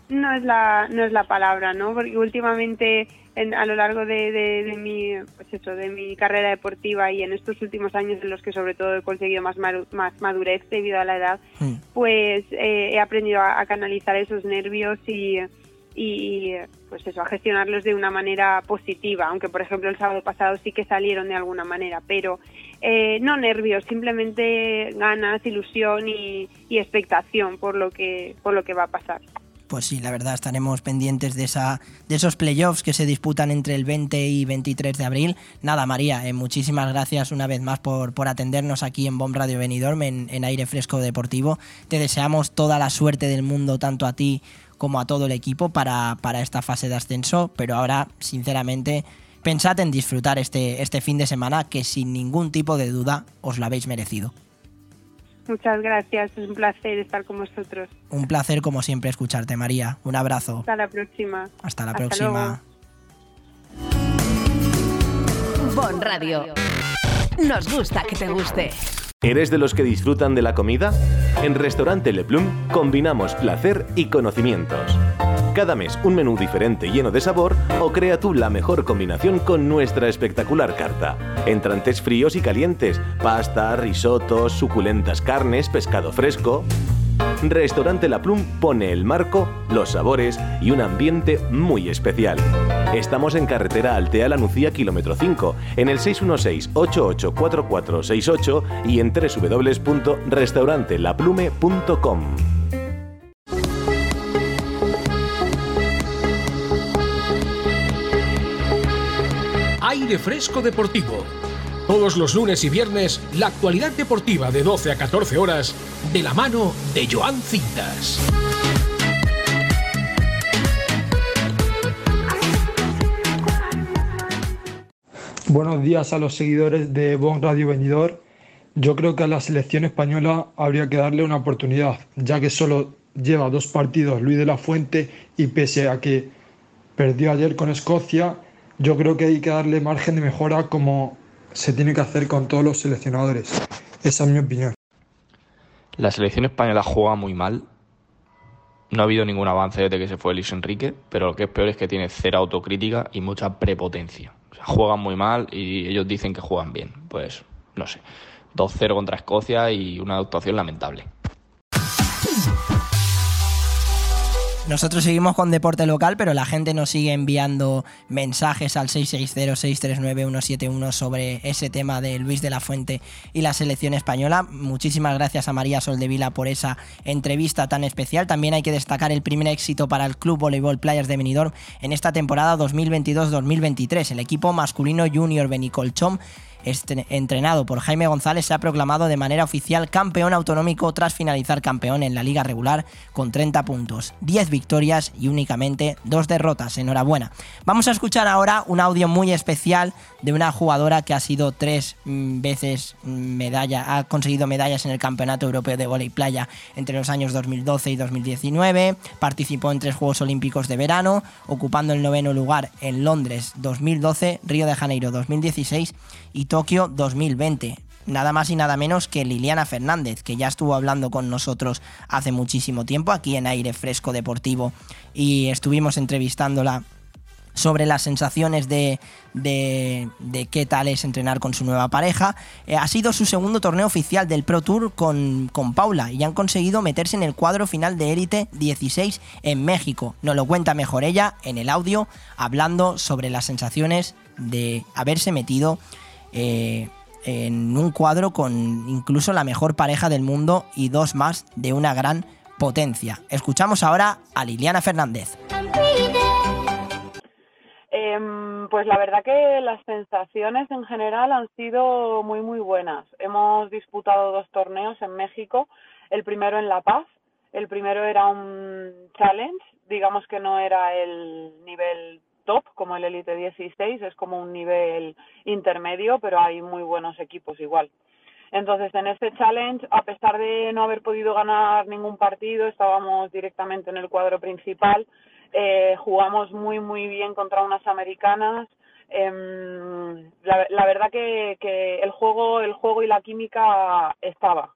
no es la no es la palabra, ¿no? Porque últimamente en- a lo largo de, de- de mi pues eso, de mi carrera deportiva y en estos últimos años en los que sobre todo he conseguido más maru- más madurez debido a la edad, pues eh, he aprendido a, a canalizar esos nervios y y pues eso, a gestionarlos de una manera positiva, aunque por ejemplo el sábado pasado sí que salieron de alguna manera, pero eh, no nervios, simplemente ganas, ilusión y, expectación por lo que por lo que va a pasar. Pues sí, la verdad estaremos pendientes de esa de esos playoffs que se disputan entre el 20 y 23 de abril. Nada, María, eh, muchísimas gracias una vez más por, por atendernos aquí en Bomb Radio Benidorm en, en Aire Fresco Deportivo. Te deseamos toda la suerte del mundo tanto a ti como a todo el equipo para, para esta fase de ascenso, pero ahora, sinceramente, pensad en disfrutar este, este fin de semana que sin ningún tipo de duda os lo habéis merecido. Muchas gracias, es un placer estar con vosotros. Un placer como siempre escucharte, María. Un abrazo. Hasta la próxima. Hasta la próxima. Bon Radio. Nos gusta que te guste. ¿Eres de los que disfrutan de la comida? En Restaurante Le Plum combinamos placer y conocimientos. Cada mes un menú diferente lleno de sabor o crea tú la mejor combinación con nuestra espectacular carta. Entrantes fríos y calientes, pasta, risotos, suculentas carnes, pescado fresco. Restaurante La Plum pone el marco, los sabores y un ambiente muy especial. Estamos en carretera Altea La Nucía, kilómetro 5, en el 616-884468 y en www.restaurantelaplume.com. Aire Fresco Deportivo. Todos los lunes y viernes, la actualidad deportiva de 12 a 14 horas, de la mano de Joan Cintas. Buenos días a los seguidores de Bon Radio Venidor. Yo creo que a la selección española habría que darle una oportunidad, ya que solo lleva dos partidos Luis de la Fuente y pese a que perdió ayer con Escocia, yo creo que hay que darle margen de mejora como se tiene que hacer con todos los seleccionadores. Esa es mi opinión. La selección española juega muy mal. No ha habido ningún avance desde que se fue Luis Enrique, pero lo que es peor es que tiene cero autocrítica y mucha prepotencia. O sea, juegan muy mal y ellos dicen que juegan bien. Pues no sé. 2-0 contra Escocia y una actuación lamentable. Nosotros seguimos con deporte local, pero la gente nos sigue enviando mensajes al 660-639-171 sobre ese tema de Luis de la Fuente y la selección española. Muchísimas gracias a María Soldevila por esa entrevista tan especial. También hay que destacar el primer éxito para el Club Voleibol Playas de Benidorm en esta temporada 2022-2023. El equipo masculino junior Benicolchón este, entrenado por Jaime González, se ha proclamado de manera oficial campeón autonómico tras finalizar campeón en la liga regular con 30 puntos, 10 victorias y únicamente dos derrotas. Enhorabuena. Vamos a escuchar ahora un audio muy especial de una jugadora que ha sido tres mm, veces mm, medalla, ha conseguido medallas en el Campeonato Europeo de Volei Playa entre los años 2012 y 2019, participó en tres Juegos Olímpicos de verano, ocupando el noveno lugar en Londres 2012, Río de Janeiro 2016 y Tokio 2020. Nada más y nada menos que Liliana Fernández, que ya estuvo hablando con nosotros hace muchísimo tiempo aquí en Aire Fresco Deportivo y estuvimos entrevistándola sobre las sensaciones de, de, de, qué tal es entrenar con su nueva pareja. Eh, ha sido su segundo torneo oficial del Pro Tour con, con Paula y han conseguido meterse en el cuadro final de élite 16 en México. Nos lo cuenta mejor ella en el audio, hablando sobre las sensaciones de haberse metido eh, en un cuadro con incluso la mejor pareja del mundo y dos más de una gran potencia. Escuchamos ahora a Liliana Fernández. Eh, pues la verdad que las sensaciones en general han sido muy muy buenas. Hemos disputado dos torneos en México, el primero en La Paz, el primero era un challenge, digamos que no era el nivel top como el Elite 16, es como un nivel intermedio, pero hay muy buenos equipos igual. Entonces, en este challenge, a pesar de no haber podido ganar ningún partido, estábamos directamente en el cuadro principal, eh, jugamos muy, muy bien contra unas americanas. La, la, verdad que, que el juego, el juego y la química estaba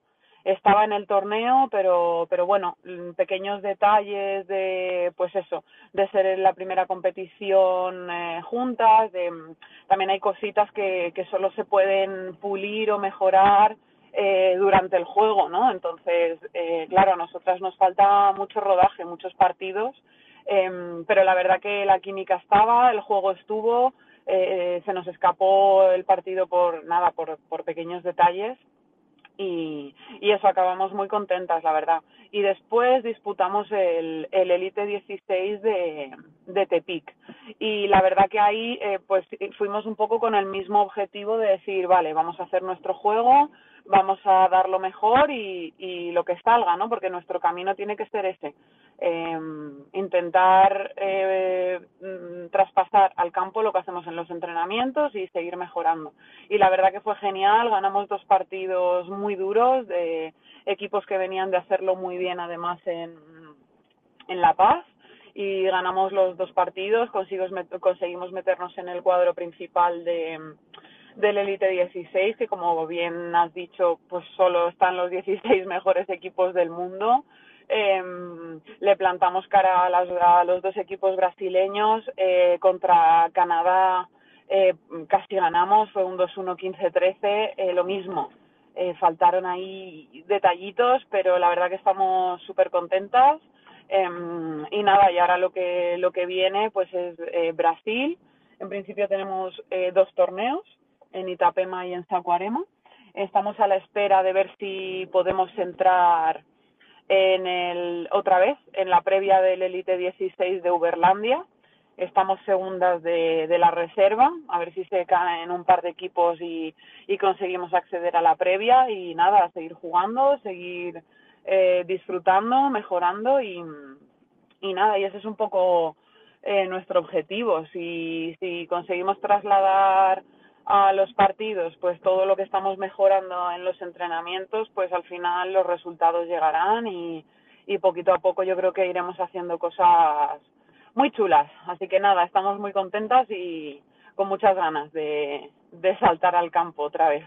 estaba en el torneo, pero, pero bueno, pequeños detalles de, pues eso, de ser en la primera competición eh, juntas, de, también hay cositas que, que solo se pueden pulir o mejorar eh, durante el juego, ¿no? Entonces, eh, claro, a nosotras nos falta mucho rodaje, muchos partidos, eh, pero la verdad que la química estaba, el juego estuvo, eh, se nos escapó el partido por nada, por, por pequeños detalles y, y eso, acabamos muy contentas, la verdad. Y después disputamos el, el Elite 16 de, de Tepic. Y la verdad que ahí eh, pues fuimos un poco con el mismo objetivo de decir, vale, vamos a hacer nuestro juego, vamos a dar lo mejor y, y lo que salga, ¿no? Porque nuestro camino tiene que ser ese. Eh, intentar eh, mm, traspasar al campo lo que hacemos en los entrenamientos y seguir mejorando. Y la verdad que fue genial, ganamos dos partidos muy duros de equipos que venían de hacerlo muy bien además en, en La Paz y ganamos los dos partidos, conseguimos, met- conseguimos meternos en el cuadro principal de del Elite 16, que como bien has dicho, pues solo están los 16 mejores equipos del mundo. Em, le plantamos cara a, los dos equipos brasileños eh, contra Canadá. eh, casi ganamos, fue un 2-1, 15-13, eh, lo mismo. Faltaron ahí detallitos, pero la verdad que estamos súper contentas. Em, y nada, y ahora lo que, lo que viene pues es Brasil. En principio tenemos dos torneos, en Itapema y en Saquarema. Estamos a la espera de ver si podemos entrar en el, otra vez en la previa del Elite 16 de Uberlandia. Estamos segundas de, la reserva, a ver si se caen un par de equipos y, conseguimos acceder a la previa y nada, seguir jugando, seguir eh, disfrutando, mejorando y, y nada, y ese es un poco eh, nuestro objetivo. Si, si conseguimos trasladar a los partidos pues todo lo que estamos mejorando en los entrenamientos, pues al final los resultados llegarán y, y poquito a poco yo creo que iremos haciendo cosas muy chulas. Así que nada, estamos muy contentas y con muchas ganas de, de saltar al campo otra vez.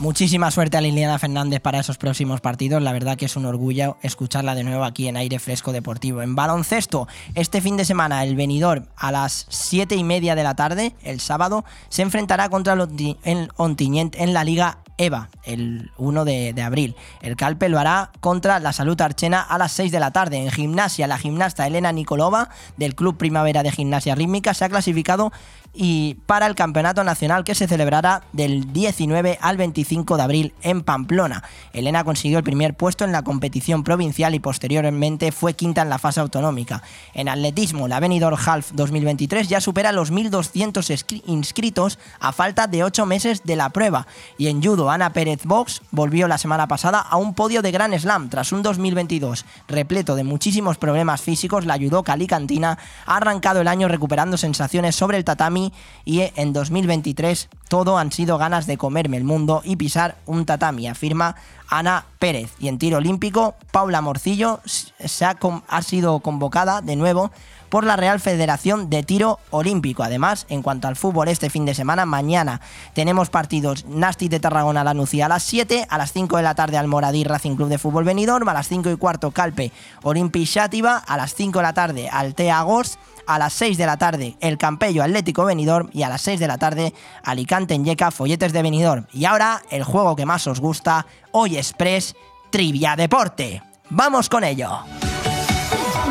Muchísima suerte a Liliana Fernández para esos próximos partidos. La verdad que es un orgullo escucharla de nuevo aquí en Aire Fresco Deportivo. En baloncesto, este fin de semana el venidor a las 7 y media de la tarde, el sábado, se enfrentará contra el Onti- el Ontinyent en la Liga EVA, el 1 de, de abril. El Calpe lo hará contra la Salud Archena a las 6 de la tarde. En gimnasia, la gimnasta Elena Nikolova del Club Primavera de Gimnasia Rítmica se ha clasificado y para el Campeonato Nacional que se celebrará del 19 al 25 de abril en Pamplona. Elena consiguió el primer puesto en la competición provincial y posteriormente fue quinta en la fase autonómica. En atletismo, la Benidorm Half 2023 ya supera los 1.200 escri- inscritos a falta de 8 meses de la prueba. Y en judo, Ana Pérez Box volvió la semana pasada a un podio de Grand Slam tras un 2022 repleto de muchísimos problemas físicos. La judoka alicantina ha arrancado el año recuperando sensaciones sobre el tatami y en 2023 todo han sido ganas de comerme el mundo y pisar un tatami, afirma Ana Pérez. Y en tiro olímpico, Paula Morcillo se ha, ha sido convocada de nuevo por la Real Federación de Tiro Olímpico. Además, en cuanto al fútbol, este fin de semana, mañana tenemos partidos Nasti de Tarragona, La Nucía a las 7, a las 5 de la tarde Almoradí Racing Club de Fútbol Benidorm, a las 5 y cuarto Calpe Olimpi Xátiva, a las 5 de la tarde Altea Agos, a las 6 de la tarde el Campello Atlético Benidorm y a las 6 de la tarde Alicante en Yeca Folletes de Benidorm. Y ahora el juego que más os gusta, Hoy Express Trivia Deporte. ¡Vamos con ello!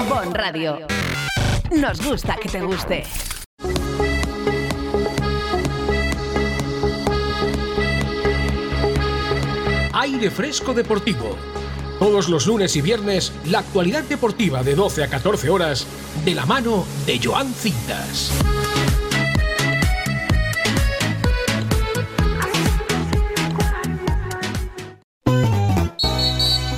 Bon Radio. Nos gusta que te guste. Aire Fresco Deportivo. Todos los lunes y viernes, la actualidad deportiva de 12 a 14 horas, de la mano de Joan Cintas.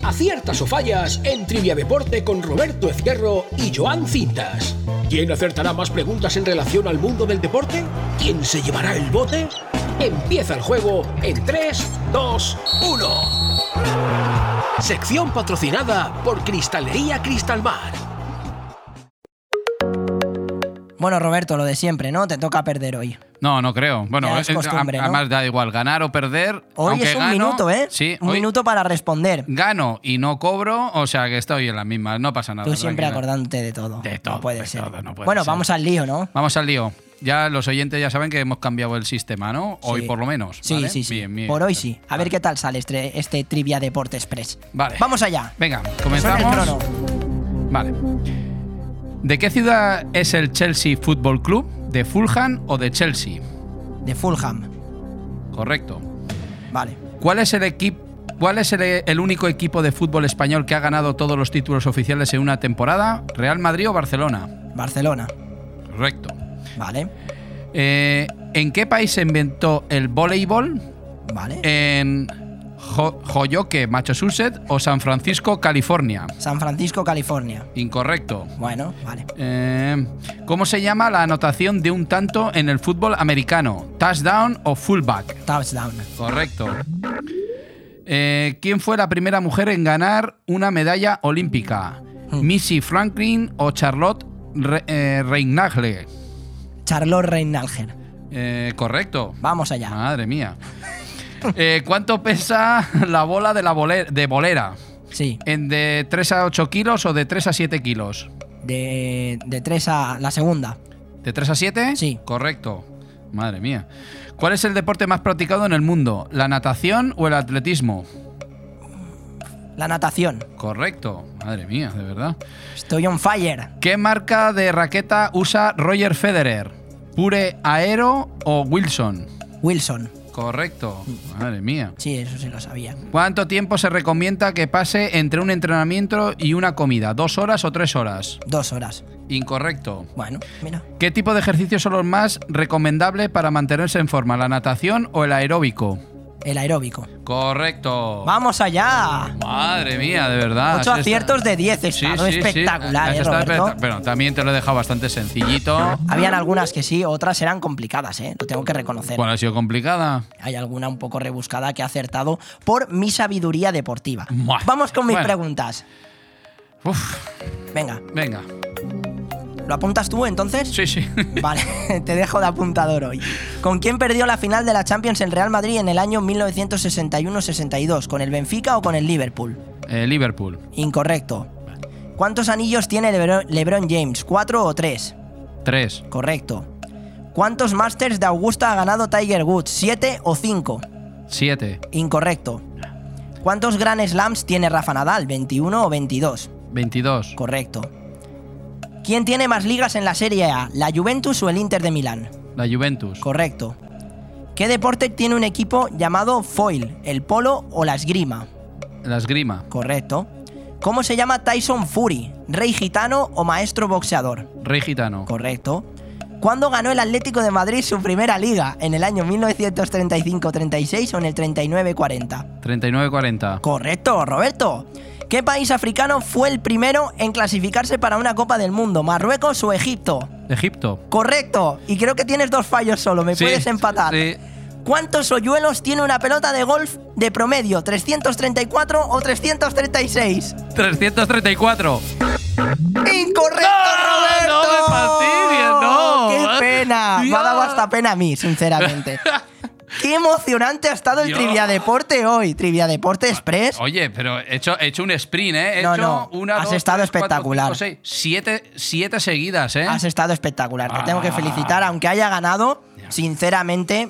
Aciertas o fallas en Trivia Deporte con Roberto Ezquerro y Joan Cintas. ¿Quién acertará más preguntas en relación al mundo del deporte? ¿Quién se llevará el bote? Empieza el juego en 3, 2, 1. Sección patrocinada por Cristalería Cristalmar. Bueno, Roberto, lo de siempre, ¿no? Te toca perder hoy. No, no creo. Bueno, Ya es eh, costumbre, ¿no? además da igual, ganar o perder. Hoy aunque es un gano- minuto, ¿eh? Sí, un hoy minuto para responder. gano y no cobro, o sea que estoy en las mismas, no pasa nada. Tú siempre tranquila. acordándote de todo. De todo, no puede de ser. todo, no puede bueno, ser. vamos al lío, ¿no? Vamos al lío. Ya los oyentes ya saben que hemos cambiado el sistema, ¿no? Hoy Sí. por lo menos. Sí, ¿vale? sí, sí. Bien, bien. Por hoy sí. A ver qué tal sale este, este Trivia Deporte Express. Vale. Vamos allá. Venga, comenzamos. Vale. ¿De qué ciudad es el Chelsea Football Club? ¿De Fulham o de Chelsea? De Fulham. Correcto. Vale. ¿Cuál es el equipo? ¿Cuál es el, el único equipo de fútbol español que ha ganado todos los títulos oficiales en una temporada? ¿Real Madrid o Barcelona? Barcelona. Correcto. Vale. Eh, ¿En qué país se inventó el voleibol? Vale. ¿En Jo- Massachusetts o San Francisco, California? San Francisco, California. Incorrecto. Bueno, vale. Eh, ¿Cómo se llama la anotación de un tanto en el fútbol americano? ¿Touchdown o fullback? Touchdown. Correcto. Eh, ¿Quién fue la primera mujer en ganar una medalla olímpica? ¿Missy Franklin o Charlotte Re- Reignagle? Charlotte Reinalger. Eh, correcto. Vamos allá. Madre mía. Eh, ¿Cuánto pesa la bola de la bole- de bolera? Sí. ¿En de 3 a 8 kilos o de 3 a 7 kilos? De, de 3 a la segunda. ¿De 3 a 7? Sí. Correcto. Madre mía. ¿Cuál es el deporte más practicado en el mundo? ¿La natación o el atletismo? La natación. Correcto. Madre mía, de verdad. Estoy on fire. ¿Qué marca de raqueta usa Roger Federer? ¿Pure Aero o Wilson? Wilson. Correcto. Madre mía. Sí, eso sí lo sabía. ¿Cuánto tiempo se recomienda que pase entre un entrenamiento y una comida? ¿Dos horas o tres horas? Dos horas. Incorrecto. Bueno, mira. ¿Qué tipo de ejercicios son los más recomendables para mantenerse en forma? ¿La natación o el aeróbico? El aeróbico. Correcto. ¡Vamos allá! Madre mía, de verdad. Ocho aciertos de 10. Sí, Estado sí, sí. espectacular, ¿eh, Roberto? espectac- Bueno, también te lo he dejado bastante sencillito. Habían algunas que sí, otras eran complicadas, ¿eh? Lo tengo que reconocer. ¿Cuál ha sido complicada? Hay alguna un poco rebuscada que ha acertado por mi sabiduría deportiva. Buah. Vamos con mis Bueno. preguntas. Venga, Venga. ¿Lo apuntas tú entonces? Sí, sí. Vale, te dejo de apuntador hoy. ¿Con quién perdió la final de la Champions en Real Madrid en el año 1961-62? ¿Con el Benfica o con el Liverpool? Eh, Liverpool. Incorrecto. ¿Cuántos anillos tiene Lebron, LeBron James? ¿Cuatro o tres? Tres. Correcto. ¿Cuántos Masters de Augusta ha ganado Tiger Woods? ¿Siete o cinco? Siete. Incorrecto. ¿Cuántos Grand Slams tiene Rafa Nadal? ¿21 o 22? 22. Correcto. ¿Quién tiene más ligas en la Serie A? ¿La Juventus o el Inter de Milán? La Juventus. Correcto. ¿Qué deporte tiene un equipo llamado foil? ¿El polo o la esgrima? La esgrima. Correcto. ¿Cómo se llama Tyson Fury? ¿Rey gitano o maestro boxeador? Rey gitano. Correcto. ¿Cuándo ganó el Atlético de Madrid su primera liga? ¿En el año 1935-36 o en el 39-40? 39-40. Correcto, Roberto. ¿Qué país africano fue el primero en clasificarse para una Copa del Mundo? ¿Marruecos o Egipto? Egipto. Correcto. Y creo que tienes dos fallos solo. ¿Me Sí, puedes empatar? sí. ¿Cuántos hoyuelos tiene una pelota de golf de promedio? ¿334 o 336? 334. ¡Incorrecto, Roberto! no me fastidies, no. ¡Qué pena! Me ha dado hasta pena a mí, sinceramente. ¡Qué emocionante ha estado el. Trivia Deporte hoy! Trivia Deporte Express. Oye, pero he hecho, he hecho un sprint, ¿eh? He No, hecho no, una, has dos, estado tres, cuatro, espectacular. cinco, seis, siete, siete seguidas, ¿eh? Has estado espectacular. Te tengo que Ah. felicitar, aunque haya ganado. Sinceramente,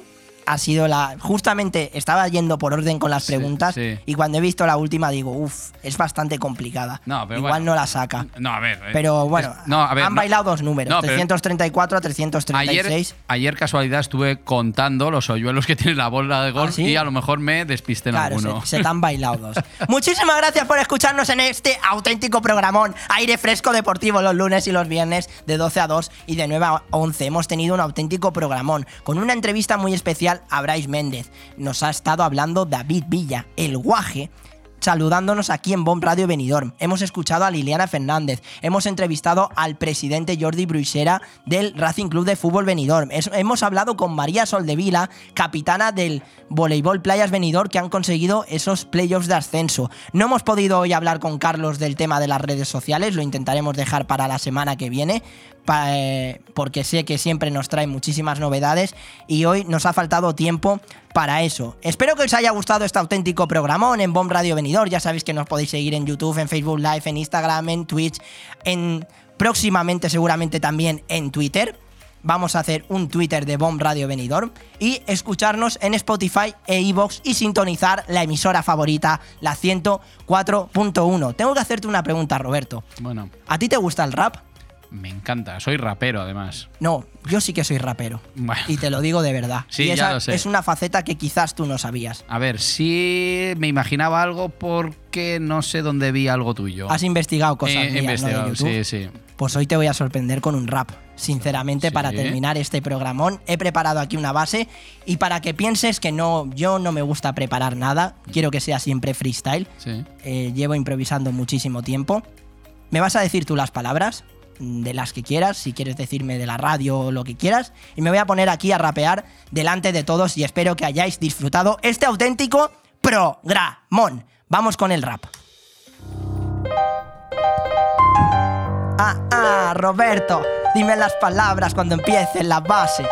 ha sido la. Justamente estaba yendo por orden con las preguntas sí. y cuando he visto la última digo, uff, es bastante complicada. No, pero Igual bueno. no la saca. No, a ver. eh, Pero bueno, es- no, a ver, han no- bailado dos números, No, pero- 334 a Ayer, 336. ayer casualidad estuve contando los hoyuelos que tiene la bola de golf ¿Ah, sí? y a lo mejor me despisté en Claro, alguno. se, se te han bailado dos. Muchísimas gracias por escucharnos en este auténtico programón. Aire fresco deportivo los lunes y los viernes de 12 a 2 y de 9 a 11. Hemos tenido un auténtico programón con una entrevista muy especial a Méndez. Nos ha estado hablando David Villa, el guaje. Saludándonos aquí en Bomb Radio Benidorm. Hemos escuchado a Liliana Fernández. Hemos entrevistado al presidente Jordi Bruixera del Racing Club de Fútbol Benidorm. Hemos hablado con María Soldevila, capitana del Voleibol Playas Benidorm, que han conseguido esos playoffs de ascenso. No hemos podido hoy hablar con Carlos del tema de las redes sociales, lo intentaremos dejar para la semana que viene, pa- eh, porque sé que siempre nos trae muchísimas novedades y hoy nos ha faltado tiempo para eso. Espero que os haya gustado este auténtico programón en Bomb Radio Venidor. Ya sabéis que nos podéis seguir en YouTube, en Facebook Live, en Instagram, en Twitch, en próximamente seguramente también en Twitter. Vamos a hacer un Twitter de Bomb Radio Venidor y escucharnos en Spotify e iVoox y sintonizar la emisora favorita, la 104.1. Tengo que hacerte una pregunta, Roberto. Bueno, ¿A ti te gusta el rap? Me encanta. Soy rapero, además. No, yo sí que soy rapero. Bueno. Y te lo digo de verdad. Sí, y ya esa lo sé. es una faceta que quizás tú no sabías. A ver, sí me imaginaba algo porque no sé dónde vi algo tuyo. Has investigado cosas He mías, ¿no? de investigado, YouTube. sí, sí. Pues hoy te voy a sorprender con un rap. Sinceramente, para terminar este programón, he preparado aquí una base y para que pienses que no, yo no me gusta preparar nada, quiero que sea siempre freestyle. Sí. Eh, llevo improvisando muchísimo tiempo. Me vas a decir tú las palabras, de las que quieras, si quieres decirme de la radio o lo que quieras, y me voy a poner aquí a rapear delante de todos y espero que hayáis disfrutado este auténtico programón. Vamos con el rap. Ah, ah, Roberto, dime las palabras cuando empiece la base.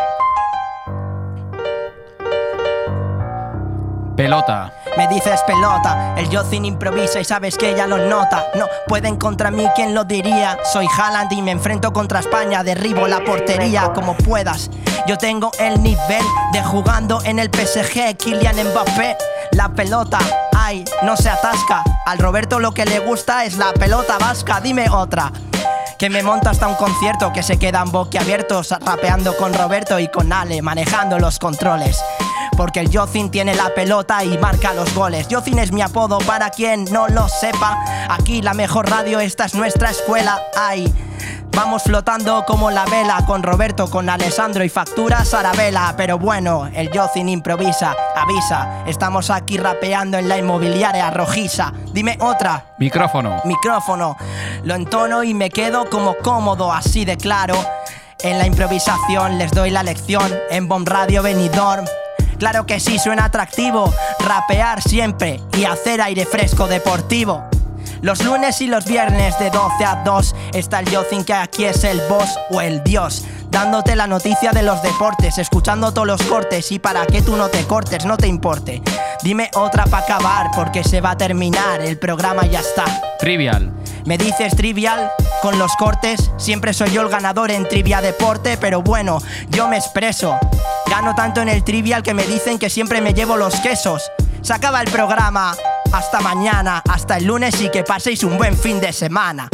Pelota. Me dices pelota, el Yocin improvisa y sabes que ella lo nota. No pueden contra mí, ¿quién lo diría? Soy Haaland y me enfrento contra España, derribo la portería como puedas. Yo tengo el nivel de jugando en el PSG, Kylian Mbappé. La pelota, ay, no se atasca. Al Roberto lo que le gusta es la pelota vasca, dime otra. Que me monta hasta un concierto que se quedan boquiabiertos rapeando con Roberto y con Ale, manejando los controles. Porque el Yocin tiene la pelota y marca los goles. Yocin es mi apodo para quien no lo sepa. Aquí la mejor radio, esta es nuestra escuela. Ay. Vamos flotando como la vela con Roberto, con Alessandro y factura Sarabela. Pero bueno, el Yocin improvisa, avisa. Estamos aquí rapeando en la inmobiliaria rojiza. Dime otra Micrófono. micrófono. Lo entono y me quedo como cómodo, así de claro. En la improvisación les doy la lección en Bomb Radio Benidorm. Claro que sí, suena atractivo. Rapear siempre y hacer aire fresco deportivo. Los lunes y los viernes de 12 a 2 está el Yocin que aquí es el boss o el dios. Dándote la noticia de los deportes, escuchando todos los cortes y para que tú no te cortes, no te importe. Dime otra para acabar porque se va a terminar, el programa ya está. Trivial. Me dices trivial con los cortes, siempre soy yo el ganador en trivia deporte, pero bueno, yo me expreso. Gano tanto en el trivial que me dicen que siempre me llevo los quesos. Se acaba el programa. Hasta mañana, hasta el lunes y que paséis un buen fin de semana.